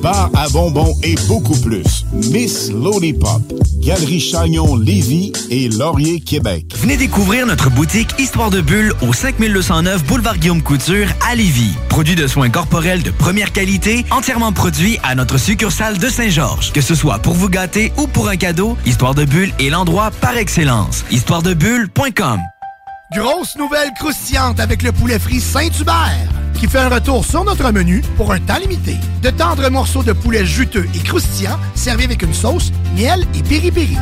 bar à bonbons et beaucoup plus. Miss Lollipop, Galerie Chagnon Lévis et Laurier Québec. Venez découvrir notre boutique Histoire de Bulle au 5209 Boulevard Guillaume Couture à Lévis. Produit de soins corporels de première qualité, entièrement produit à notre succursale de Saint-Georges. Que ce soit pour vous gâter ou pour un cadeau, Histoire de Bulle est l'endroit par excellence. Histoiredebulle.com Grosse nouvelle croustillante avec le poulet frit Saint-Hubert qui fait un retour sur notre menu pour un temps limité. De tendres morceaux de poulet juteux et croustillants servis avec une sauce, miel et piri-piri.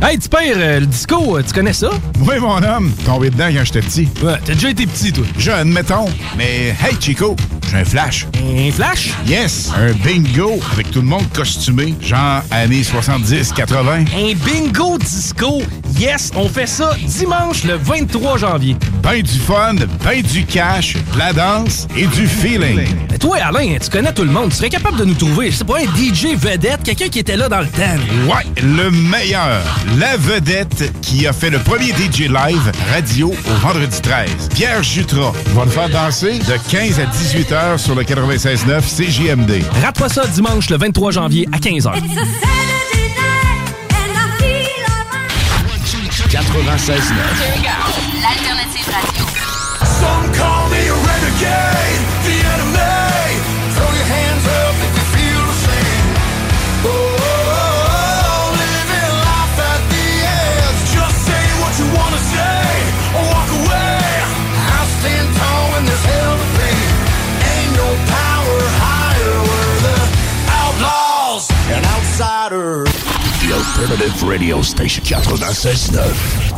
Hey, tu pères, euh, le disco, euh, tu connais ça? Oui, mon homme, tombé dedans quand j'étais petit. Ouais, t'as déjà été petit, toi. Jeune, mettons. Mais hey, Chico, j'ai un flash. Un flash? Yes, un bingo avec tout le monde costumé, genre années 70-80. Un bingo disco. Yes, on fait ça dimanche le 23 janvier. Ben du fun, ben du cash, de la danse et du feeling. Mais toi, Alain, tu connais tout le monde. Tu serais capable de nous trouver, c'est pas un DJ vedette, quelqu'un qui était là dans le temps. Ouais, le meilleur. La vedette qui a fait le premier DJ live radio au vendredi 13. Pierre Jutras va le faire danser de 15 à 18 heures sur le 96.9 CJMD. Rate pas ça dimanche le 23 janvier à 15h. 96.9. L'alternative radio. Some call me a renegade, outsiders. The Alternative Radio Station 96.9.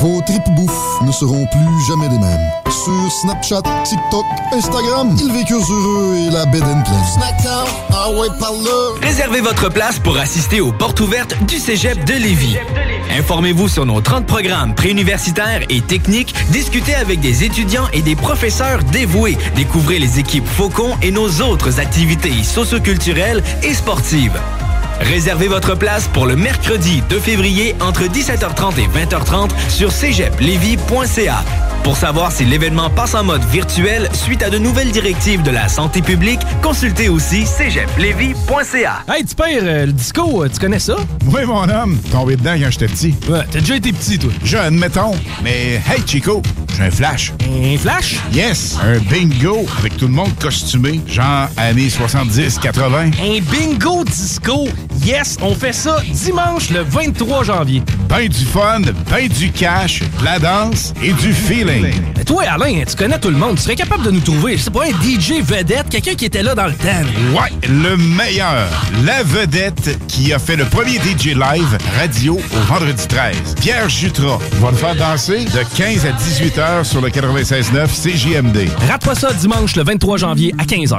Vos tripes bouffe ne seront plus jamais les mêmes. Sur Snapchat, TikTok, Instagram, ils vécurent heureux et la bed and ah ouais, par là. Réservez votre place pour assister aux portes ouvertes du Cégep de Lévis. Informez-vous sur nos 30 programmes préuniversitaires et techniques, discutez avec des étudiants et des professeurs dévoués, découvrez les équipes Faucon et nos autres activités socioculturelles et sportives. Réservez votre place pour le mercredi 2 février entre 17h30 et 20h30 sur cégeplevy.ca. Pour savoir si l'événement passe en mode virtuel suite à de nouvelles directives de la santé publique, consultez aussi cégeplevy.ca. Hey, tu pères, euh, le disco, euh, tu connais ça? Oui, mon homme. Tombé dedans quand j'étais petit. Ouais, t'as déjà été petit, toi. Jeune, mettons. Mais hey, Chico, j'ai un flash. Un flash? Yes, un bingo avec tout le monde costumé, genre années 70-80. Un bingo disco. Yes, on fait ça dimanche le 23 janvier. Ben du fun, ben du cash, de la danse et du feeling. Mais toi, Alain, tu connais tout le monde. Tu serais capable de nous trouver, c'est pas un DJ vedette, quelqu'un qui était là dans le temps. Ouais, le meilleur. La vedette qui a fait le premier DJ live radio au vendredi 13. Pierre Jutras va le faire danser de 15 à 18 heures sur le 96.9 CJMD. Rate pas ça dimanche le 23 janvier à 15h.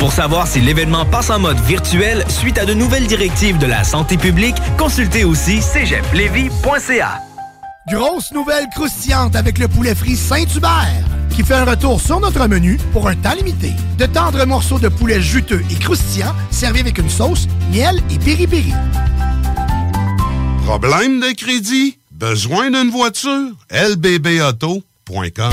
Pour savoir si l'événement passe en mode virtuel suite à de nouvelles directives de la santé publique, consultez aussi cégeplevy.ca. Grosse nouvelle croustillante avec le poulet frit Saint-Hubert qui fait un retour sur notre menu pour un temps limité. De tendres morceaux de poulet juteux et croustillants servis avec une sauce, miel et piri-piri. Problème de crédit? Besoin d'une voiture? lbbauto.com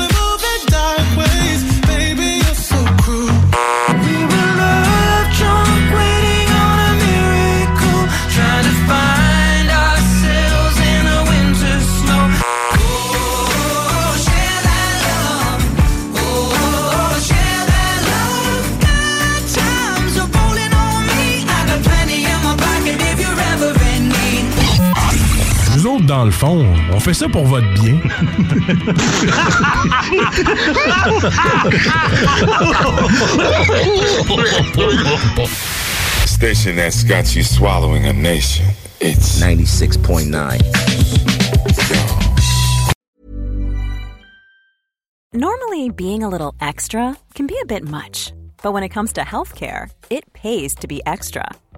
dans le fond, on fait ça pour votre bien. Station that's got you swallowing a nation. It's 96.9. Normally, being a little extra can be a bit much, but when it comes to healthcare, it pays to be extra.